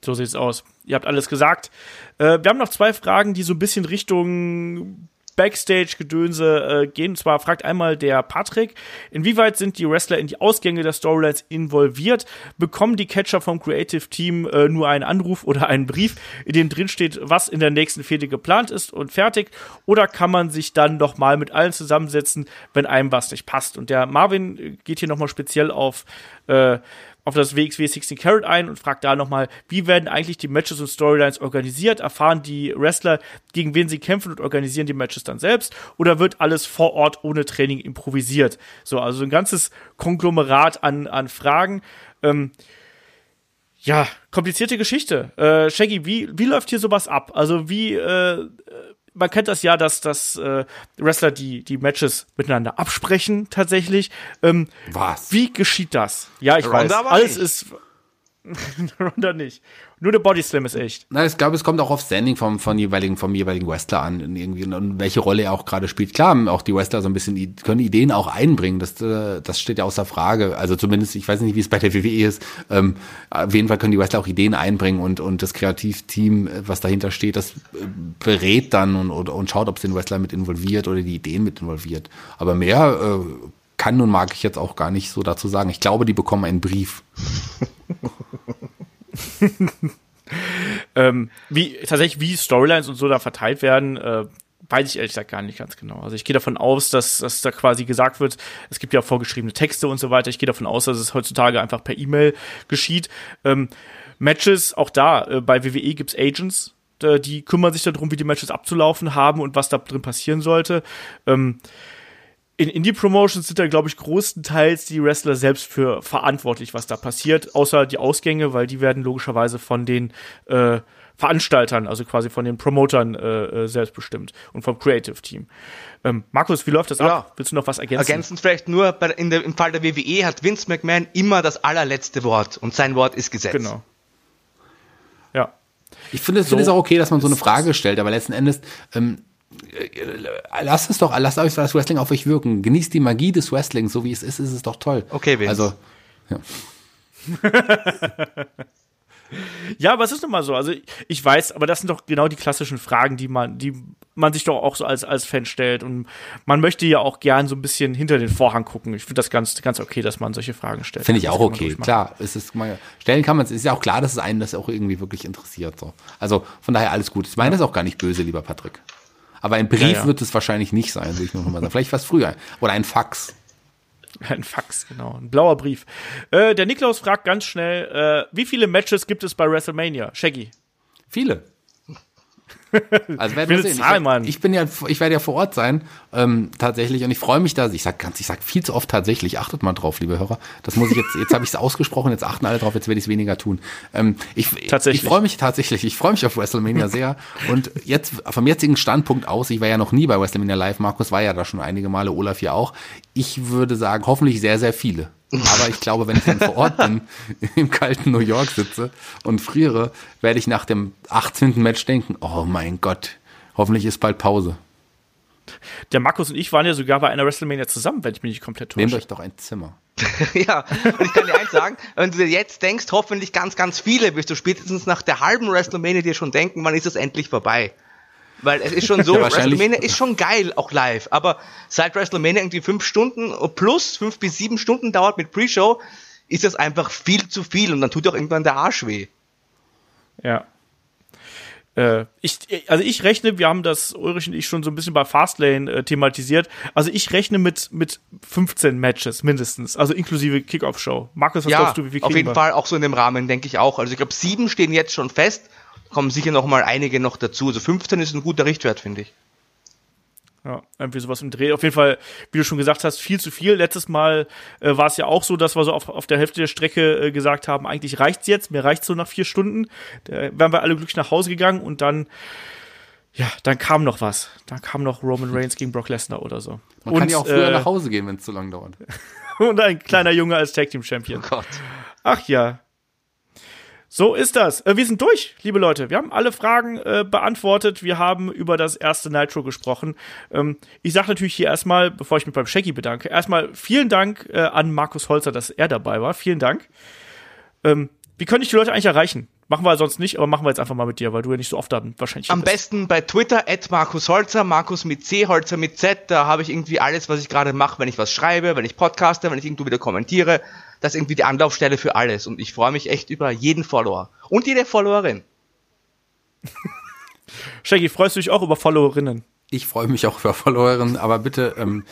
So sieht's aus. Ihr habt alles gesagt. Äh, wir haben noch zwei Fragen, die so ein bisschen Richtung Backstage-Gedönse äh, gehen. Und zwar fragt einmal der Patrick, inwieweit sind die Wrestler in die Ausgänge der Storylines involviert? Bekommen die Catcher vom Creative Team äh, nur einen Anruf oder einen Brief, in dem drin steht, was in der nächsten Fehde geplant ist und fertig? Oder kann man sich dann noch mal mit allen zusammensetzen, wenn einem was nicht passt? Und der Marvin geht hier noch mal speziell auf äh, auf das WXW 16 Carat ein und fragt da nochmal, wie werden eigentlich die Matches und Storylines organisiert? Erfahren die Wrestler, gegen wen sie kämpfen und organisieren die Matches dann selbst? Oder wird alles vor Ort ohne Training improvisiert? So, also ein ganzes Konglomerat an, an Fragen. Ähm, ja, komplizierte Geschichte. Äh, Shaggy, wie, wie läuft hier sowas ab? Also wie, äh, man kennt das ja, dass, dass äh, Wrestler die, die Matches miteinander absprechen tatsächlich. Ähm, Was? Wie geschieht das? Ja, ich Ronda weiß. Alles nicht. ist. *laughs* Ronda nicht. Nur der Body Slam ist echt. Na, ich glaube, es kommt auch auf Standing vom, vom jeweiligen, vom jeweiligen Wrestler an, irgendwie, und welche Rolle er auch gerade spielt. Klar, auch die Wrestler so ein bisschen, können Ideen auch einbringen. Das, äh, das steht ja außer Frage. Also zumindest, ich weiß nicht, wie es bei der WWE ist. Ähm, auf jeden Fall können die Wrestler auch Ideen einbringen und, und das Kreativteam, äh, was dahinter steht, das äh, berät dann und, und, und schaut, ob es den Wrestler mit involviert oder die Ideen mit involviert. Aber mehr, äh, kann und mag ich jetzt auch gar nicht so dazu sagen. Ich glaube, die bekommen einen Brief. *laughs* *laughs* ähm, wie tatsächlich wie Storylines und so da verteilt werden, äh, weiß ich ehrlich gesagt gar nicht ganz genau. Also ich gehe davon aus, dass, dass da quasi gesagt wird, es gibt ja vorgeschriebene Texte und so weiter. Ich gehe davon aus, dass es heutzutage einfach per E-Mail geschieht. Ähm, Matches, auch da, äh, bei WWE gibt's Agents, äh, die kümmern sich darum, wie die Matches abzulaufen haben und was da drin passieren sollte. Ähm, in Indie-Promotions sind da, glaube ich, größtenteils die Wrestler selbst für verantwortlich, was da passiert, außer die Ausgänge, weil die werden logischerweise von den äh, Veranstaltern, also quasi von den Promotern äh, äh selbst bestimmt und vom Creative Team. Ähm, Markus, wie läuft das ja. ab? Willst du noch was ergänzen? Ergänzend vielleicht nur, bei, in der, im Fall der WWE hat Vince McMahon immer das allerletzte Wort und sein Wort ist Gesetz. Genau. Ja. Ich finde es so auch okay, dass man so eine Frage stellt, aber letzten Endes ähm, lasst es doch, lasst euch das Wrestling auf euch wirken. Genießt die Magie des Wrestlings, so wie es ist, ist es doch toll. Okay, Vince. Also, ja. *laughs* ja, aber es ist nun mal so. Also ich weiß, aber das sind doch genau die klassischen Fragen, die man, die man sich doch auch so als, als Fan stellt. Und man möchte ja auch gern so ein bisschen hinter den Vorhang gucken. Ich finde das ganz, ganz okay, dass man solche Fragen stellt. Finde ich auch okay. Klar, es ist mal, stellen kann man es. Ist ja auch klar, dass es einen das auch irgendwie wirklich interessiert. So. Also von daher alles gut. Ich meine das auch gar nicht böse, lieber Patrick. Aber ein Brief ja, ja. wird es wahrscheinlich nicht sein, würde ich nur noch mal sagen. Vielleicht was früher. Oder ein Fax. *laughs* Ein Fax, genau. Ein blauer Brief. Äh, der Niklaus fragt ganz schnell, äh, wie viele Matches gibt es bei WrestleMania? Shaggy. Viele. Also werden wir sehen. Zahl, ich, Mann. ich bin ja, ich werde ja vor Ort sein, ähm, tatsächlich, und ich freue mich da. Ich sag ganz, ich sag viel zu oft tatsächlich. Achtet mal drauf, liebe Hörer. Das muss ich jetzt. Jetzt habe ich es ausgesprochen. Jetzt achten alle drauf. Jetzt werde ich es weniger tun. Ähm, ich Tatsächlich. ich freue mich tatsächlich. Ich freue mich auf WrestleMania sehr. Und jetzt vom jetzigen Standpunkt aus, ich war ja noch nie bei WrestleMania Live. Markus war ja da schon einige Male. Olaf ja auch. Ich würde sagen, hoffentlich sehr, sehr viele. Aber ich glaube, wenn ich dann vor Ort bin, *laughs* im kalten New York sitze und friere, werde ich nach dem 18. Match denken, oh mein Gott, hoffentlich ist bald Pause. Der Markus und ich waren ja sogar bei einer WrestleMania zusammen, wenn ich mich nicht komplett Nehmt täusche. euch doch ein Zimmer. *laughs* Ja, und ich kann dir eins sagen, wenn du dir jetzt denkst, hoffentlich ganz, ganz viele, wirst du spätestens nach der halben WrestleMania dir schon denken, wann ist es endlich vorbei. Weil es ist schon so, Ja, WrestleMania ist schon geil, auch live, aber seit WrestleMania irgendwie fünf Stunden plus, fünf bis sieben Stunden dauert mit Pre-Show, ist das einfach viel zu viel und dann tut auch irgendwann der Arsch weh. Ja. Äh, ich, also ich rechne, wir haben das Ulrich und ich schon so ein bisschen bei Fastlane äh, thematisiert. Also ich rechne mit, mit 15 Matches mindestens, also inklusive Kickoff-Show. Markus, was ja, glaubst du, wie viel auf jeden wir? Fall auch so in dem Rahmen, denke ich auch. Also ich glaube, sieben stehen jetzt schon fest, kommen sicher noch mal einige noch dazu. Also 15 ist ein guter Richtwert, finde ich. Ja, irgendwie sowas im Dreh. Auf jeden Fall, wie du schon gesagt hast, viel zu viel. Letztes Mal äh, war es ja auch so, dass wir so auf, auf der Hälfte der Strecke äh, gesagt haben, eigentlich reicht's jetzt, mir reicht's so nach vier Stunden. Da wären wir alle glücklich nach Hause gegangen und dann, ja, dann kam noch was. Dann kam noch Roman Reigns gegen Brock Lesnar oder so. Man und, kann ja auch früher äh, nach Hause gehen, wenn es zu lang dauert. *laughs* Und ein kleiner Junge als Tag Team Champion. Oh Gott. Ach ja. So ist das. Äh, wir sind durch, liebe Leute. Wir haben alle Fragen äh, beantwortet. Wir haben über das erste Nitro gesprochen. Ähm, ich sage natürlich hier erstmal, bevor ich mich beim Shaggy bedanke, erstmal vielen Dank äh, an Markus Holzer, dass er dabei war. Vielen Dank. Ähm, wie könnte ich die Leute eigentlich erreichen? Machen wir sonst nicht, aber machen wir jetzt einfach mal mit dir, weil du ja nicht so oft dann wahrscheinlich Am bist. besten bei Twitter, at Markus Holzer, Markus mit C, Holzer mit Z, da habe ich irgendwie alles, was ich gerade mache, wenn ich was schreibe, wenn ich podcaste, wenn ich irgendwo wieder kommentiere. Das ist irgendwie die Anlaufstelle für alles und ich freue mich echt über jeden Follower und jede Followerin. Shaggy, freust du dich auch über Followerinnen? Ich freue mich auch über Followerinnen, aber bitte ähm,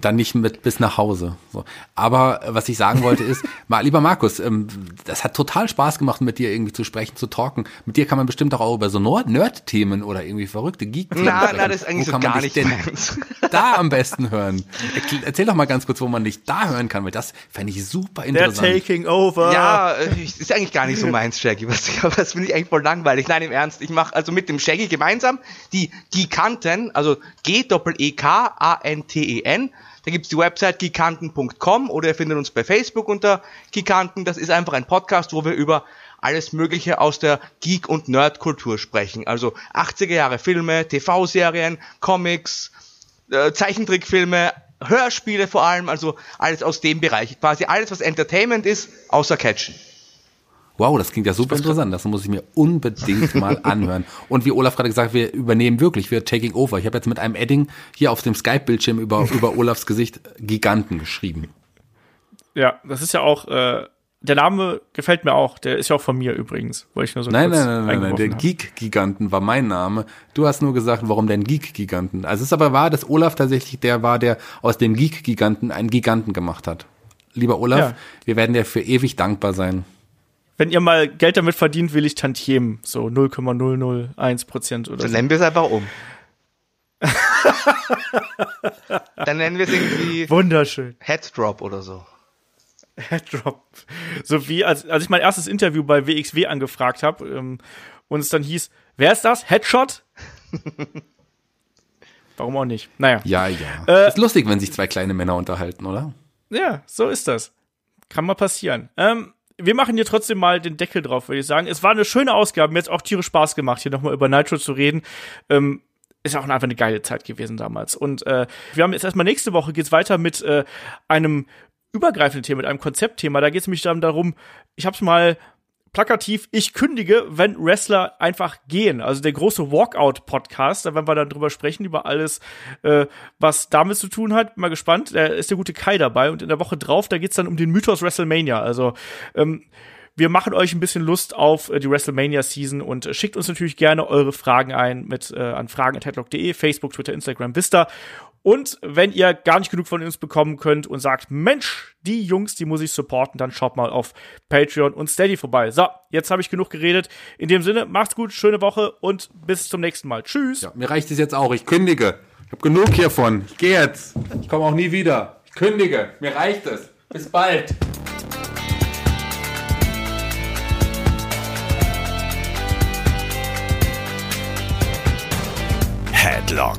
dann nicht mit bis nach Hause. So. Aber äh, was ich sagen wollte ist, *laughs* mal, lieber Markus, ähm, das hat total Spaß gemacht, mit dir irgendwie zu sprechen, zu talken. Mit dir kann man bestimmt auch über so Nerd-Themen oder irgendwie verrückte Geek-Themen Na, sprechen. na, das ist eigentlich Wo so kann man gar nicht denn *laughs* da am besten hören? Erzähl doch mal ganz kurz, wo man dich da hören kann, weil das fände ich super They're interessant. taking over. Ja, äh, ich- ist eigentlich gar nicht so meins, Shaggy. Was, was *laughs* finde ich eigentlich voll langweilig. Nein, im Ernst. Ich mache also mit dem Shaggy gemeinsam die Giganten, also G-E-K-A-N-T-E-N. Da gibt's die Website giganten.com oder ihr findet uns bei Facebook unter Giganten. Das ist einfach ein Podcast, wo wir über alles Mögliche aus der Geek- und Nerdkultur sprechen. Also 80er Jahre Filme, TV-Serien, Comics, äh, Zeichentrickfilme, Hörspiele vor allem, also alles aus dem Bereich. Quasi alles, was Entertainment ist, außer Catchen. Wow, das klingt ja super interessant. Das muss ich mir unbedingt *laughs* mal anhören. Und wie Olaf gerade gesagt, hat, wir übernehmen wirklich, wir taking over. Ich habe jetzt mit einem Edding hier auf dem Skype-Bildschirm über, *laughs* über Olafs Gesicht Giganten geschrieben. Ja, das ist ja auch, äh, der Name gefällt mir auch. Der ist ja auch von mir übrigens, weil ich nur so Nein, nein, nein, nein, nein. Der. Geek-Giganten war mein Name. Du hast nur gesagt, warum denn Geek-Giganten? Also es ist aber wahr, dass Olaf tatsächlich der war, der aus dem Geek-Giganten einen Giganten gemacht hat. Lieber Olaf, Ja. wir werden dir für ewig dankbar sein. Wenn ihr mal Geld damit verdient, will ich Tantiemen. So 0,001 Prozent oder Dann so. nennen wir es einfach um. *laughs* Dann nennen wir es irgendwie Wunderschön. Headdrop oder so. Headdrop. So wie, als, als ich mein erstes Interview bei WXW angefragt habe ähm, und es dann hieß, wer ist das? Headshot? *laughs* Warum auch nicht? Naja. Ja, ja. Äh, ist lustig, wenn sich zwei kleine Männer unterhalten, oder? Ja, so ist das. Kann mal passieren. Ähm, wir machen hier trotzdem mal den Deckel drauf, würde ich sagen. Es war eine schöne Ausgabe. Mir hat auch tierisch Spaß gemacht, hier nochmal über Nitro zu reden. Ähm, ist auch einfach eine geile Zeit gewesen damals. Und äh, wir haben jetzt erstmal nächste Woche geht's weiter mit äh, einem übergreifenden Thema, mit einem Konzeptthema. Da geht's nämlich dann darum, ich hab's mal plakativ, ich kündige, wenn Wrestler einfach gehen. Also der große Walkout-Podcast, da werden wir dann drüber sprechen, über alles, äh, was damit zu tun hat. Mal gespannt, da ist der gute Kai dabei und in der Woche drauf, da geht's dann um den Mythos WrestleMania. Also ähm, wir machen euch ein bisschen Lust auf äh, die WrestleMania Season und äh, schickt uns natürlich gerne eure Fragen ein mit äh, an fragen@headlock.de, Facebook, Twitter, Instagram, Vista. Und wenn ihr gar nicht genug von uns bekommen könnt und sagt, Mensch, die Jungs, die muss ich supporten, dann schaut mal auf Patreon und Steady vorbei. So, jetzt habe ich genug geredet. In dem Sinne, macht's gut, schöne Woche und bis zum nächsten Mal. Tschüss. Ja, mir reicht es jetzt auch. Ich kündige. Ich habe genug hiervon. Ich gehe jetzt. Ich komme auch nie wieder. Ich kündige. Mir reicht es. Bis bald. Headlock,